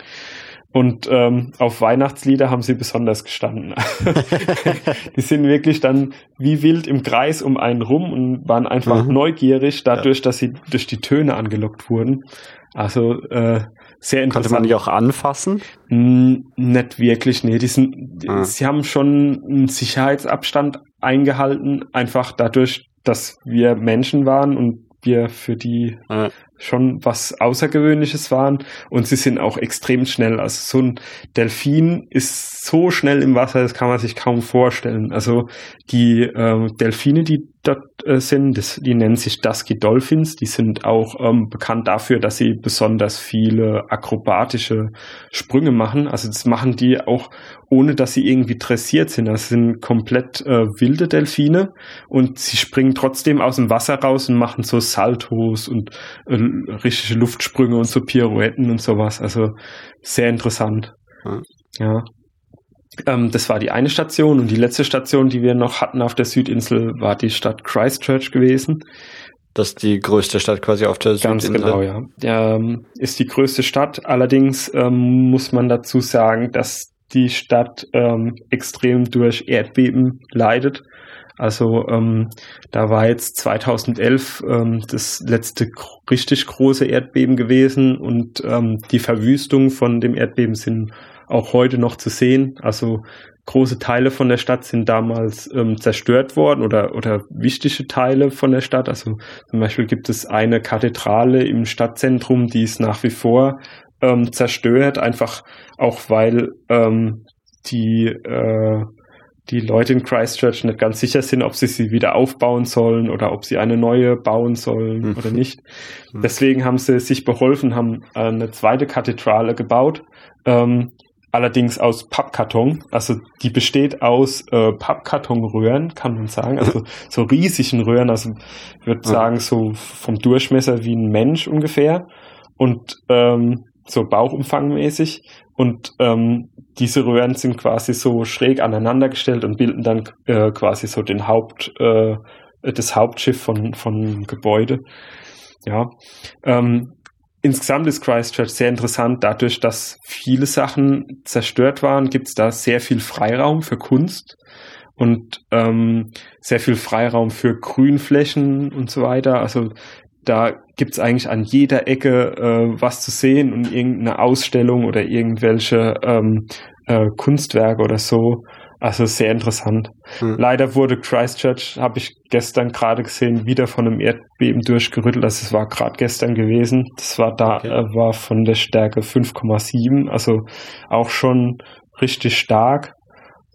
Und ähm, auf Weihnachtslieder haben sie besonders gestanden. die sind wirklich dann wie wild im Kreis um einen rum und waren einfach mhm. neugierig dadurch, ja. dass sie durch die Töne angelockt wurden. Also äh, sehr interessant.
Konnte man die auch anfassen?
Mm, nicht wirklich, nee. Die sind, ah. Sie haben schon einen Sicherheitsabstand eingehalten, einfach dadurch, dass wir Menschen waren und wir für die ah schon was Außergewöhnliches waren und sie sind auch extrem schnell. Also so ein Delfin ist so schnell im Wasser, das kann man sich kaum vorstellen. Also die äh, Delfine, die dort äh, sind, das, die nennen sich Dusky Dolphins, die sind auch ähm, bekannt dafür, dass sie besonders viele akrobatische Sprünge machen. Also das machen die auch ohne, dass sie irgendwie dressiert sind. Das sind komplett äh, wilde Delfine und sie springen trotzdem aus dem Wasser raus und machen so Saltos und äh, richtige Luftsprünge und so Pirouetten und sowas. Also sehr interessant. Ja. ja. Ähm, das war die eine Station und die letzte Station, die wir noch hatten auf der Südinsel, war die Stadt Christchurch gewesen.
Das ist die größte Stadt quasi auf der
Ganz Südinsel. Ganz genau, ja. Ähm, ist die größte Stadt. Allerdings ähm, muss man dazu sagen, dass die Stadt ähm, extrem durch Erdbeben leidet. Also ähm, da war jetzt 2011 ähm, das letzte richtig große Erdbeben gewesen und ähm, die Verwüstung von dem Erdbeben sind auch heute noch zu sehen. Also große Teile von der Stadt sind damals ähm, zerstört worden oder, oder wichtige Teile von der Stadt. Also zum Beispiel gibt es eine Kathedrale im Stadtzentrum, die ist nach wie vor ähm, zerstört, einfach auch weil ähm, die äh, die Leute in Christchurch nicht ganz sicher sind, ob sie sie wieder aufbauen sollen oder ob sie eine neue bauen sollen mhm. oder nicht. Mhm. Deswegen haben sie sich beholfen, haben eine zweite Kathedrale gebaut, ähm, allerdings aus Pappkarton. Also die besteht aus äh, Pappkartonröhren, kann man sagen. Also so riesigen Röhren, also ich würde sagen so vom Durchmesser wie ein Mensch ungefähr. Und ähm, so bauchumfangmäßig und ähm, diese Röhren sind quasi so schräg aneinander gestellt und bilden dann äh, quasi so den Haupt, äh, das Hauptschiff von, von Gebäude. Ja. Ähm, insgesamt ist Christchurch sehr interessant. Dadurch, dass viele Sachen zerstört waren, gibt es da sehr viel Freiraum für Kunst und ähm, sehr viel Freiraum für Grünflächen und so weiter. Also da gibt's eigentlich an jeder Ecke äh, was zu sehen und irgendeine Ausstellung oder irgendwelche ähm, äh, Kunstwerke oder so. Also sehr interessant. Hm. Leider wurde Christchurch, habe ich gestern gerade gesehen, wieder von einem Erdbeben durchgerüttelt. Also es war gerade gestern gewesen. Das war da, okay. äh, war von der Stärke 5,7, also auch schon richtig stark.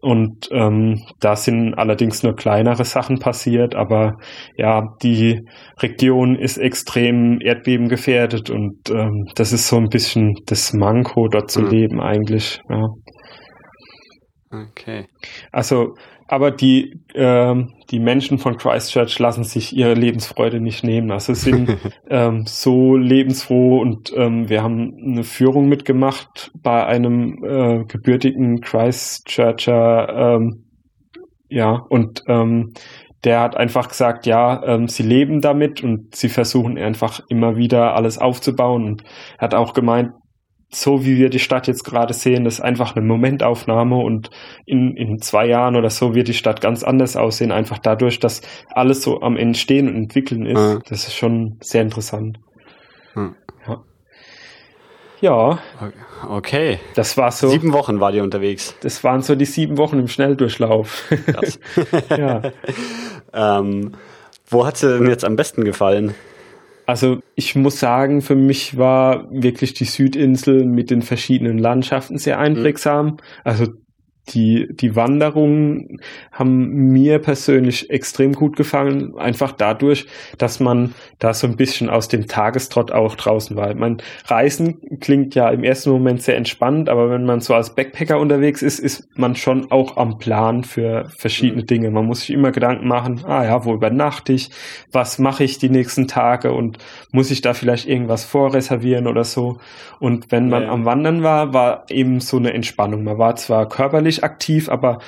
Und ähm, da sind allerdings nur kleinere Sachen passiert, aber ja, die Region ist extrem erdbebengefährdet und ähm, das ist so ein bisschen das Manko, dort zu mhm. leben eigentlich. Ja.
Okay.
Also, aber die, äh, die Menschen von Christchurch lassen sich ihre Lebensfreude nicht nehmen. Also sind ähm, so lebensfroh und ähm, wir haben eine Führung mitgemacht bei einem äh, gebürtigen Christchurcher, ähm, ja, und ähm, der hat einfach gesagt, ja, ähm, sie leben damit und sie versuchen einfach immer wieder alles aufzubauen und hat auch gemeint, so wie wir die Stadt jetzt gerade sehen, das ist einfach eine Momentaufnahme und in, in zwei Jahren oder so wird die Stadt ganz anders aussehen, einfach dadurch, dass alles so am Entstehen und Entwickeln ist. Mhm. Das ist schon sehr interessant. Mhm. Ja. Ja.
Okay.
Das war so.
Sieben Wochen war die unterwegs.
Das waren so die sieben Wochen im Schnelldurchlauf. Krass.
ja. ähm, wo hat sie denn jetzt am besten gefallen?
Also ich muss sagen, für mich war wirklich die Südinsel mit den verschiedenen Landschaften sehr mhm. einprägsam. Also die, die Wanderungen haben mir persönlich extrem gut gefallen, einfach dadurch, dass man da so ein bisschen aus dem Tagestrott auch draußen war. Mein Reisen klingt ja im ersten Moment sehr entspannt, aber wenn man so als Backpacker unterwegs ist, ist man schon auch am Plan für verschiedene mhm. Dinge. Man muss sich immer Gedanken machen, ah ja, wo übernachte ich, was mache ich die nächsten Tage und muss ich da vielleicht irgendwas vorreservieren oder so. Und wenn man ja. am Wandern war, war eben so eine Entspannung. Man war zwar körperlich aktiv, aber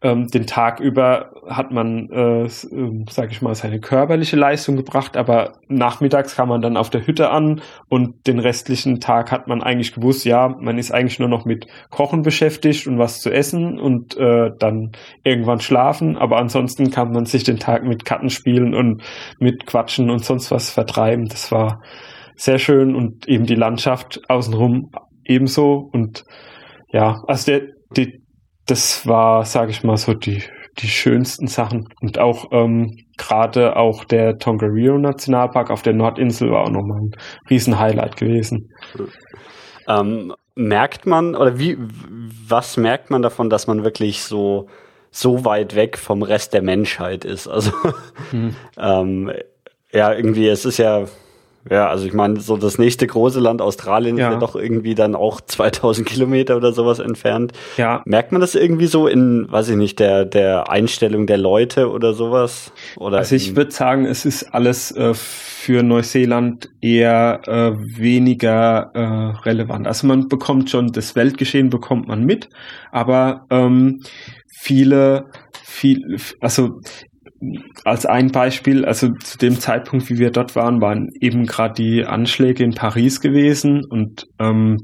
ähm, den Tag über hat man, äh, äh, sag ich mal, seine körperliche Leistung gebracht, aber nachmittags kam man dann auf der Hütte an und den restlichen Tag hat man eigentlich gewusst, ja, man ist eigentlich nur noch mit Kochen beschäftigt und was zu essen und äh, dann irgendwann schlafen, aber ansonsten kann man sich den Tag mit Karten spielen und mit Quatschen und sonst was vertreiben. Das war sehr schön und eben die Landschaft außenrum ebenso und ja, also der, die, das war, sage ich mal, so die, die schönsten Sachen. Und auch ähm, gerade auch der Tongariro Nationalpark auf der Nordinsel war auch nochmal ein Riesenhighlight gewesen.
Ähm, merkt man, oder wie, was merkt man davon, dass man wirklich so, so weit weg vom Rest der Menschheit ist? Also, hm. ähm, ja, irgendwie, es ist ja, ja, also ich meine, so das nächste große Land Australien ja. ist ja doch irgendwie dann auch 2000 Kilometer oder sowas entfernt.
Ja.
Merkt man das irgendwie so in, weiß ich nicht, der, der Einstellung der Leute oder sowas? Oder
also ich würde sagen, es ist alles äh, für Neuseeland eher äh, weniger äh, relevant. Also man bekommt schon, das Weltgeschehen bekommt man mit, aber ähm, viele viel, also als ein Beispiel, also zu dem Zeitpunkt, wie wir dort waren, waren eben gerade die Anschläge in Paris gewesen und ähm,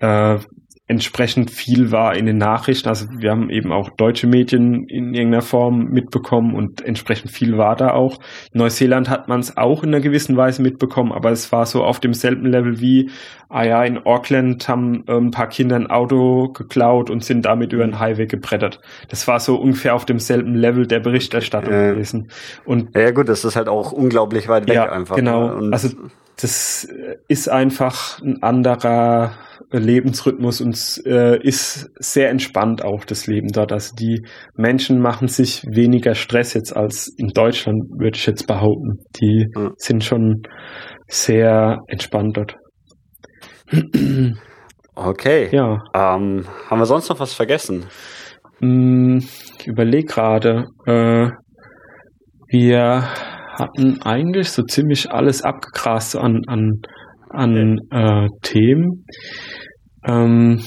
äh, entsprechend viel war in den Nachrichten. Also wir haben eben auch deutsche Medien in irgendeiner Form mitbekommen und entsprechend viel war da auch. In Neuseeland hat man es auch in einer gewissen Weise mitbekommen, aber es war so auf demselben Level wie, ah ja, in Auckland haben ein paar Kinder ein Auto geklaut und sind damit über den Highway gebrettert. Das war so ungefähr auf demselben Level der Berichterstattung äh, gewesen.
Und ja gut, das ist halt auch unglaublich weit weg
ja,
einfach.
Genau. Ne? also das ist einfach ein anderer Lebensrhythmus und äh, ist sehr entspannt auch das Leben dort. Also die Menschen machen sich weniger Stress jetzt als in Deutschland, würde ich jetzt behaupten. Die mhm. sind schon sehr entspannt dort.
Okay. Ja. Ähm, haben wir sonst noch was vergessen?
Hm, ich überlege gerade. Äh, wir hatten eigentlich so ziemlich alles abgegrast an, an, an äh, Themen.
Ähm,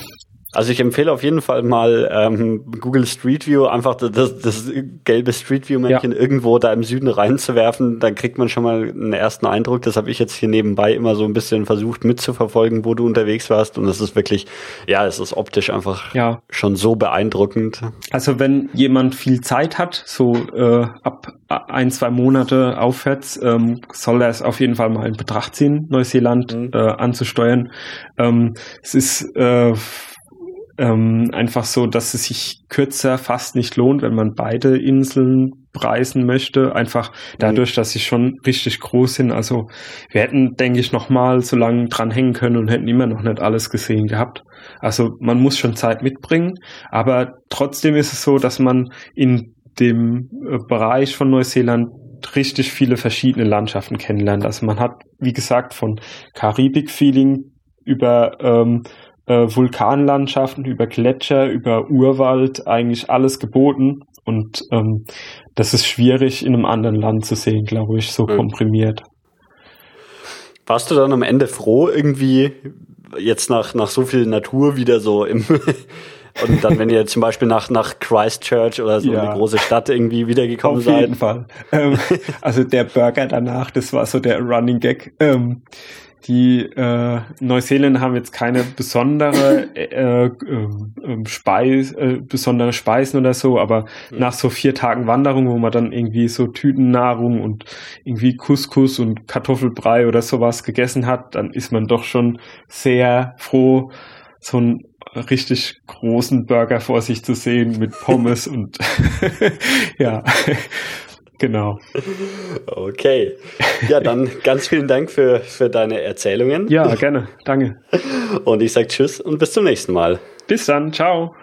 also ich empfehle auf jeden Fall mal ähm, Google Street View, einfach das, das gelbe Street View-Männchen ja. irgendwo da im Süden reinzuwerfen. Dann kriegt man schon mal einen ersten Eindruck. Das habe ich jetzt hier nebenbei immer so ein bisschen versucht mitzuverfolgen, wo du unterwegs warst. Und es ist wirklich, ja, es ist optisch einfach ja. schon so beeindruckend.
Also wenn jemand viel Zeit hat, so äh, ab ein, zwei Monate aufwärts, ähm, soll er es auf jeden Fall mal in Betracht ziehen, Neuseeland mhm. äh, anzusteuern. Ähm, es ist äh, ähm, einfach so, dass es sich kürzer fast nicht lohnt, wenn man beide Inseln preisen möchte. Einfach dadurch, dass sie schon richtig groß sind. Also wir hätten, denke ich, noch mal so lange dranhängen können und hätten immer noch nicht alles gesehen gehabt. Also man muss schon Zeit mitbringen, aber trotzdem ist es so, dass man in dem äh, Bereich von Neuseeland richtig viele verschiedene Landschaften kennenlernt. Also man hat, wie gesagt, von Karibik-Feeling über ähm, äh, Vulkanlandschaften, über Gletscher, über Urwald eigentlich alles geboten. Und ähm, das ist schwierig in einem anderen Land zu sehen, glaube ich, so mhm. komprimiert.
Warst du dann am Ende froh, irgendwie jetzt nach, nach so viel Natur wieder so im Und dann, wenn ihr zum Beispiel nach, nach Christchurch oder so ja. eine große Stadt irgendwie wiedergekommen seid.
Auf jeden Fall. Ähm, also der Burger danach, das war so der Running Gag. Ähm, die äh, Neuseeländer haben jetzt keine besondere äh, äh, Speis, äh, besondere Speisen oder so, aber mhm. nach so vier Tagen Wanderung, wo man dann irgendwie so Tütennahrung und irgendwie Couscous und Kartoffelbrei oder sowas gegessen hat, dann ist man doch schon sehr froh, so ein richtig großen Burger vor sich zu sehen mit Pommes und ja, genau.
Okay. Ja, dann ganz vielen Dank für, für deine Erzählungen.
Ja, gerne. Danke.
Und ich sage Tschüss und bis zum nächsten Mal.
Bis dann. Ciao.